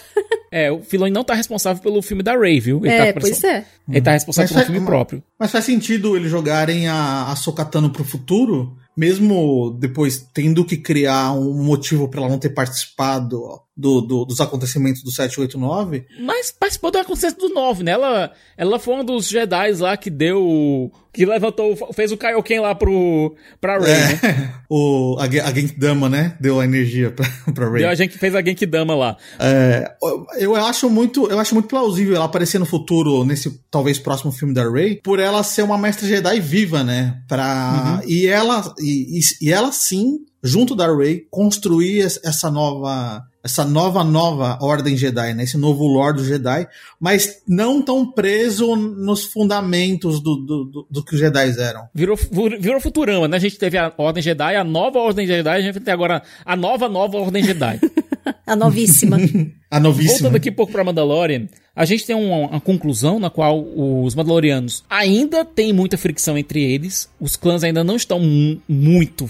Speaker 4: É, o Filoni não tá responsável pelo filme da Ray, viu?
Speaker 6: Ele é, tá pois é.
Speaker 4: Ele tá responsável mas pelo faz, filme próprio.
Speaker 5: Mas faz sentido eles jogarem a, a Sokatano pro futuro? Mesmo depois tendo que criar um motivo para ela não ter participado do, do, dos acontecimentos do 789.
Speaker 4: Mas participou do acontecimento do 9, né? Ela, ela foi um dos Jedi lá que deu. que levantou, fez o Kaioken lá pro, pra Rey. É,
Speaker 5: né? [LAUGHS] o, a, a Genkidama, né? Deu a energia pra, pra Rey.
Speaker 4: Deu a gente fez a Genkidama lá.
Speaker 5: É, eu acho muito eu acho muito plausível ela aparecer no futuro, nesse talvez próximo filme da Rey, por ela ser uma mestra Jedi viva, né? Pra, uhum. E ela e, e, e ela sim junto da Rey, construir essa nova essa nova nova ordem Jedi, né? Esse novo Lord Jedi, mas não tão preso nos fundamentos do, do, do, do que os Jedi eram.
Speaker 4: Virou, virou Futurama, né? A gente teve a Ordem Jedi, a nova Ordem Jedi, a gente tem agora a nova nova Ordem Jedi. [LAUGHS]
Speaker 6: a novíssima. [LAUGHS]
Speaker 5: a novíssima.
Speaker 4: Voltando aqui um pouco pra Mandalorian, a gente tem uma, uma, conclusão na qual os Mandalorianos ainda tem muita fricção entre eles, os clãs ainda não estão muito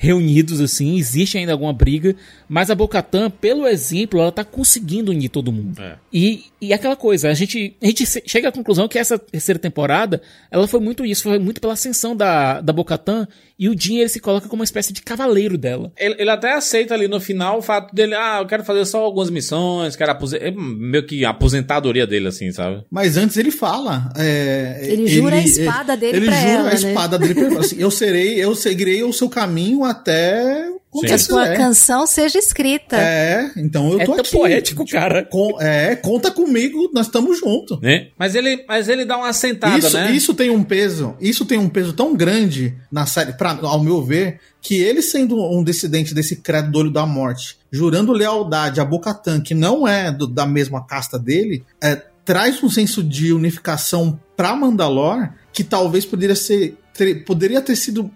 Speaker 4: reunidos, assim, existe ainda alguma briga, mas a Bocatan, pelo exemplo, ela tá conseguindo unir todo mundo. É. E, e aquela coisa, a gente, a gente chega à conclusão que essa terceira temporada, ela foi muito isso, foi muito pela ascensão da, da Bocatan, e o Jin, ele se coloca como uma espécie de cavaleiro dela.
Speaker 3: Ele, ele até aceita ali no final o fato dele, ah, eu quero fazer só algumas missões, quero aposentar, é meio que a aposentadoria dele, assim, sabe?
Speaker 5: Mas antes ele fala, é,
Speaker 6: ele jura ele, a espada dele
Speaker 5: ele,
Speaker 6: pra
Speaker 5: ele jura
Speaker 6: ela,
Speaker 5: a né? espada dele pra ela, assim, eu serei, eu seguirei o seu caminho até
Speaker 6: que a sua canção seja escrita.
Speaker 5: É, então eu tô é
Speaker 4: aqui. poético, cara.
Speaker 5: Com, é, conta comigo, nós estamos juntos.
Speaker 3: É. Mas ele, mas ele dá uma assentada,
Speaker 5: isso,
Speaker 3: né?
Speaker 5: Isso tem um peso, isso tem um peso tão grande na série, pra, ao meu ver, que ele sendo um dissidente desse credo do olho da morte, jurando lealdade a Bocatan, que não é do, da mesma casta dele, é, traz um senso de unificação pra Mandalor que talvez poderia ser ter, poderia ter sido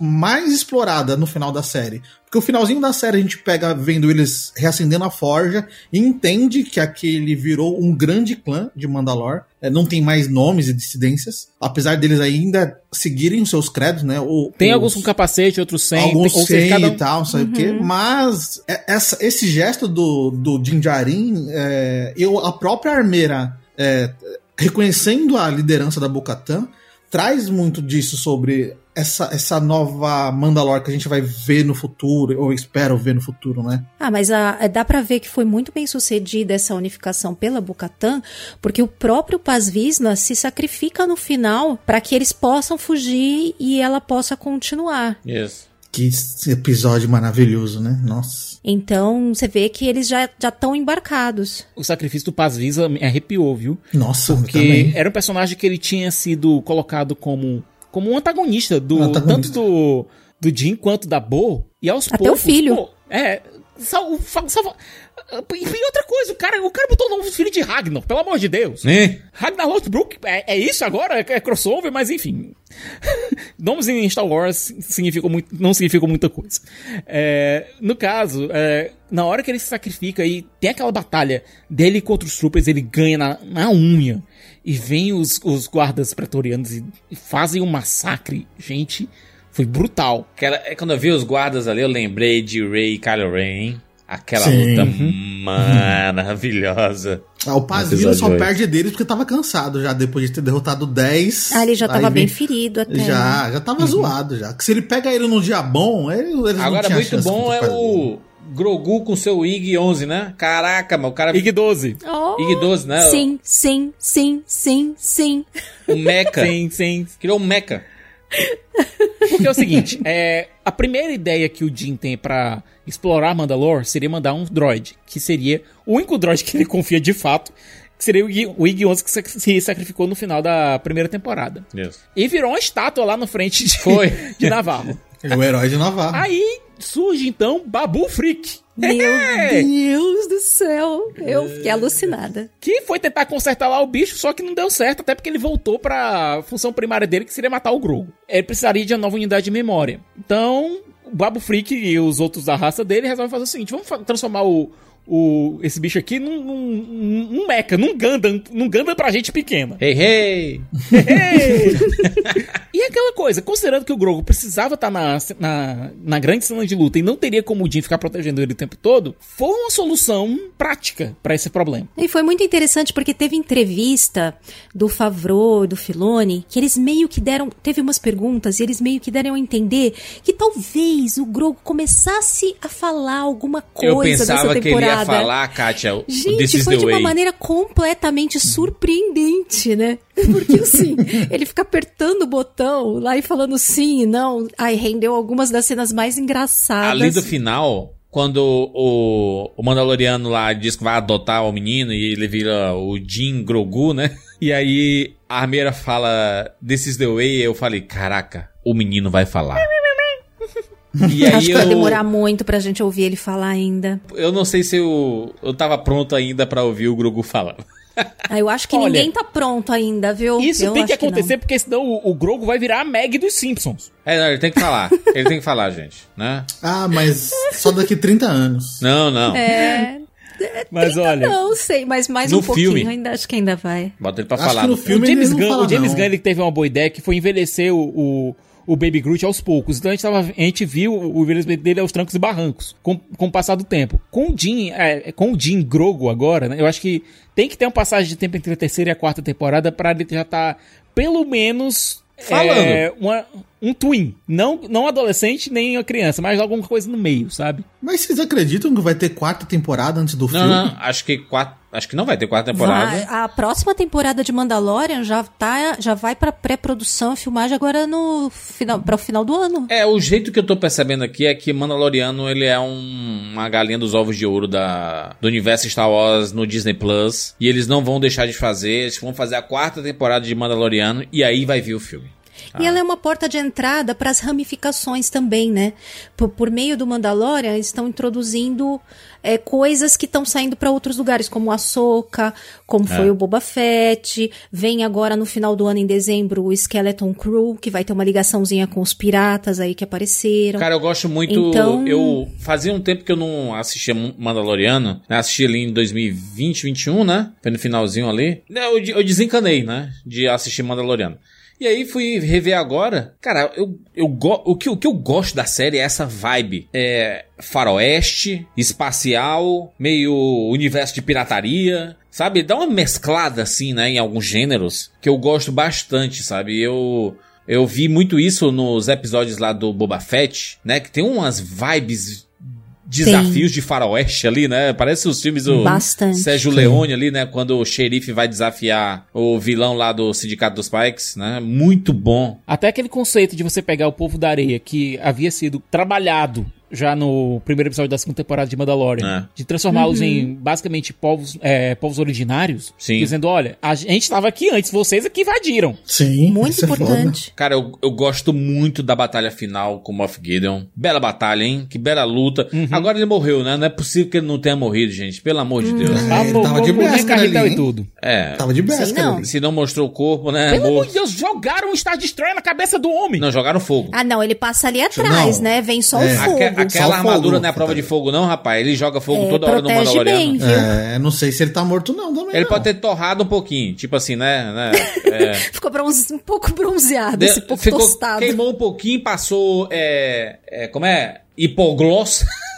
Speaker 5: mais explorada no final da série. Porque o finalzinho da série a gente pega vendo eles reacendendo a forja e entende que aquele virou um grande clã de Mandalor. É, não tem mais nomes e dissidências, apesar deles ainda seguirem os seus credos, né? O,
Speaker 4: tem os, alguns com capacete, outros sem.
Speaker 5: Alguns tem, sem cada... e tal, sabe uhum. o quê? Uhum. Mas é, essa, esse gesto do, do Jinjarin, é, eu, a própria armeira é, reconhecendo a liderança da Bocatan, traz muito disso sobre essa, essa nova Mandalor que a gente vai ver no futuro, ou espero ver no futuro, né?
Speaker 6: Ah, mas a, é, dá para ver que foi muito bem sucedida essa unificação pela Bocatan, porque o próprio Paz Visna se sacrifica no final para que eles possam fugir e ela possa continuar.
Speaker 3: Yes.
Speaker 5: Que episódio maravilhoso, né? Nossa.
Speaker 6: Então, você vê que eles já estão embarcados.
Speaker 4: O sacrifício do Paz Visa me arrepiou, viu?
Speaker 5: Nossa,
Speaker 4: Porque era um personagem que ele tinha sido colocado como, como um antagonista, do, antagonista. tanto do, do Jim quanto da Bo. E aos
Speaker 6: Até
Speaker 4: poucos.
Speaker 6: o filho.
Speaker 4: Pô, é. Sal, sal, e outra coisa, o cara, o cara botou o nome do filho de Ragnar, pelo amor de Deus.
Speaker 3: É.
Speaker 4: Ragnar Lothbrok, é, é isso agora? É, é crossover, mas enfim. [LAUGHS] Nomes em Star Wars significam muito, não significam muita coisa. É, no caso, é, na hora que ele se sacrifica e tem aquela batalha dele contra os troopers, ele ganha na, na unha. E vem os, os guardas pretorianos e, e fazem um massacre. Gente, foi brutal.
Speaker 3: Aquela, é, quando eu vi os guardas ali, eu lembrei de Ray e Kylo Ren, hein? Aquela
Speaker 5: Sim.
Speaker 3: luta maravilhosa.
Speaker 5: Ah, o Pazilo
Speaker 3: Episódio
Speaker 5: só perde deles porque tava cansado já, depois de ter derrotado 10.
Speaker 6: Ah, ele já tava bem ferido até.
Speaker 5: Já, já tava zoado já. Que se ele pega ele num dia bom, ele, não
Speaker 3: Agora, muito bom é o Grogu com seu IG 11, né? Caraca, mas o cara.
Speaker 4: IG 12.
Speaker 6: Oh,
Speaker 3: IG 12, né?
Speaker 6: Sim, sim, sim, sim, sim.
Speaker 3: O Mecha.
Speaker 4: Sim, sim.
Speaker 3: Criou um Mecha.
Speaker 4: Porque é o seguinte, é, a primeira ideia que o Jim tem pra explorar Mandalore seria mandar um droid, que seria o único droid que ele confia de fato, que seria o Ig- o IG-11 que se sacrificou no final da primeira temporada.
Speaker 3: Isso.
Speaker 4: E virou uma estátua lá na frente de,
Speaker 3: Foi.
Speaker 4: de Navarro.
Speaker 5: É o herói de Navarro.
Speaker 4: Aí surge então Babu Freak.
Speaker 6: Meu
Speaker 4: É.
Speaker 6: Deus do céu. Eu fiquei alucinada.
Speaker 4: Que foi tentar consertar lá o bicho, só que não deu certo, até porque ele voltou pra função primária dele, que seria matar o Grogu. Ele precisaria de uma nova unidade de memória. Então, o Babu Freak e os outros da raça dele resolvem fazer o seguinte: vamos transformar o, o, esse bicho aqui num, num, num, mecha, num Gundam, num Gundam pra gente pequena.
Speaker 3: Hey, hey! [LAUGHS]
Speaker 4: e aquela coisa, considerando que o Grogu precisava estar na, na, na grande cena de luta e não teria como o Jin ficar protegendo ele o tempo todo, foi uma solução prática pra esse problema.
Speaker 6: E foi muito interessante porque teve entrevista do Favreau e do Filoni que eles meio que deram. Teve umas perguntas e eles meio que deram a entender que talvez o Grogu começasse a falar alguma coisa
Speaker 3: Eu pensava
Speaker 6: dessa
Speaker 3: que ele
Speaker 6: temporada.
Speaker 3: Ia falar, Kátia, This
Speaker 6: Gente,
Speaker 3: is
Speaker 6: foi de uma
Speaker 3: way.
Speaker 6: maneira completamente surpreendente, né? [LAUGHS] Porque assim, ele fica apertando o botão lá e falando sim e não. Ai, rendeu algumas das cenas mais engraçadas.
Speaker 3: Ali do final, quando o, o Mandaloriano lá diz que vai adotar o menino e ele vira o Jin Grogu, né? [LAUGHS] E aí a armeira fala This is the way, eu falei, caraca, o menino vai falar. E [LAUGHS] aí
Speaker 6: Acho que
Speaker 3: eu,
Speaker 6: vai demorar muito pra gente ouvir ele falar ainda.
Speaker 3: eu não sei se eu, eu tava pronto ainda pra ouvir o Grogu falar. [LAUGHS]
Speaker 6: Ah, eu acho que
Speaker 4: Olha,
Speaker 6: ninguém tá pronto ainda, viu?
Speaker 4: Isso
Speaker 6: Eu
Speaker 4: tem que acontecer
Speaker 6: não.
Speaker 4: porque senão o, o Grogu vai virar a Meg dos Simpsons.
Speaker 3: É, não, ele tem que falar. ele tem que falar, gente, né?
Speaker 5: Ah, mas só daqui 30 anos.
Speaker 3: Não, não.
Speaker 6: É,
Speaker 4: Mas olha,
Speaker 6: não sei, mas mais
Speaker 3: No
Speaker 6: um pouquinho,
Speaker 3: filme.
Speaker 6: ainda acho que ainda vai.
Speaker 3: Bota ele pra
Speaker 5: Acho
Speaker 3: falar.
Speaker 5: que no filme
Speaker 4: o James Gunn,
Speaker 5: fala,
Speaker 4: o James. Gunn ele teve uma boa ideia que foi envelhecer o, o, o Baby Groot aos poucos. Então a gente, tava, a gente viu o envelhecimento dele aos trancos e barrancos com, com o passar do tempo. Com o Jim, é, com o Jim Grogo agora, né? Eu acho que tem que ter uma passagem de tempo entre a terceira e a quarta temporada pra ele já estar pelo menos
Speaker 3: Falando.
Speaker 4: é, uma- um twin. Não, não adolescente nem uma criança, mas alguma coisa no meio, sabe?
Speaker 5: Mas vocês acreditam que vai ter quarta temporada antes do
Speaker 3: Não,
Speaker 5: filme?
Speaker 3: não, acho que quatro, acho que não vai ter quarta temporada.
Speaker 6: Vai- a próxima temporada de Mandalorian já, tá, já vai pra pré-produção, a filmagem agora no final, para o final do ano.
Speaker 3: É, o jeito que eu tô percebendo aqui é que Mandaloriano, ele é um- uma galinha dos ovos de ouro da, do universo Star Wars no Disney Plus. E eles não vão deixar de fazer, eles vão fazer a quarta temporada de Mandaloriano e aí vai vir o filme.
Speaker 6: E ela é uma porta de entrada para as ramificações também, né? Por, por meio do Mandalorian, eles estão introduzindo é, coisas que estão saindo para outros lugares, como a Soca, como foi o Boba Fett. Vem agora no final do ano, em dezembro, o Skeleton Crew, que vai ter uma ligaçãozinha com os piratas aí que apareceram.
Speaker 3: Cara, eu gosto muito.
Speaker 6: Então-
Speaker 3: Eu fazia um tempo que eu não assistia Mandaloriano, né? Assisti ali em 2020, 2021, né? Foi no finalzinho ali. Eu, eu desencanei, né? De assistir Mandaloriano. E aí fui rever agora. Cara, eu, eu o, que, o que eu gosto da série é essa vibe. É faroeste, espacial, meio universo de pirataria. Sabe? Dá uma mesclada assim, né? Em alguns gêneros. Que eu gosto bastante, sabe? Eu. Eu vi muito isso nos episódios lá do Boba Fett, né? Que tem umas vibes desafios de faroeste ali, né? Parece os filmes do
Speaker 6: Bastante.
Speaker 3: Sérgio Leone ali, né? Quando o xerife vai desafiar o vilão lá do Sindicato dos Pikes, né? Muito bom.
Speaker 4: Até aquele conceito de você pegar o povo da areia que havia sido trabalhado já no primeiro episódio da segunda temporada de Mandalorian,
Speaker 3: É.
Speaker 4: de transformá-los em basicamente povos, é, povos originários,
Speaker 3: Sim.
Speaker 4: dizendo, olha, a gente estava aqui antes, vocês aqui invadiram.
Speaker 5: Sim.
Speaker 6: Muito
Speaker 5: é
Speaker 6: importante.
Speaker 3: Cara, eu, eu gosto muito da batalha final com o Moff Gideon. Bela batalha, hein? Que bela luta. Agora ele morreu, né? Não é possível que ele não tenha morrido, gente. Pelo amor de Deus.
Speaker 5: É, ele tava de
Speaker 4: carretel
Speaker 5: ali,
Speaker 4: e
Speaker 5: hein?
Speaker 4: tudo.
Speaker 3: É.
Speaker 5: Tava de besta.
Speaker 6: não.
Speaker 5: ali.
Speaker 3: Se não mostrou o corpo, né?
Speaker 4: Pelo amor de Deus, jogaram um Star Destroyer na cabeça do homem.
Speaker 3: Não, jogaram fogo.
Speaker 6: Ah, não, ele passa ali atrás,
Speaker 5: Não.
Speaker 6: né? Vem só
Speaker 5: É.
Speaker 6: o fogo.
Speaker 3: Aque- aquela
Speaker 5: Só
Speaker 3: armadura não é prova de fogo, não, rapaz. Ele joga fogo
Speaker 6: É,
Speaker 3: toda hora no Mandaloriano.
Speaker 6: bem, viu?
Speaker 5: É, não sei se ele tá morto não também.
Speaker 3: Ele
Speaker 5: não.
Speaker 3: pode ter torrado um pouquinho, tipo assim, né? né? É. [LAUGHS]
Speaker 6: Ficou bronze- um pouco bronzeado,
Speaker 3: De-
Speaker 6: esse pouco
Speaker 3: ficou-
Speaker 6: tostado.
Speaker 3: Queimou um pouquinho, passou. É, é, como é? Hipogloss. [LAUGHS]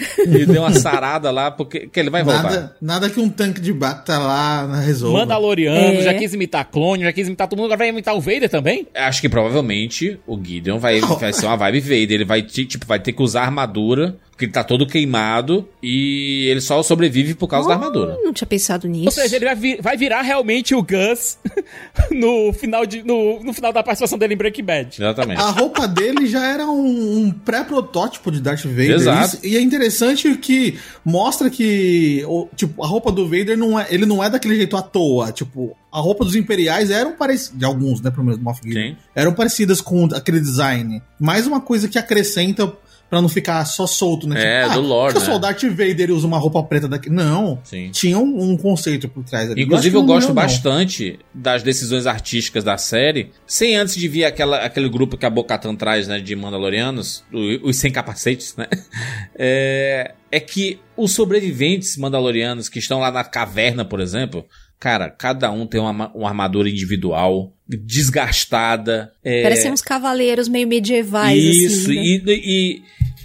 Speaker 3: [LAUGHS] e deu uma sarada lá, porque que ele vai voltar.
Speaker 5: Nada, nada que um tanque de bata lá resolva.
Speaker 4: Mandaloriano,
Speaker 6: É.
Speaker 4: já quis imitar clone, já quis imitar todo mundo, agora vai imitar o Vader também?
Speaker 3: Acho que provavelmente o Gideon vai, [LAUGHS] vai ser uma vibe Vader. Ele vai, ti- tipo, vai ter que usar armadura, porque ele tá todo queimado e ele só sobrevive por causa da armadura.
Speaker 6: Não tinha pensado nisso.
Speaker 4: Ou seja, ele vai, vi- vai virar realmente o Gus [LAUGHS] no final, de, no, no final da participação dele em Breaking Bad.
Speaker 3: Exatamente.
Speaker 5: A roupa dele já era um, um pré-protótipo de Darth Vader.
Speaker 3: Exato.
Speaker 5: Isso- e é interessante que mostra que tipo, a roupa do Vader não é, ele não é daquele jeito à toa. Tipo, a roupa dos Imperiais eram parecidas, de alguns, né, pelo menos Moff Gideon,
Speaker 3: Sim.
Speaker 5: eram parecidas com aquele design. Mais uma coisa que acrescenta pra não ficar só solto, né?
Speaker 3: É,
Speaker 5: ah,
Speaker 3: do lore, né?
Speaker 5: só o Darth Vader usa uma roupa preta daqui? Não.
Speaker 3: Sim.
Speaker 5: Tinha um, um conceito por trás ali.
Speaker 3: Inclusive, eu
Speaker 5: não
Speaker 3: gosto
Speaker 5: não.
Speaker 3: bastante das decisões artísticas da série, sem antes de vir aquela, aquele grupo que a Bocatan traz, né, de Mandalorianos, os sem capacetes, né? [LAUGHS] É, é que os sobreviventes mandalorianos que estão lá na caverna, por exemplo, cara, cada um tem uma, ma- uma armadura individual, desgastada. é,
Speaker 6: Parecem uns cavaleiros meio medievais,
Speaker 3: Isso,
Speaker 6: assim. né?
Speaker 3: e,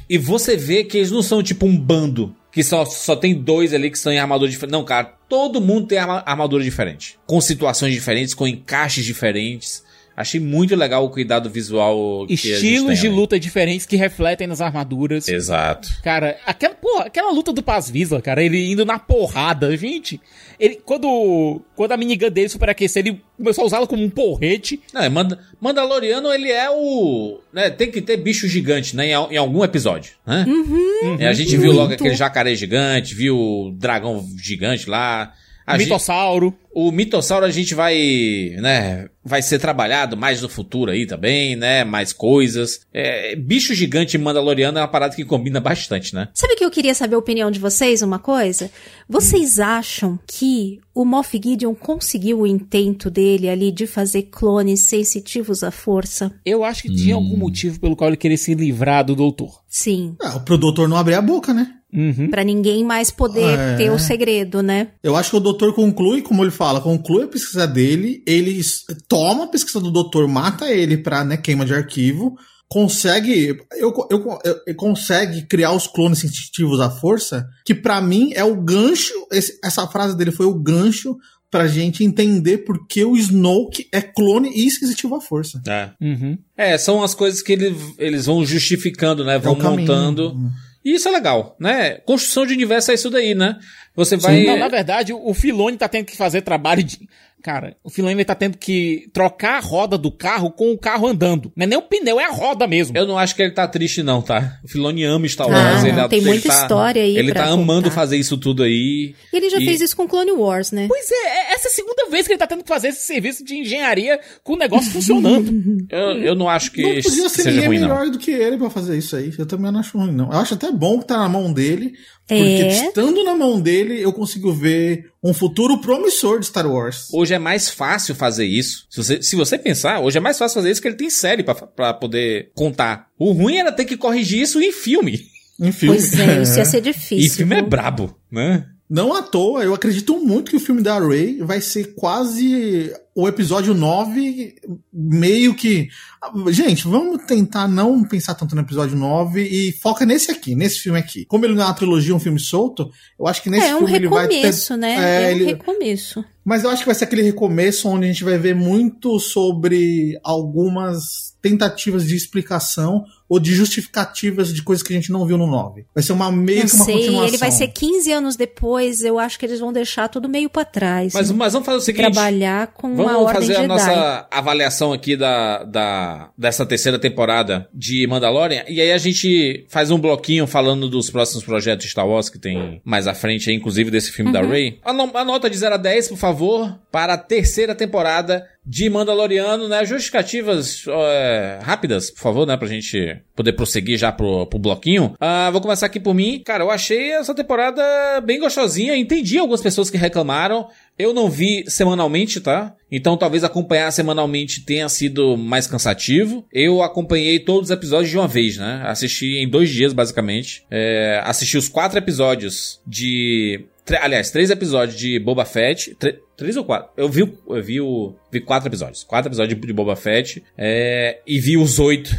Speaker 3: e, e você vê que eles não são tipo um bando. Que só, só tem dois ali que estão em armadura diferente. Não, cara, todo mundo tem arma- armadura diferente. Com situações diferentes, com encaixes diferentes. Achei muito legal o cuidado visual
Speaker 4: Estilos de
Speaker 3: ali.
Speaker 4: luta diferentes que refletem nas armaduras.
Speaker 3: Exato.
Speaker 4: Cara, aquela, porra, aquela luta do Paz Vizla, cara, ele indo na porrada, gente. Ele, quando, quando a minigun dele superaqueceu, ele começou a usá-la como um porrete.
Speaker 3: Não, é Manda- Mandaloriano, ele é o. Né, tem que ter bicho gigante, né? Em, em algum episódio. Né? É, a gente viu logo
Speaker 6: Muito.
Speaker 3: aquele jacaré gigante, viu o dragão gigante lá. A gente-
Speaker 4: mitossauro.
Speaker 3: O mitossauro a gente vai, né, vai ser trabalhado mais no futuro aí também, né, mais coisas. É, bicho gigante mandaloriano é uma parada que combina bastante, né?
Speaker 6: Sabe que eu queria saber a opinião de vocês, uma coisa? Vocês acham que o Moff Gideon conseguiu o intento dele ali de fazer clones sensitivos à força?
Speaker 4: Eu acho que tinha algum motivo pelo qual ele queria se livrar do doutor.
Speaker 6: Sim.
Speaker 5: Ah, o doutor não abrir a boca, né?
Speaker 4: Uhum.
Speaker 6: Pra ninguém mais poder
Speaker 5: É.
Speaker 6: ter o segredo, né?
Speaker 5: Eu acho que o doutor conclui, como ele fala, conclui a pesquisa dele, ele toma a pesquisa do doutor, mata ele pra né, queima de arquivo, consegue. Eu, eu, eu- eu- consegue criar os clones sensitivos à força, que pra mim é o gancho. esse- essa frase dele foi o gancho pra gente entender por que o Snoke é clone e sensitivo à força.
Speaker 3: É.
Speaker 4: Uhum.
Speaker 3: É, são as coisas que ele- eles vão justificando, né? Vão
Speaker 5: É o caminho.
Speaker 3: E isso é legal, né? Construção de universo é isso daí, né? Você vai.
Speaker 4: Não, na verdade, o Filone tá tendo que fazer trabalho de. Cara, o Filone tá tendo que trocar a roda do carro com o carro andando. Não é nem o pneu, é a roda mesmo.
Speaker 3: Eu não acho que ele tá triste, não, tá? O Filoni ama Star
Speaker 6: Ah,
Speaker 3: Wars.
Speaker 6: não,
Speaker 3: ele,
Speaker 6: tem
Speaker 3: ele
Speaker 6: muita
Speaker 3: tá-
Speaker 6: história aí
Speaker 3: Ele
Speaker 6: pra
Speaker 3: tá amando
Speaker 6: contar.
Speaker 3: fazer isso tudo aí.
Speaker 6: Ele já
Speaker 3: E-
Speaker 6: fez isso com Clone Wars, né?
Speaker 4: Pois é, é- essa é a segunda vez que ele tá tendo que fazer esse serviço de engenharia com o negócio funcionando. [LAUGHS]
Speaker 3: Eu, eu não acho que
Speaker 5: Não podia ser
Speaker 3: seja
Speaker 5: ninguém
Speaker 3: ruim, não.
Speaker 5: melhor do que ele pra fazer isso aí. Eu também não acho ruim, não. Eu acho até bom que tá na mão dele. Porque
Speaker 6: É.
Speaker 5: estando na mão dele, eu consigo ver um futuro promissor de Star Wars.
Speaker 3: Hoje é mais fácil fazer isso. Se você, se você pensar, hoje é mais fácil fazer isso que ele tem série pra, pra poder contar. O ruim era ter que corrigir isso em filme.
Speaker 5: Em filme.
Speaker 6: Pois é, isso ia ser [LAUGHS] difícil.
Speaker 3: E filme é
Speaker 6: viu?
Speaker 3: brabo, né?
Speaker 5: Não à toa, eu acredito muito que o filme da Ray vai ser quase o episódio 9, meio que. Gente, vamos tentar não pensar tanto no episódio 9 e foca nesse aqui, nesse filme aqui. Como ele não é uma trilogia, um filme solto, eu acho que nesse
Speaker 6: É um
Speaker 5: filme ele vai ter.
Speaker 6: recomeço, né?
Speaker 5: É,
Speaker 6: É, um
Speaker 5: ele-
Speaker 6: recomeço.
Speaker 5: Mas eu acho que vai ser aquele recomeço onde a gente vai ver muito sobre algumas tentativas de explicação ou de justificativas de coisas que a gente não viu no 9. Vai ser uma meio
Speaker 6: Não
Speaker 5: que uma
Speaker 6: sei,
Speaker 5: continuação.
Speaker 6: ele vai ser 15 anos depois, eu acho que eles vão deixar tudo meio pra trás.
Speaker 3: Mas,
Speaker 6: né?
Speaker 3: mas vamos fazer o seguinte.
Speaker 6: Trabalhar com
Speaker 3: Vamos fazer a
Speaker 6: Jedi.
Speaker 3: nossa avaliação aqui da, da, dessa terceira temporada de Mandalorian. E aí a gente faz um bloquinho falando dos próximos projetos de Star Wars que tem mais à frente, inclusive desse filme da Rey. A, a nota de 0 a 10, por favor, para a terceira temporada de Mandaloriano, né? Justificativas é, rápidas, por favor, né? Pra gente poder prosseguir já pro, pro bloquinho. Ah, vou começar aqui por mim. Cara, eu achei essa temporada bem gostosinha. Entendi algumas pessoas que reclamaram. Eu não vi semanalmente, tá? Então talvez acompanhar semanalmente tenha sido mais cansativo. Eu acompanhei todos os episódios de uma vez, né? Assisti em dois dias, basicamente. É, assisti os quatro episódios de. Aliás, três episódios de Boba Fett. Três ou quatro? Eu vi, eu vi, o, vi quatro episódios. Quatro episódios de Boba Fett. é, e vi os oito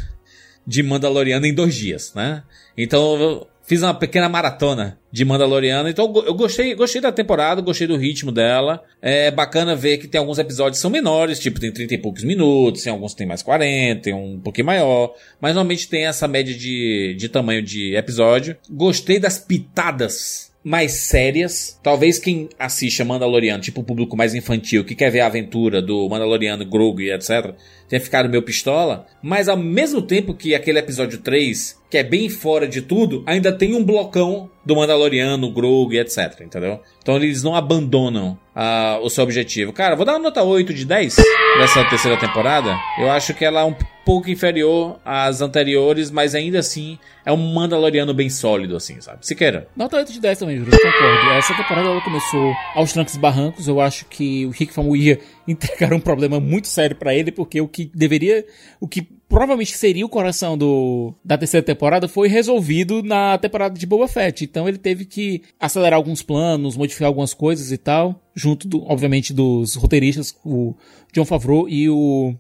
Speaker 3: de Mandaloriano em dois dias, né? Então fiz uma pequena maratona de Mandaloriano. Então eu gostei, gostei da temporada, gostei do ritmo dela. É bacana ver que tem alguns episódios que são menores, tipo tem 30 e poucos minutos, tem alguns que tem mais 40, tem um pouquinho maior. Mas normalmente tem essa média de, de tamanho de episódio. Gostei das pitadas mais sérias. Talvez quem assiste a Mandaloriano, tipo o público mais infantil, que quer ver a aventura do Mandaloriano, Grogu e etc., tenha ficado meio pistola. Mas ao mesmo tempo que aquele episódio 3, que é bem fora de tudo, ainda tem um blocão do Mandaloriano, Grogu etc, entendeu? Então eles não abandonam uh, o seu objetivo. Cara, vou dar uma nota 8 de 10 dessa terceira temporada. Eu acho que ela é um pouco inferior às anteriores, mas ainda assim é um Mandaloriano bem sólido, assim, sabe? Siqueira.
Speaker 4: Nota 8 de 10 também, Júlio, concordo. Essa temporada ela começou aos trancos e barrancos. Eu acho que o Rick Famuyiwa entregaram um problema muito sério para ele, porque o que deveria, o que provavelmente seria o coração do, da terceira temporada foi resolvido na temporada de Boba Fett. Então ele teve que acelerar alguns planos, modificar algumas coisas e tal, junto, do, obviamente, dos roteiristas, o John Favreau e o,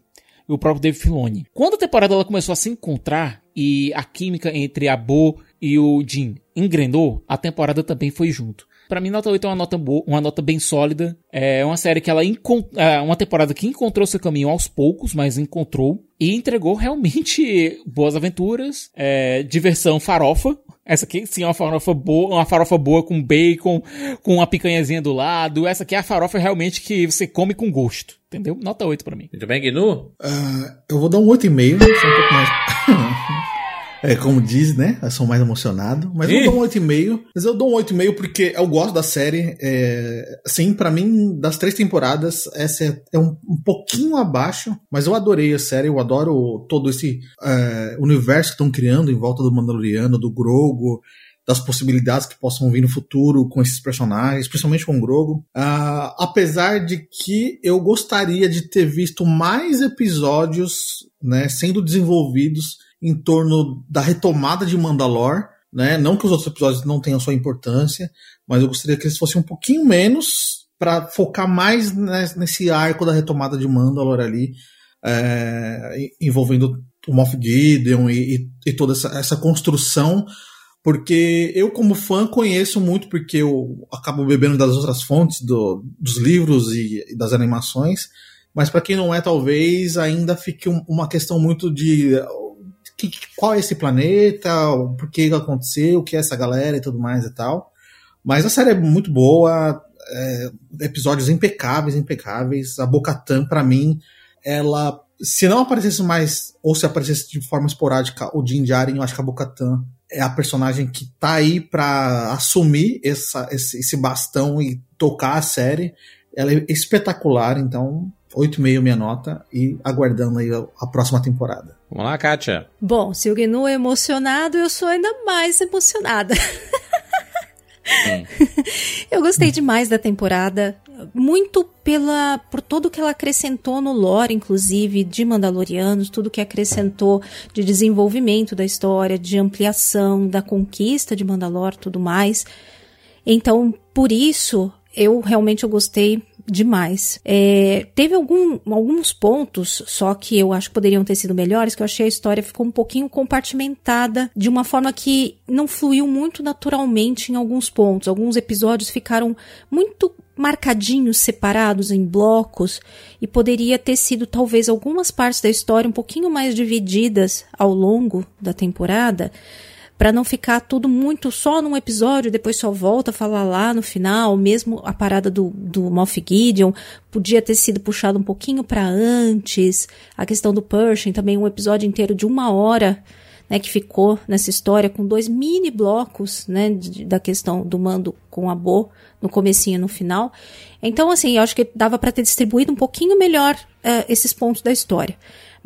Speaker 4: o próprio Dave Filoni. Quando a temporada ela começou a se encontrar e a química entre a Bo e o Jim engrenou, a temporada também foi junto. Para mim, nota 8 é uma nota boa, uma nota bem sólida. É uma série que ela é uma temporada que encontrou seu caminho aos poucos, mas encontrou e entregou realmente [LAUGHS] boas aventuras, é, diversão farofa. Essa aqui sim é uma farofa boa, uma farofa boa com bacon, com uma picanhazinha do lado. Essa aqui é a farofa realmente que você come com gosto. Entendeu? Nota 8 para mim.
Speaker 3: Muito bem, Gnu?
Speaker 5: Uh, eu vou dar um 8,5, um pouco mais. [LAUGHS] É, como diz, né? Eu sou mais emocionado. Mas Ih. eu dou um 8,5. Mas eu dou um 8,5 porque eu gosto da série. É, assim, para mim, das três temporadas, essa é, é um, um, pouquinho abaixo. Mas eu adorei a série. Eu adoro todo esse é, universo que estão criando em volta do Mandaloriano, do Grogo das possibilidades que possam vir no futuro com esses personagens, principalmente com o Grogo. Uh, apesar de que eu gostaria de ter visto mais episódios né, sendo desenvolvidos em torno da retomada de Mandalor, né? Não que os outros episódios não tenham sua importância, mas eu gostaria que eles fossem um pouquinho menos para focar mais nesse arco da retomada de Mandalor ali, é, envolvendo o Moff Gideon e, e, e toda essa, essa, construção, porque eu como fã conheço muito porque eu acabo bebendo das outras fontes do, dos livros e, e das animações, mas para quem não é, talvez ainda fique um, uma questão muito de que, qual é esse planeta, por que aconteceu, o que é essa galera e tudo mais e tal. Mas a série é muito boa, é, episódios impecáveis, impecáveis. A Bocatan, para mim, ela, se não aparecesse mais, ou se aparecesse de forma esporádica, o Din Djarin, eu acho que a Bocatan é a personagem que tá aí para assumir essa, esse, esse bastão e tocar a série. Ela é espetacular, então 8,5 minha nota e aguardando aí a, próxima temporada.
Speaker 3: Vamos lá, Kátia.
Speaker 6: Bom, se o Gnu é emocionado, eu sou ainda mais emocionada. [LAUGHS] eu gostei demais da temporada, muito pela por tudo que ela acrescentou no lore, inclusive de Mandalorianos, tudo que acrescentou de desenvolvimento da história, de ampliação, da conquista de Mandalor, tudo mais. Então, por isso, eu realmente eu gostei demais. É, teve algum, alguns pontos só que eu acho que poderiam ter sido melhores, que eu achei a história ficou um pouquinho compartimentada de uma forma que não fluiu muito naturalmente em alguns pontos. Alguns episódios ficaram muito marcadinhos, separados em blocos, e poderia ter sido talvez algumas partes da história um pouquinho mais divididas ao longo da temporada para não ficar tudo muito só num episódio, depois só volta a falar lá no final, mesmo a parada do, do Moff Gideon podia ter sido puxado um pouquinho para antes, a questão do Pershing também um episódio inteiro de uma hora, né, que ficou nessa história com dois mini blocos, né, de, da questão do mando com a Bo no comecinho e no final. Então, assim, eu acho que dava para ter distribuído um pouquinho melhor uh, esses pontos da história.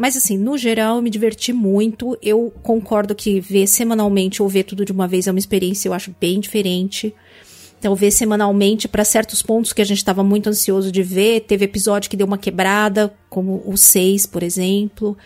Speaker 6: Mas assim, no geral, eu me diverti muito. Eu concordo que ver semanalmente ou ver tudo de uma vez é uma experiência, eu acho bem diferente. Então, ver semanalmente para certos pontos que a gente estava muito ansioso de ver. Teve episódio que deu uma quebrada, como o 6, por exemplo.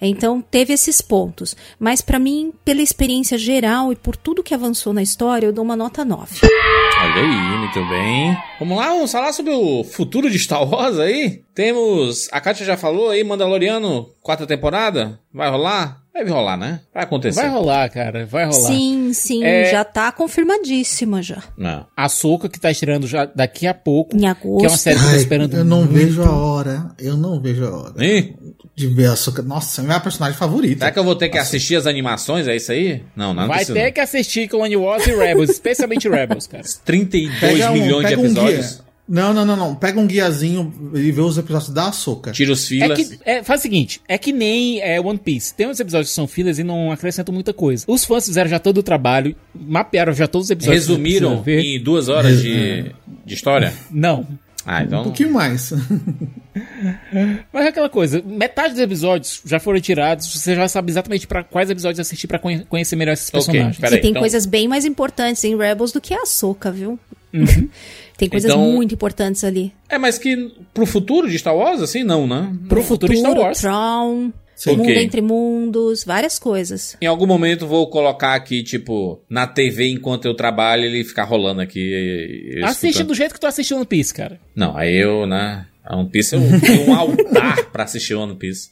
Speaker 6: Então teve esses pontos, mas pra mim, pela experiência geral e por tudo que avançou na história, eu dou uma nota 9.
Speaker 3: Olha aí, muito bem. Vamos lá, vamos falar sobre o futuro de Star Wars aí? Temos. A Kátia já falou aí, Mandaloriano, quarta temporada? Vai rolar? Deve rolar, né? Vai acontecer.
Speaker 4: Vai rolar, cara, vai rolar.
Speaker 6: Sim, sim,
Speaker 4: É-
Speaker 6: já tá confirmadíssima já.
Speaker 3: Não.
Speaker 4: A Soca que tá estreando já daqui a pouco.
Speaker 6: Em agosto.
Speaker 4: Que é uma série que eu tô
Speaker 5: Ai,
Speaker 4: esperando
Speaker 5: eu não
Speaker 4: muito.
Speaker 5: vejo a hora. Eu não vejo a hora
Speaker 3: Ih,
Speaker 5: de ver a Soca. Nossa, é minha personagem favorita.
Speaker 3: será que eu vou ter que assistir as animações? É isso aí? Não, não,
Speaker 4: Vai ter
Speaker 3: não.
Speaker 4: que assistir Clone Wars e Rebels, especialmente Rebels, cara. [LAUGHS]
Speaker 3: 32
Speaker 5: Pega um-
Speaker 3: milhões de
Speaker 5: um
Speaker 3: episódios.
Speaker 5: guia. Não, não, não, não. Pega um guiazinho e vê os episódios da Soca.
Speaker 3: Tira os
Speaker 4: É
Speaker 3: filas.
Speaker 4: que, é, faz o seguinte, é que nem é, One Piece. Tem uns episódios que são fillers e não acrescentam muita coisa. Os fãs fizeram já todo o trabalho, mapearam já todos os episódios.
Speaker 3: Resumiram em duas horas de, de história?
Speaker 4: Não.
Speaker 3: Ah,
Speaker 5: Um
Speaker 3: então.
Speaker 5: pouquinho mais. [LAUGHS]
Speaker 4: Mas é aquela coisa, metade dos episódios já foram tirados, você já sabe exatamente pra quais episódios assistir pra conhe- conhecer melhor esses personagens.
Speaker 3: pera- Peraí,
Speaker 6: e tem
Speaker 3: então-
Speaker 6: coisas bem mais importantes em Rebels do que a Soca, viu? [LAUGHS] tem coisas
Speaker 3: Então-
Speaker 6: muito importantes ali.
Speaker 3: É, mas que pro futuro de Star Wars, assim, não, né?
Speaker 4: Pro futuro de Star Wars.
Speaker 6: Tron,
Speaker 3: Sim.
Speaker 6: Mundo
Speaker 3: Ok.
Speaker 6: Entre Mundos, várias coisas.
Speaker 3: Em algum momento vou colocar aqui, tipo, na TV enquanto eu trabalho, ele ficar rolando aqui. eu
Speaker 4: Assiste do jeito que tu assistiu One Piece, cara.
Speaker 3: Não, aí eu, né? A One Piece eu tenho um altar pra assistir One Piece.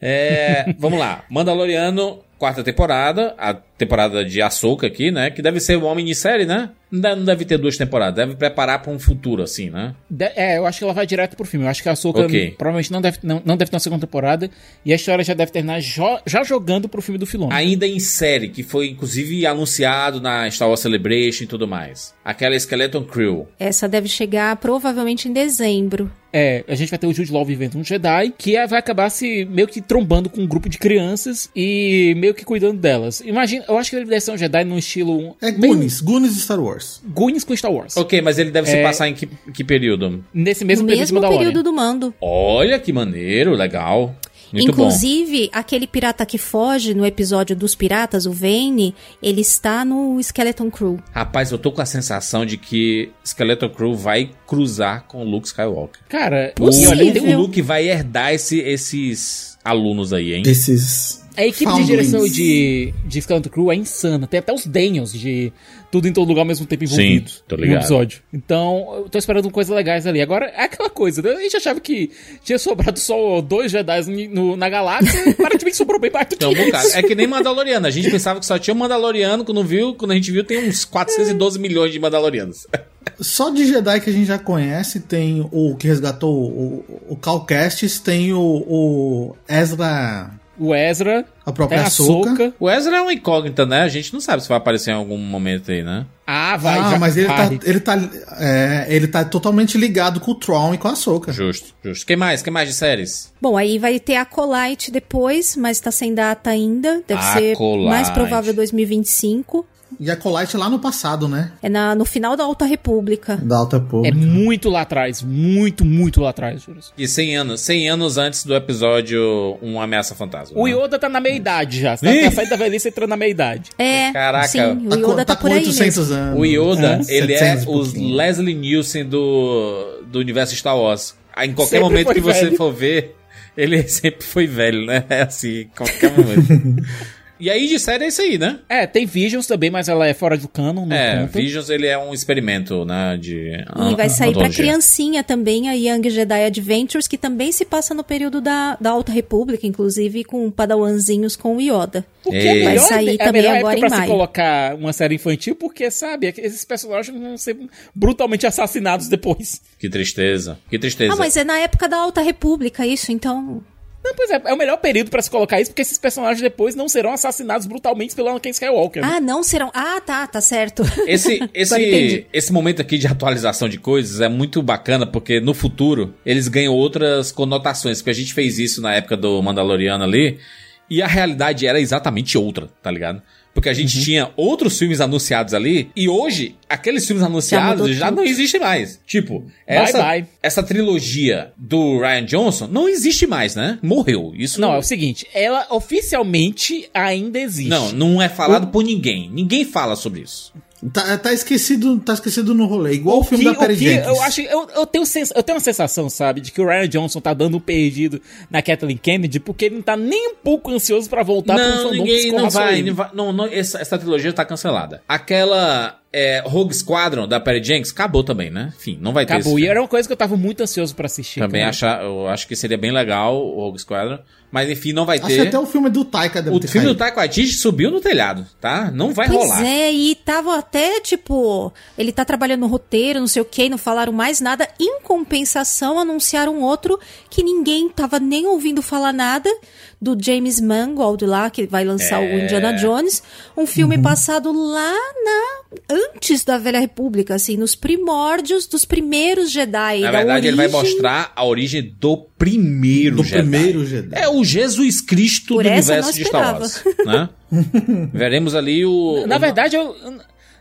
Speaker 3: É, vamos lá. Mandaloriano, quarta temporada. A temporada de Ahsoka aqui, né? Que deve ser uma minissérie, né? Não deve, não deve ter duas temporadas. Deve preparar pra um futuro, assim, né?
Speaker 4: De- é, eu acho que ela vai direto pro filme. Eu acho que a Ahsoka
Speaker 3: Ok.
Speaker 4: provavelmente não deve, não, não deve ter uma segunda temporada. E a história já deve terminar jo- já jogando pro filme do Filone.
Speaker 3: Ainda em série, que foi inclusive anunciado na Star Wars Celebration e tudo mais. Aquela Skeleton Crew.
Speaker 6: Essa deve chegar provavelmente em dezembro.
Speaker 4: É, a gente vai ter o Jude Law vivendo um Jedi, que é- vai acabar se meio que trombando com um grupo de crianças e meio que cuidando delas. Imagina, eu acho que ele deve ser um Jedi no estilo.
Speaker 5: É Goonies, Goonies de Star Wars.
Speaker 4: Goonies com Star Wars.
Speaker 3: Ok, mas ele deve se
Speaker 4: É.
Speaker 3: passar em que, que período?
Speaker 4: Nesse mesmo período
Speaker 6: mesmo
Speaker 4: Mandalorian.
Speaker 6: período do mando.
Speaker 3: Olha que maneiro, legal. Muito bom.
Speaker 6: Inclusive, aquele pirata que foge no episódio dos piratas, o Vane, ele está no Skeleton Crew.
Speaker 3: Rapaz, eu tô com a sensação de que Skeleton Crew vai cruzar com o Luke Skywalker.
Speaker 4: Cara,
Speaker 3: O, o Luke vai herdar esse- esses alunos aí, hein?
Speaker 5: Esses.
Speaker 4: A equipe de
Speaker 5: Foundlings.
Speaker 4: direção de, de Skeleton Crew é insana. Tem até os Daniels de tudo em todo lugar ao mesmo tempo envolvidos
Speaker 3: tô
Speaker 4: no episódio. Então, eu tô esperando coisas legais ali. Agora, é aquela coisa, né? A gente achava que tinha sobrado só dois Jedi no- na galáxia, aparentemente sobrou bem mais do que isso.
Speaker 3: É que nem Mandaloriano. A gente pensava que só tinha um Mandaloriano, quando viu, quando a gente viu, tem uns 412 milhões de Mandalorianos.
Speaker 5: Só de Jedi que a gente já conhece, tem o que resgatou o, o Cal Kestis, tem o, o Ezra,
Speaker 4: O Ezra,
Speaker 5: a
Speaker 4: tem
Speaker 5: própria
Speaker 4: a. Soca.
Speaker 3: O Ezra é uma incógnita, né? A gente não sabe se vai aparecer em algum momento aí, né?
Speaker 4: Ah, vai.
Speaker 5: ah,
Speaker 4: já-
Speaker 5: mas ele tá, ele, tá, é, ele tá totalmente ligado com o Tron e com a Ahsoka.
Speaker 3: Justo, justo. Quem mais? Quem mais de séries?
Speaker 6: Bom, aí vai ter a Colite depois, mas tá sem data ainda. Deve ser
Speaker 3: Acolyte.
Speaker 6: mais provável 2025.
Speaker 5: E a Colite lá no passado, né?
Speaker 6: É na, no final da Alta República.
Speaker 5: Da Alta
Speaker 4: É
Speaker 5: Pública.
Speaker 4: muito lá atrás. Muito, muito lá atrás, Júlio.
Speaker 3: De 100 anos. 100 anos antes do episódio Um Ameaça Fantasma.
Speaker 4: O
Speaker 3: né?
Speaker 4: Yoda tá na meia-idade já. Você tá, tá saindo da velhice e entrando na meia-idade.
Speaker 6: É,
Speaker 3: Caraca.
Speaker 6: sim, o
Speaker 5: Tá,
Speaker 6: Yoda
Speaker 5: com,
Speaker 6: tá,
Speaker 5: tá
Speaker 6: por
Speaker 5: com
Speaker 6: aí
Speaker 5: 800
Speaker 6: mesmo.
Speaker 5: anos.
Speaker 3: O Yoda,
Speaker 5: É,
Speaker 3: ele é
Speaker 5: 700 e
Speaker 3: o. Leslie Nielsen do, do universo Star Wars. Em qualquer
Speaker 4: Sempre
Speaker 3: momento que você
Speaker 4: velho.
Speaker 3: for ver, ele [LAUGHS] sempre foi velho, né? É assim, em qualquer momento. [LAUGHS] e aí, de série, é isso aí, né?
Speaker 4: É, tem Visions também, mas ela é fora do canon, não
Speaker 3: É,
Speaker 4: conta.
Speaker 3: Visions, ele é um experimento, né? De
Speaker 6: E vai sair pra
Speaker 3: antologia.
Speaker 6: criancinha também a Young Jedi Adventures, que também se passa no período da, da Alta República, inclusive com padawanzinhos com o Yoda.
Speaker 4: Porque
Speaker 3: Ei.
Speaker 4: é a
Speaker 6: Vai sair
Speaker 4: é
Speaker 6: também agora em
Speaker 4: pra se
Speaker 6: maio.
Speaker 4: colocar uma série infantil, porque, sabe, é esses personagens vão ser brutalmente assassinados depois.
Speaker 3: Que tristeza, que tristeza.
Speaker 6: Ah, mas é na época da Alta República isso, então...
Speaker 4: Não, pois é, é o melhor período pra se colocar isso, porque esses personagens depois não serão assassinados brutalmente pelo Anakin Skywalker. né?
Speaker 6: Ah, não serão... Ah, tá, tá certo.
Speaker 3: Esse, [LAUGHS] esse, esse momento aqui de atualização de coisas é muito bacana, porque no futuro eles ganham outras conotações, porque a gente fez isso na época do Mandaloriano ali, e a realidade era exatamente outra, tá ligado? Porque a gente tinha outros filmes anunciados ali, e hoje, aqueles filmes anunciados já, não existem mais. Tipo, essa,
Speaker 4: bye.
Speaker 3: essa trilogia do Ryan Johnson não existe mais, né? Morreu. Isso
Speaker 4: Não, é o seguinte, ela oficialmente ainda existe.
Speaker 3: não, não é falado por ninguém. Ninguém fala sobre isso.
Speaker 5: Tá, tá esquecido, tá esquecido no rolê. Igual o, filme
Speaker 4: que,
Speaker 5: da Perry
Speaker 4: o que
Speaker 5: Jenkins.
Speaker 4: eu acho, eu, eu, tenho sens, eu tenho uma sensação, sabe, de que o Ryan Johnson tá dando um perdido na Kathleen Kennedy porque ele não tá nem um pouco ansioso pra voltar pra um
Speaker 3: Não,
Speaker 4: fandom que
Speaker 3: ninguém não vai,
Speaker 4: ele.
Speaker 3: não vai- não, não, essa, essa trilogia tá cancelada. Aquela é, Rogue Squadron da Perry Jenkins acabou também, né? Enfim, não vai ter
Speaker 4: Acabou. E era uma coisa que eu tava muito ansioso pra assistir.
Speaker 3: Também achar, eu acho que seria bem legal o Rogue Squadron. Mas enfim, não vai
Speaker 5: Acho
Speaker 3: ter.
Speaker 5: até o filme do Taika deve
Speaker 3: O
Speaker 5: ter
Speaker 3: filme do. Taika Waititi subiu no telhado, tá? Não vai
Speaker 6: Pois
Speaker 3: rolar.
Speaker 6: é, e tava até tipo, ele tá trabalhando no roteiro, não sei o que, não falaram mais nada. Em compensação, anunciaram outro que ninguém tava nem ouvindo falar nada, do James Mangold lá, que vai lançar o
Speaker 3: É.
Speaker 6: Indiana Jones. Um filme passado lá na. antes da Velha República, assim, nos primórdios dos primeiros Jedi.
Speaker 3: Na
Speaker 6: da
Speaker 3: verdade, ele vai
Speaker 6: origem-
Speaker 3: mostrar a origem do primeiro
Speaker 5: Do
Speaker 3: Jedi.
Speaker 5: primeiro Jedi.
Speaker 3: É o Jesus Cristo
Speaker 6: Por
Speaker 3: do universo de Star Wars, né? [LAUGHS] Veremos ali o
Speaker 4: Na
Speaker 3: o-
Speaker 4: verdade, eu-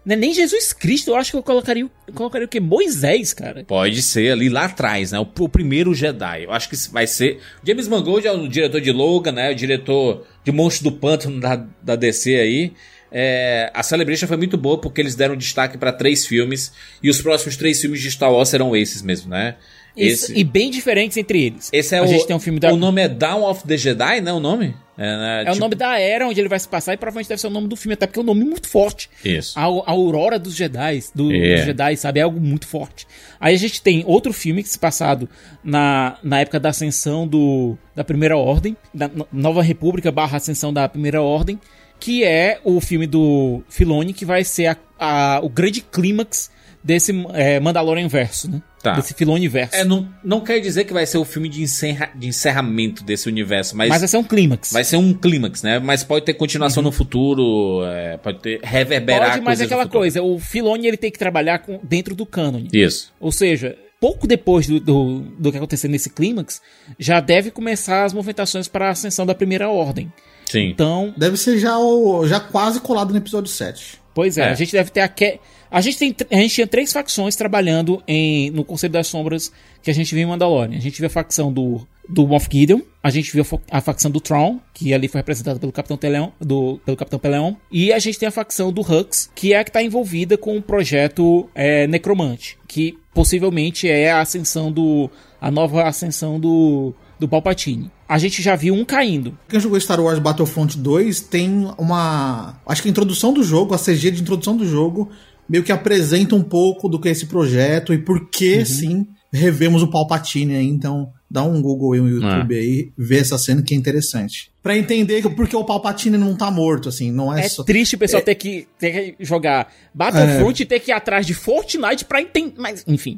Speaker 4: não é nem Jesus Cristo, eu acho que eu colocaria, eu colocaria o quê? Moisés, cara.
Speaker 3: Pode ser ali lá atrás, né? O, o primeiro Jedi. Eu acho que vai ser. James Mangold é o diretor de Logan, né? O diretor de Monstro do Pântano da, da DC aí. É, a Celebration foi muito boa porque eles deram destaque pra três filmes. E os próximos três filmes de Star Wars serão esses mesmo, né?
Speaker 4: Isso, e bem diferentes entre eles.
Speaker 3: esse é
Speaker 4: a
Speaker 3: o.
Speaker 4: gente tem um filme da.
Speaker 3: O nome é Dawn of the Jedi, né? O nome? É, né?
Speaker 4: É o
Speaker 3: Tipo-
Speaker 4: nome da era onde ele vai se passar e provavelmente deve ser o nome do filme, até porque é um nome muito forte.
Speaker 3: Isso.
Speaker 4: A, a Aurora dos Jedi, do,
Speaker 3: É.
Speaker 4: dos Jedi, sabe? É algo muito forte. Aí a gente tem outro filme que se passado na, na época da ascensão do, da Primeira Ordem, da No- Nova República barra ascensão da Primeira Ordem, que é o filme do Filoni, que vai ser a- a- o grande clímax desse é, Mandalorian verso, né?
Speaker 3: Tá.
Speaker 4: Desse Filoni verso.
Speaker 3: É, não, não quer dizer que vai ser o filme de, encerra- de encerramento desse universo, mas,
Speaker 4: Mas vai ser um clímax.
Speaker 3: vai ser um clímax, né? Mas pode ter continuação no futuro, é, pode ter reverberar
Speaker 4: Pode, mas
Speaker 3: coisas
Speaker 4: é aquela coisa, o Filoni ele tem que trabalhar com, dentro do cânone.
Speaker 3: Isso.
Speaker 4: Ou seja, pouco depois do, do, do que acontecer nesse clímax, já deve começar as movimentações para a ascensão da Primeira Ordem.
Speaker 3: Sim.
Speaker 4: Então,
Speaker 5: Deve ser já, o, já quase colado no episódio 7.
Speaker 4: Pois é,
Speaker 3: É.
Speaker 4: a gente deve ter a que... A gente, tem, a gente tinha três facções trabalhando em, no Conselho das Sombras que a gente viu em Mandalorian. A gente viu a facção do, do Moff Gideon, a gente viu a, a facção do Tron, que ali foi representada pelo Capitão Peleon, do, pelo Capitão Peleon, e a gente tem a facção do Hux, que é a que está envolvida com o projeto é, Necromante, que possivelmente é a ascensão do. a nova ascensão do, do Palpatine. A gente já viu um caindo.
Speaker 5: Quem jogou Star Wars Battlefront 2 tem uma. Acho que a introdução do jogo, a CG de introdução do jogo, meio que apresenta um pouco do que é esse projeto e por que, sim, revemos o Palpatine aí. Então, dá um Google aí, um YouTube aí, vê essa cena que é interessante. Pra entender por que o Palpatine não tá morto, assim, não é,
Speaker 4: É
Speaker 5: só.
Speaker 4: triste o pessoal ter, que, ter que jogar Battlefront e ter que ir atrás de Fortnite pra entender. Mas, enfim.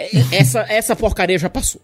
Speaker 4: é- Essa, essa porcaria já passou.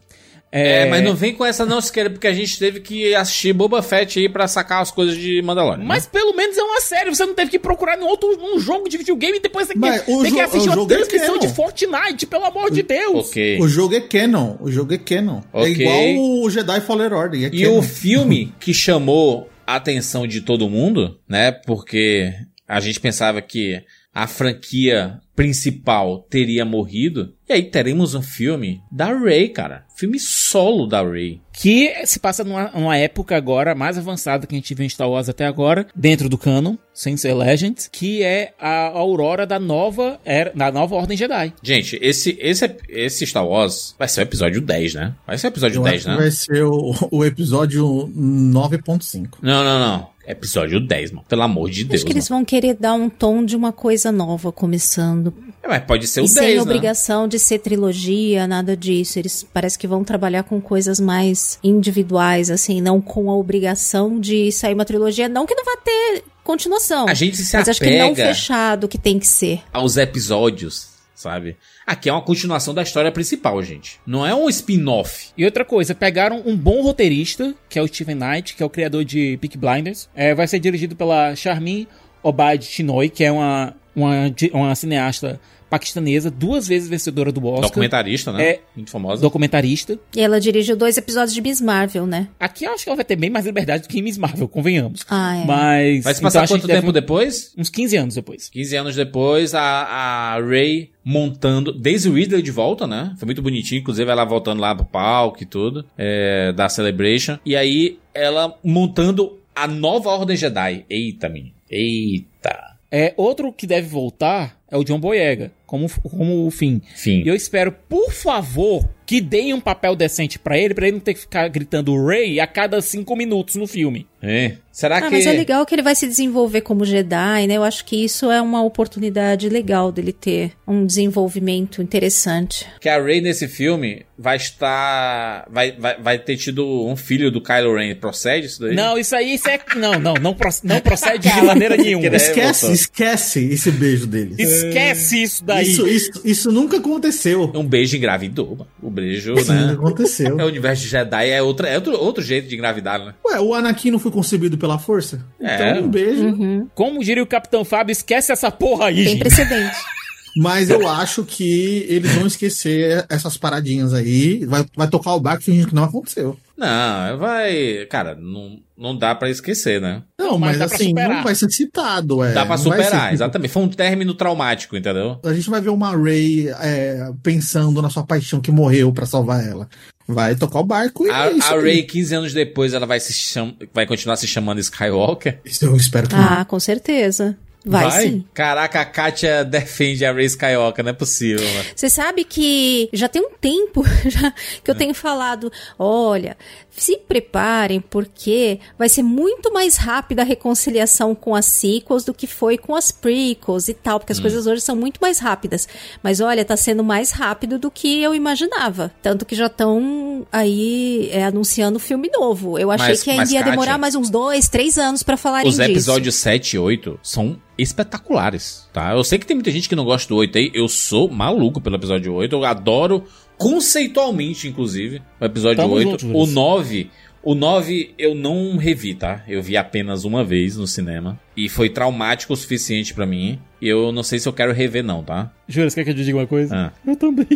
Speaker 3: É, mas não vem com essa não, se querer, porque a gente teve que assistir Boba Fett aí pra sacar as coisas de Mandalorian.
Speaker 4: Mas pelo menos é uma série, você não teve que procurar num outro num jogo de videogame e depois tem
Speaker 5: Mas
Speaker 4: que,
Speaker 5: o
Speaker 4: tem que assistir uma
Speaker 5: é
Speaker 4: transmissão
Speaker 5: canon.
Speaker 4: de Fortnite, pelo amor de Deus.
Speaker 3: Ok.
Speaker 5: O jogo é canon, o jogo é canon. É
Speaker 3: Ok.
Speaker 5: igual o Jedi Fallen Order, é
Speaker 3: E
Speaker 5: canon.
Speaker 3: o filme [LAUGHS] que chamou a atenção de todo mundo, né? Porque a gente pensava que a franquia principal teria morrido. E aí teremos um filme da Rey, cara. Filme solo da Rey.
Speaker 4: Que se passa numa, numa época agora mais avançada que a gente viu em Star Wars até agora, dentro do canon, sem ser Legends, que é a aurora da nova era, da nova Ordem Jedi.
Speaker 3: Gente, esse, esse, esse Star Wars vai ser o episódio 10, né? Vai ser o episódio
Speaker 5: Eu
Speaker 3: 10,
Speaker 5: acho que
Speaker 3: né?
Speaker 5: vai ser o, o episódio 9.5.
Speaker 3: Não, não, não. Episódio 10, mano. Pelo amor de Deus.
Speaker 6: Acho que eles vão querer dar um tom de uma coisa nova começando.
Speaker 3: mano. É, Mas pode ser o
Speaker 6: e
Speaker 3: 10,
Speaker 6: sem
Speaker 3: né?
Speaker 6: obrigação de ser trilogia, nada disso. Eles parece que vão trabalhar com coisas mais individuais, assim, não com a obrigação de sair uma trilogia. Não que não vá ter continuação.
Speaker 3: A gente se
Speaker 6: mas acho que não
Speaker 3: apega
Speaker 6: fechado que tem que ser.
Speaker 3: aos episódios, sabe? Aqui é uma continuação da história principal, gente. Não é um spin-off.
Speaker 4: E outra coisa, pegaram um bom roteirista, que é o Steven Knight, que é o criador de Peak Blinders. É, vai ser dirigido pela Charmin Obaid Chinoy, que é uma, uma, uma cineasta paquistanesa, duas vezes vencedora do Oscar.
Speaker 3: Documentarista, né?
Speaker 4: É.
Speaker 3: Muito famosa.
Speaker 4: Documentarista.
Speaker 6: E ela dirigiu dois episódios de Miss Marvel, né?
Speaker 4: Aqui eu acho que ela vai ter bem mais liberdade do que em Miss Marvel, convenhamos.
Speaker 6: Ah, é.
Speaker 4: Mas.
Speaker 3: Vai se
Speaker 4: então
Speaker 3: passar
Speaker 4: gente
Speaker 3: quanto tempo depois?
Speaker 4: Uns 15 anos depois.
Speaker 3: 15 anos depois, a, a Ray montando. Daisy Ridley de volta, né? Foi muito bonitinho, inclusive ela voltando lá pro palco e tudo. é, da Celebration. E aí, ela montando a nova Ordem Jedi. Eita, menino. Eita.
Speaker 4: É, outro que deve voltar é o John Boyega, como, como o fim.
Speaker 3: Fim.
Speaker 4: E eu espero, por favor, que deem um papel decente pra ele, pra ele não ter que ficar gritando Ray a cada cinco minutos no filme.
Speaker 3: É. Será
Speaker 6: Ah,
Speaker 3: que.
Speaker 6: mas é legal que ele vai se desenvolver como Jedi, né? Eu acho que isso é uma oportunidade legal dele ter um desenvolvimento interessante.
Speaker 3: que a Rey nesse filme vai estar. Vai, vai, vai ter tido um filho do Kylo Ren. Procede isso daí?
Speaker 4: Não, isso aí, isso é. Não, não, não, não procede de maneira [LAUGHS] nenhuma.
Speaker 3: Que
Speaker 5: Esquece, esquece esse beijo deles.
Speaker 4: Esquece isso daí.
Speaker 5: Isso, isso, isso nunca aconteceu.
Speaker 3: Um beijo engravidou, mano. O beijo,
Speaker 5: Isso nunca
Speaker 3: né?
Speaker 5: aconteceu. [LAUGHS]
Speaker 3: É o universo de Jedi, é, outra, é outro, outro jeito de engravidar, né?
Speaker 5: Ué, o Anakin não foi concebido pela força?
Speaker 3: É.
Speaker 5: Então, um beijo.
Speaker 4: Como diria o Capitão Fábio, esquece essa porra aí,
Speaker 6: Tem
Speaker 4: gente.
Speaker 6: precedente. [LAUGHS]
Speaker 5: Mas eu acho que eles vão esquecer essas paradinhas aí. Vai, vai tocar o barco fingindo que não aconteceu.
Speaker 3: Não, vai. Cara, não, não dá pra esquecer, né?
Speaker 5: Não,
Speaker 4: Mas
Speaker 5: mas, assim,
Speaker 4: superar.
Speaker 5: não vai ser citado. É,
Speaker 3: dá pra
Speaker 5: não
Speaker 3: superar,
Speaker 5: ser-
Speaker 3: exatamente. Foi um término traumático, entendeu?
Speaker 5: A gente vai ver uma Ray é, pensando na sua paixão que morreu pra salvar ela. Vai tocar o barco e
Speaker 3: A,
Speaker 5: é isso
Speaker 3: a. Rey, 15 anos depois, ela vai, se cham... vai continuar se chamando Skywalker.
Speaker 5: Isso eu espero que não.
Speaker 6: Ah, com certeza. Vai, sim.
Speaker 3: Caraca, a Katia defende a Rey Skywalker, não é possível, mano.
Speaker 6: Você sabe que já tem um tempo [LAUGHS] já que eu tenho falado, olha, se preparem porque vai ser muito mais rápida a reconciliação com as sequels do que foi com as prequels e tal, porque as coisas hoje são muito mais rápidas. Mas olha, tá sendo mais rápido do que eu imaginava. Tanto que já estão aí é, anunciando filme novo. Eu achei
Speaker 3: Mas-
Speaker 6: que ainda
Speaker 3: mas,
Speaker 6: ia
Speaker 3: Kátia,
Speaker 6: demorar mais uns dois, três anos pra falarem
Speaker 3: Os
Speaker 6: disso.
Speaker 3: episódios 7 e 8 são espetaculares, tá? Eu sei que tem muita gente que não gosta do 8 aí. Eu sou maluco pelo episódio 8. Eu adoro conceitualmente, inclusive, o episódio
Speaker 4: Tamo
Speaker 3: 8.
Speaker 4: junto,
Speaker 3: o
Speaker 4: Luiz.
Speaker 3: 9. O 9 eu não revi, tá? Eu vi apenas uma vez no cinema. E foi traumático o suficiente pra mim. E eu não sei se eu quero rever, não, tá?
Speaker 4: Jura, você quer que eu te diga uma coisa?
Speaker 3: Ah.
Speaker 4: Eu também.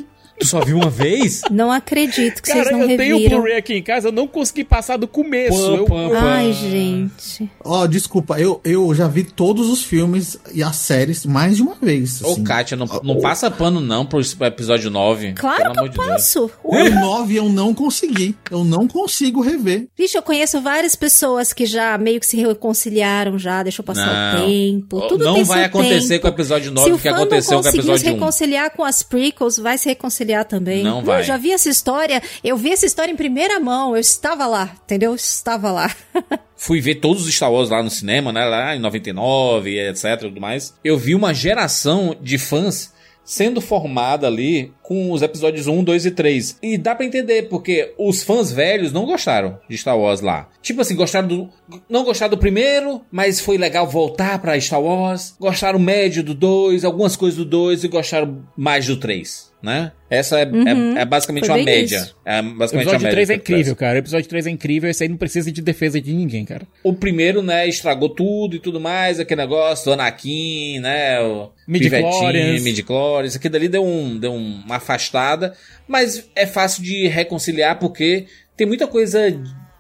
Speaker 3: Tu só viu uma vez? [LAUGHS]
Speaker 6: Não acredito que
Speaker 4: Cara,
Speaker 6: vocês não
Speaker 4: eu tenho o. Blu-ray aqui em casa, eu não consegui passar do começo.
Speaker 3: Pã,
Speaker 4: eu,
Speaker 3: pã, pã.
Speaker 6: Ai, gente.
Speaker 5: Ó, desculpa, eu, eu já vi todos os filmes e as séries mais de uma vez.
Speaker 3: Ô,
Speaker 5: assim.
Speaker 3: Kátia, não, não passa pano não pro episódio 9.
Speaker 6: Claro que eu
Speaker 3: de Deus.
Speaker 6: passo.
Speaker 5: O 9 eu não consegui. Eu não consigo rever.
Speaker 6: Vixe, eu conheço várias pessoas que já meio que se reconciliaram já, deixou passar
Speaker 3: Não.
Speaker 6: o tempo. Tudo
Speaker 3: não
Speaker 6: tem
Speaker 3: vai
Speaker 6: seu
Speaker 3: acontecer
Speaker 6: tempo.
Speaker 3: com o episódio
Speaker 6: Se
Speaker 3: 9
Speaker 6: o
Speaker 3: o que aconteceu
Speaker 6: não
Speaker 3: com o
Speaker 6: conseguiu se
Speaker 3: episódio 1.
Speaker 6: reconciliar com as prequels, vai se reconciliar também.
Speaker 3: Não vai.
Speaker 6: Eu já vi essa história, eu vi essa história em primeira mão, eu estava lá, entendeu? Eu estava lá. [LAUGHS]
Speaker 3: Fui ver todos os Star Wars lá no cinema, né? Lá em 99, etc tudo mais. Eu vi uma geração de fãs sendo formada ali com os episódios 1, 2 e 3. E dá pra entender, porque os fãs velhos não gostaram de Star Wars lá. Tipo assim, gostaram do. Não gostaram do primeiro, mas foi legal voltar pra Star Wars. Gostaram médio do 2, algumas coisas do 2 e gostaram mais do 3. Né? Essa é, é- é basicamente
Speaker 6: Foi
Speaker 3: uma média.
Speaker 6: isso.
Speaker 3: É
Speaker 4: O
Speaker 3: basicamente uma
Speaker 4: episódio
Speaker 3: média
Speaker 4: 3 é incrível, cara. O episódio 3 é incrível, esse aí não precisa de defesa de ninguém, cara.
Speaker 3: O primeiro, né, estragou tudo e tudo mais, aquele negócio do Anakin, né, o
Speaker 4: Midi-chlorians.
Speaker 3: Midi-chlorians, aquilo ali deu, um, deu uma afastada, mas é fácil de reconciliar porque tem muita coisa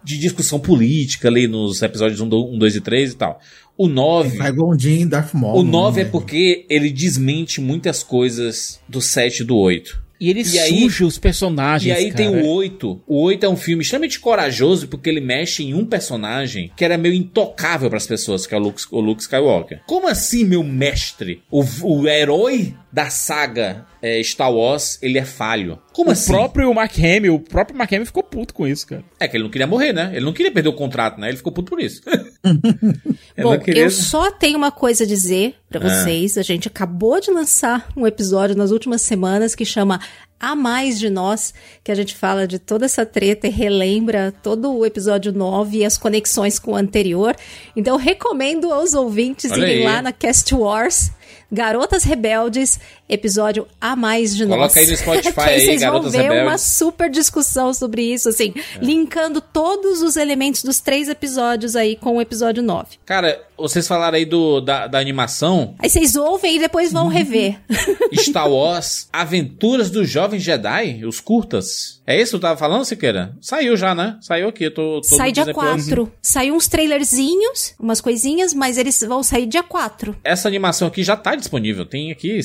Speaker 3: de discussão política ali nos episódios 1, 2 e 3 e tal. O 9...
Speaker 5: Vai Gondin Darth Maul.
Speaker 3: O 9 é
Speaker 5: né?
Speaker 3: porque ele desmente muitas coisas do 7 e do 8.
Speaker 4: E ele
Speaker 3: E aí-
Speaker 4: suja os personagens,
Speaker 3: E aí tem
Speaker 4: cara.
Speaker 3: o 8. O 8 é um filme extremamente corajoso porque ele mexe em um personagem que era meio intocável pras pessoas, que é o Luke, o Luke Skywalker. Como assim, meu mestre? O, o herói da saga é, Star Wars, ele é falho. Como
Speaker 4: O
Speaker 3: assim?
Speaker 4: próprio Mark Hamill, o próprio Mark Hamill ficou puto com isso, cara.
Speaker 3: É que ele não queria morrer, né? Ele não queria perder o contrato, né? Ele ficou puto por isso. [LAUGHS]
Speaker 6: Bom,
Speaker 3: queria-
Speaker 6: eu só tenho uma coisa a dizer pra
Speaker 3: Ah.
Speaker 6: vocês. A gente acabou de lançar um episódio nas últimas semanas que chama A Mais de Nós, que a gente fala de toda essa treta e relembra todo o episódio 9 e as conexões com o anterior. Então, eu recomendo aos ouvintes
Speaker 3: Olha
Speaker 6: irem
Speaker 3: aí.
Speaker 6: lá na Cast Wars. Garotas Rebeldes, episódio A Mais de
Speaker 3: Coloca
Speaker 6: Nós.
Speaker 3: aí no Spotify [LAUGHS]
Speaker 6: aí vocês
Speaker 3: Garotas
Speaker 6: vão ver uma
Speaker 3: Rebeldes.
Speaker 6: super discussão sobre isso, assim,
Speaker 3: É.
Speaker 6: linkando todos os elementos dos três episódios aí com o episódio 9.
Speaker 3: Cara, vocês falaram aí do, da, da animação
Speaker 6: Aí vocês ouvem e depois vão rever.
Speaker 3: Star [LAUGHS] Wars Aventuras dos Jovens Jedi, os curtas. É isso que tu tava falando, Siqueira? Saiu já, né? Saiu aqui, eu tô, tô
Speaker 6: Sai dia
Speaker 3: Disney Plus.
Speaker 6: 4. Saiu uns trailerzinhos, umas coisinhas, mas eles vão sair dia 4.
Speaker 3: Essa animação aqui já tá disponível. Tem aqui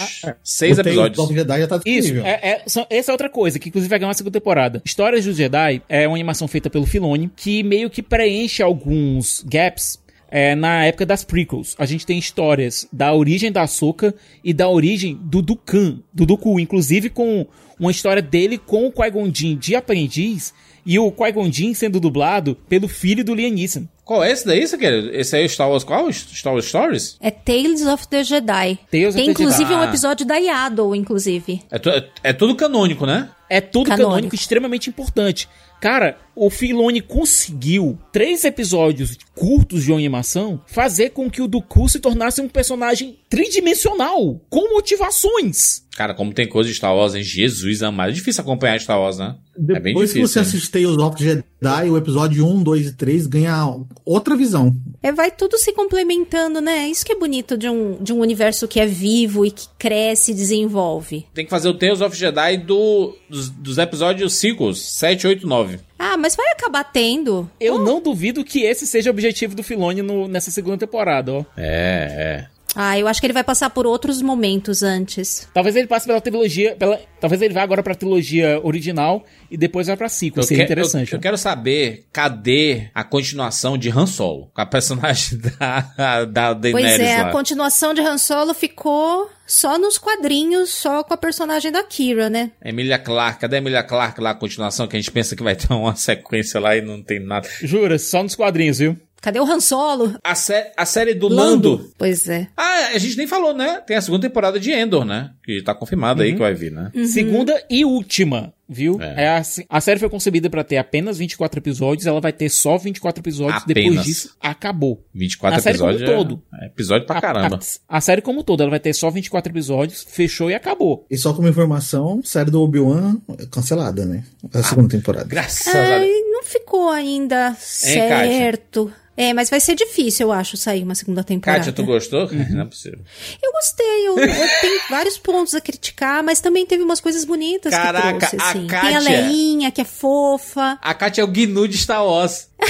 Speaker 6: Ah,
Speaker 3: seis
Speaker 5: O Tales
Speaker 3: episódios.
Speaker 5: of Jedi já tá
Speaker 4: Isso,
Speaker 5: disponível.
Speaker 4: é, é- são- essa é outra coisa, que inclusive vai ganhar uma segunda temporada. Histórias dos Jedi é uma animação feita pelo Filoni, que meio que preenche alguns gaps é, na época das prequels. A gente tem histórias da origem da Ahsoka e da origem do Dukan, do Dooku, inclusive com uma história dele com o Qui-Gon Jinn de aprendiz e o Qui-Gon Jinn sendo dublado pelo filho do Liam Neeson.
Speaker 3: Qual é esse daí, você quer? Esse aí é o Star Wars qual? Star Wars Stories?
Speaker 6: É Tales of the Jedi.
Speaker 4: Tales of
Speaker 6: Tem
Speaker 4: the
Speaker 6: inclusive
Speaker 3: Jedi.
Speaker 6: um episódio da Yaddle, inclusive.
Speaker 3: É, tu- é- é tudo canônico, né?
Speaker 4: É tudo
Speaker 6: Canônico.
Speaker 4: canônico, extremamente importante. Cara, o Filoni conseguiu, três episódios curtos de animação, fazer com que o Dooku se tornasse um personagem tridimensional, com motivações.
Speaker 3: Cara, como tem coisa de Star Wars, hein? Jesus amado. É difícil acompanhar Star Wars, né? é bem
Speaker 5: Depois que
Speaker 3: difícil.
Speaker 5: você
Speaker 3: né?
Speaker 5: of the Jedi, o episódio 1, 2 e 3 ganha outra visão.
Speaker 6: É, vai tudo se complementando, né? Isso que é bonito de um, de um universo que é vivo e que cresce e desenvolve.
Speaker 3: Tem que fazer o Tales of Jedi do, dos, dos episódios sequels, 7, 8, 9.
Speaker 6: Ah, mas vai acabar tendo.
Speaker 4: Eu não duvido que esse seja o objetivo do Filoni no- nessa segunda temporada, ó.
Speaker 3: É, é.
Speaker 6: Ah, eu acho que ele vai passar por outros momentos antes.
Speaker 4: Talvez ele passe pela trilogia, pela, talvez ele vá agora pra trilogia original e depois vai pra sequel,
Speaker 3: Eu,
Speaker 4: seria
Speaker 3: que-
Speaker 4: interessante.
Speaker 3: eu, eu quero saber cadê a continuação de Han Solo, com a personagem [LAUGHS] da, da Daenerys
Speaker 6: Pois é,
Speaker 3: lá.
Speaker 6: a continuação de Han Solo ficou só nos quadrinhos, só com a personagem da Kira, né?
Speaker 3: Emilia Clarke, cadê a Emilia Clarke lá, a continuação, que a gente pensa que vai ter uma [LAUGHS] sequência lá e não tem nada.
Speaker 4: Jura, só nos quadrinhos, viu?
Speaker 6: Cadê o Han Solo?
Speaker 3: A, sé- a série do Lando.
Speaker 6: Pois é.
Speaker 3: Ah, a gente nem falou, né? Tem a segunda temporada de Endor, né? Que tá confirmada aí que vai vir, né?
Speaker 4: Segunda e última, viu?
Speaker 3: É.
Speaker 4: É. a, a série foi concebida pra ter apenas 24 episódios, ela vai ter só 24 episódios, depois
Speaker 3: Apenas.
Speaker 4: disso acabou.
Speaker 3: 24
Speaker 4: A série como
Speaker 3: episódios.
Speaker 4: um todo.
Speaker 3: É, é episódio pra
Speaker 4: A-
Speaker 3: caramba.
Speaker 4: A, a série como um todo, ela vai ter só 24 episódios, fechou e acabou.
Speaker 5: E só como informação, série do Obi-Wan é cancelada, né? A segunda temporada.
Speaker 3: Graças a Deus.
Speaker 6: Não ficou ainda certo. É, mas vai ser difícil, eu acho, sair uma segunda temporada.
Speaker 3: Kátia, tu gostou?
Speaker 4: Uhum.
Speaker 3: Não é possível.
Speaker 6: Eu gostei, eu, eu tenho vários pontos a criticar, mas também teve umas coisas bonitas
Speaker 3: Caraca,
Speaker 6: que trouxe,
Speaker 3: a
Speaker 6: assim. Tem
Speaker 3: Kátia-
Speaker 6: a Leinha, que é fofa.
Speaker 3: A Kátia é o Gnu de Star Wars. [LAUGHS]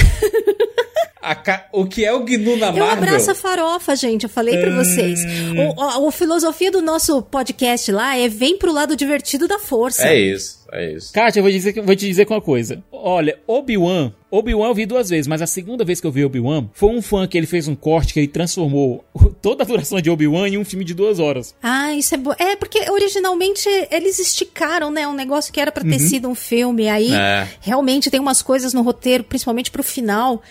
Speaker 3: A Ca- O que é o Gnu na
Speaker 6: Eu
Speaker 3: Marvel?
Speaker 6: abraço a farofa, gente, eu falei pra vocês. O, a, a filosofia do nosso podcast lá é vem pro lado divertido da força.
Speaker 3: É isso, é isso.
Speaker 4: Kátia, eu vou, dizer, vou te dizer uma coisa. Olha, Obi-Wan, Obi-Wan eu vi duas vezes, mas a segunda vez que eu vi Obi-Wan foi um fã que ele fez um corte que ele transformou [LAUGHS] toda a duração de Obi-Wan em um filme de duas horas.
Speaker 6: Ah, isso é bom. É, porque originalmente eles esticaram, né? Um negócio que era pra ter sido um filme. Aí
Speaker 3: É.
Speaker 6: realmente tem umas coisas no roteiro, principalmente pro final,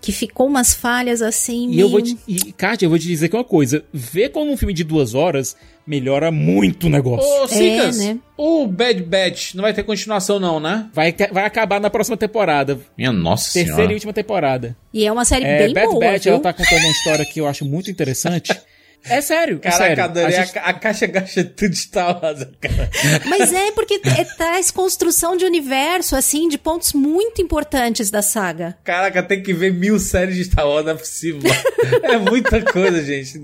Speaker 6: que ficou umas falhas assim.
Speaker 4: E
Speaker 6: meio...
Speaker 4: eu vou te, e, Kátia, eu vou te dizer que uma coisa. Ver como um filme de duas horas melhora muito o negócio.
Speaker 3: Ô, Cicas,
Speaker 6: né?
Speaker 3: o Bad Batch não vai ter continuação não, né?
Speaker 4: Vai, vai acabar na próxima temporada.
Speaker 3: Minha nossa
Speaker 4: Terceira
Speaker 3: senhora.
Speaker 4: e última temporada.
Speaker 6: E é uma série
Speaker 4: É,
Speaker 6: bem
Speaker 4: Bad
Speaker 6: boa,
Speaker 4: Batch,
Speaker 6: viu?
Speaker 4: ela tá contando uma história que eu acho muito interessante. [LAUGHS] É sério, é
Speaker 3: Caraca,
Speaker 4: sério.
Speaker 3: adorei.
Speaker 4: A gente-
Speaker 3: a caixa gasta tudo Wars, cara.
Speaker 6: Mas é porque é, traz construção de universo, assim, de pontos muito importantes da saga.
Speaker 3: Caraca, tem que ver mil séries de Star Wars, não é possível. É muita coisa, gente.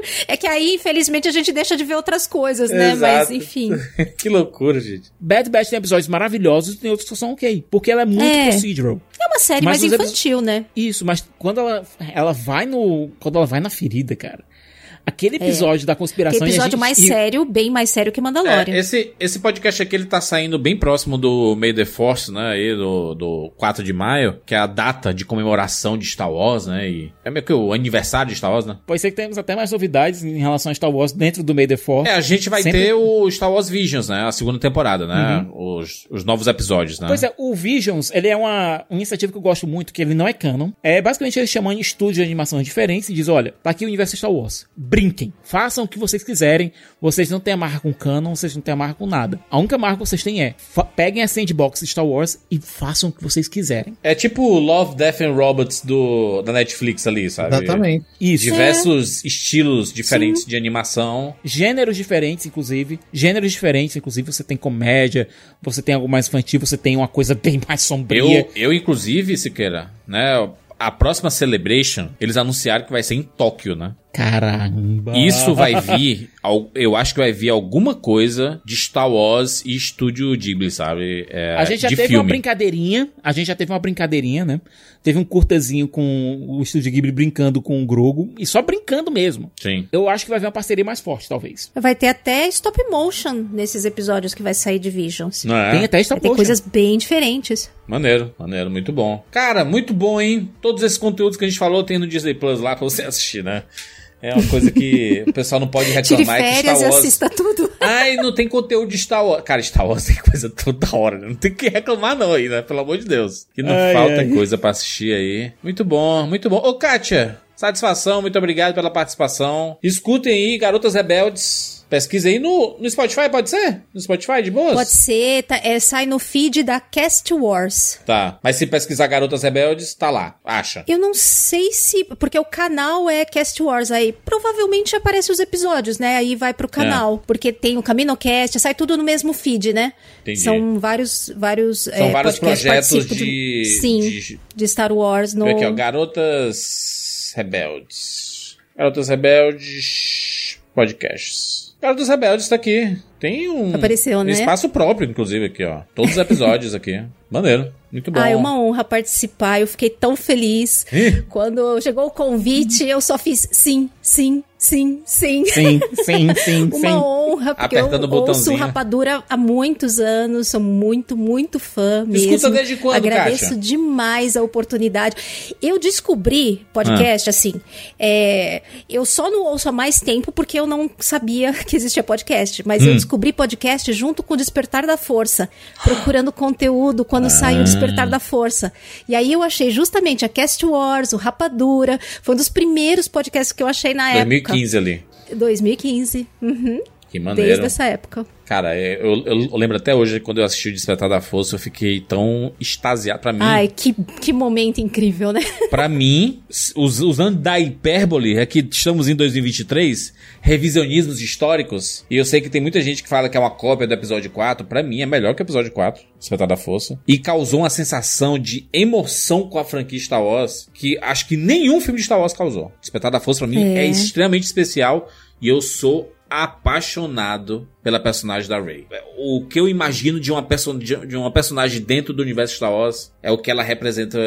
Speaker 3: [LAUGHS]
Speaker 6: É que aí, infelizmente, a gente deixa de ver outras coisas, né? Mas,
Speaker 3: Exato.
Speaker 6: enfim. [LAUGHS]
Speaker 3: que loucura, gente.
Speaker 4: Bad Batch tem episódios maravilhosos e tem outros que são ok. Porque ela é muito
Speaker 6: É.
Speaker 4: procedural.
Speaker 6: É uma série
Speaker 4: Mas
Speaker 6: mais infantil, né?
Speaker 4: Isso, mas quando ela, ela vai no. Quando ela vai na ferida, cara. Aquele episódio da conspiração.
Speaker 6: Aquele episódio
Speaker 4: gente-
Speaker 6: mais
Speaker 4: e-
Speaker 6: sério, bem mais sério que Mandalorian.
Speaker 3: É, esse, esse podcast aqui, ele tá saindo bem próximo do May the Force, né, aí, do, do 4 de maio, que é a data de comemoração de Star Wars, né, e é meio que o aniversário de Star Wars, né.
Speaker 4: Pode ser que temos até mais novidades em relação a Star Wars dentro do May the Force.
Speaker 3: É, a gente vai
Speaker 4: Sempre-
Speaker 3: ter o Star Wars Visions, né, a segunda temporada, né, os, os novos episódios, né.
Speaker 4: Pois é, o Visions, ele é uma, uma iniciativa que eu gosto muito, que ele não é canon. É basicamente eles chamando estúdios de animações diferentes e diz, olha, tá aqui o universo Star Wars. Brinquem, façam o que vocês quiserem. Vocês não têm amarra com canon, vocês não têm amarra com nada. A única marca que vocês têm é, peguem a sandbox de Star Wars e façam o que vocês quiserem.
Speaker 3: É tipo Love, Death and Robots do, da Netflix ali, sabe?
Speaker 5: Exatamente.
Speaker 4: Isso.
Speaker 3: Diversos estilos diferentes de animação.
Speaker 4: Gêneros diferentes, inclusive. Gêneros diferentes, inclusive. Você tem comédia, você tem algo mais infantil, você tem uma coisa bem mais sombria.
Speaker 3: Eu, eu, inclusive, Siqueira, né? A próxima Celebration, eles anunciaram que vai ser em Tóquio, né?
Speaker 4: Caramba.
Speaker 3: Isso vai vir, eu acho que vai vir alguma coisa de Star Wars e Estúdio Ghibli, sabe? É,
Speaker 4: A gente já
Speaker 3: de
Speaker 4: teve
Speaker 3: filme.
Speaker 4: uma brincadeirinha. A gente já teve uma brincadeirinha, né? Teve um curtazinho com o Estúdio Ghibli brincando com o Grogo. E só brincando mesmo.
Speaker 3: Sim.
Speaker 4: Eu acho que vai vir uma parceria mais forte, talvez.
Speaker 6: Vai ter até stop motion nesses episódios que vai sair de Visions.
Speaker 3: Não é?
Speaker 4: Tem até stop
Speaker 6: Vai ter
Speaker 4: motion.
Speaker 6: coisas bem diferentes.
Speaker 3: Maneiro, maneiro, muito bom. Cara, muito bom, hein? Todos esses conteúdos que a gente falou tem no Disney Plus lá pra você assistir, né? É uma coisa que o pessoal não pode
Speaker 6: Tire
Speaker 3: reclamar. é que
Speaker 6: férias
Speaker 3: Star
Speaker 6: e
Speaker 3: Wars...
Speaker 6: assista tudo.
Speaker 3: Ai, não tem conteúdo de Star Wars. Cara, Star Wars tem coisa toda hora, né? Não tem que reclamar não aí, né? Pelo amor de Deus. Que não
Speaker 4: Ai,
Speaker 3: falta
Speaker 4: ai.
Speaker 3: coisa pra assistir aí. Muito bom, muito bom. Ô, Kátia, satisfação, muito obrigado pela participação. Escutem aí, Garotas Rebeldes. Pesquisa aí no, no Spotify, pode ser? No Spotify, de boas?
Speaker 6: Pode ser, tá- é, sai no feed da Cast Wars.
Speaker 3: Tá, mas se pesquisar Garotas Rebeldes, tá lá, acha.
Speaker 6: Eu não sei se. Porque o canal é Cast Wars. Aí provavelmente aparece os episódios, né? Aí vai pro canal. Porque tem o CaminoCast, sai tudo no mesmo feed, né?
Speaker 3: Entendi.
Speaker 6: São vários. vários
Speaker 3: São
Speaker 6: é,
Speaker 3: vários projetos
Speaker 6: participam
Speaker 3: de-
Speaker 6: Sim,
Speaker 3: de-
Speaker 6: de, Star Wars no.
Speaker 3: Aqui, ó, Garotas Rebeldes. Garotas Rebeldes Podcasts. Garotas Rebeldes tá aqui. Tem um,
Speaker 6: Apareceu, né?
Speaker 3: espaço próprio, inclusive, aqui, ó. Todos os episódios aqui. [LAUGHS] Maneiro. Muito bom.
Speaker 6: Ah, é uma honra participar. Eu fiquei tão feliz.
Speaker 3: Ih.
Speaker 6: Quando chegou o convite, eu só fiz sim, sim, sim, sim.
Speaker 4: Sim, sim, [LAUGHS] sim,
Speaker 6: Uma
Speaker 4: sim.
Speaker 6: honra, porque
Speaker 3: Apertando
Speaker 6: eu
Speaker 3: o
Speaker 6: ouço Rapadura há muitos anos, sou muito, muito fã mesmo.
Speaker 3: Escuta desde quando,
Speaker 6: Agradeço
Speaker 3: Kátia?
Speaker 6: demais a oportunidade. Eu descobri podcast, assim, é, eu só não ouço há mais tempo porque eu não sabia [LAUGHS] que existia podcast, mas
Speaker 3: Hum.
Speaker 6: eu descobri podcast junto com o Despertar da Força, procurando conteúdo quando saiu o Despertar da Força. E aí eu achei justamente a Cast Wars, o Rapadura, foi um dos primeiros podcasts que eu achei na época.
Speaker 3: 2015 ali.
Speaker 6: 2015. Uhum.
Speaker 3: Que maneiro.
Speaker 6: Desde essa época.
Speaker 3: Cara, é, eu, eu- eu lembro até hoje, quando eu assisti o Despertar da Força, eu fiquei tão extasiado. Pra mim,
Speaker 6: Ai, que, que momento incrível, né? [LAUGHS]
Speaker 3: Pra mim, us- usando da hipérbole, é que estamos em 2023, revisionismos históricos, e eu sei que tem muita gente que fala que é uma cópia do episódio 4, pra mim é melhor que o episódio 4, Despertar da Força, e causou uma sensação de emoção com a franquia Star Wars, que acho que nenhum filme de Star Wars causou. Despertar da Força pra mim é,
Speaker 6: É.
Speaker 3: extremamente especial, e eu sou apaixonado pela personagem da Rey. O que eu imagino de uma, perso de uma personagem dentro do universo Star Wars é o que ela representa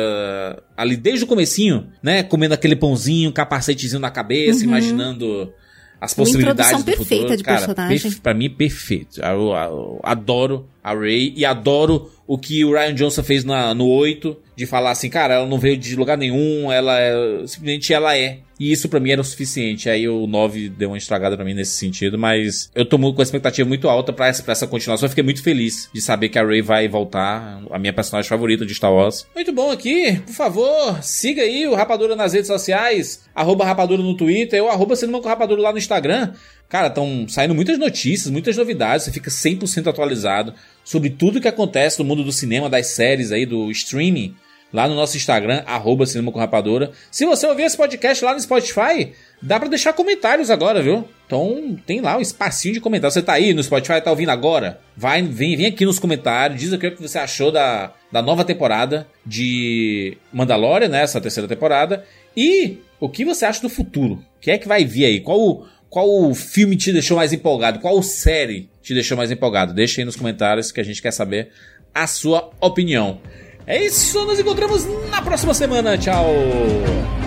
Speaker 3: ali desde o comecinho, né? Comendo aquele pãozinho, capacetezinho na cabeça, imaginando as
Speaker 6: Uma
Speaker 3: possibilidades
Speaker 6: introdução
Speaker 3: do
Speaker 6: perfeita
Speaker 3: futuro.
Speaker 6: de
Speaker 3: Cara,
Speaker 6: personagem.
Speaker 3: perfe- pra mim, perfeito. Eu, eu adoro a Rey e adoro o que o Ryan Johnson fez na, no 8, de falar assim, cara, ela não veio de lugar nenhum, ela é, simplesmente ela é. E isso pra mim era o suficiente. Aí o 9 deu uma estragada pra mim nesse sentido, mas eu tô com a expectativa muito alta pra essa, pra essa continuação. Eu fiquei muito feliz de saber que a Rey vai voltar, a minha personagem favorita de Star Wars. Muito bom aqui, por favor, siga aí o Rapadura nas redes sociais, arroba Rapadura no Twitter, ou arroba Cinema com Rapadura lá no Instagram. Cara, estão saindo muitas notícias, muitas novidades, você fica 100% atualizado sobre tudo que acontece no mundo do cinema, das séries aí, do streaming, lá no nosso Instagram, arroba Cinema com Rapadura. Se você ouvir esse podcast lá no Spotify, dá pra deixar comentários agora, viu? Então tem lá um espacinho de comentário. Você tá aí no Spotify, tá ouvindo agora? Vai, vem, vem aqui nos comentários, diz o que você achou da, da nova temporada de Mandalorian, né? Essa terceira temporada. E o que você acha do futuro? O que é que vai vir aí? Qual o, qual filme te deixou mais empolgado? Qual série te deixou mais empolgado? Deixa aí nos comentários que a gente quer saber a sua opinião. É isso, nos encontramos na próxima semana. Tchau!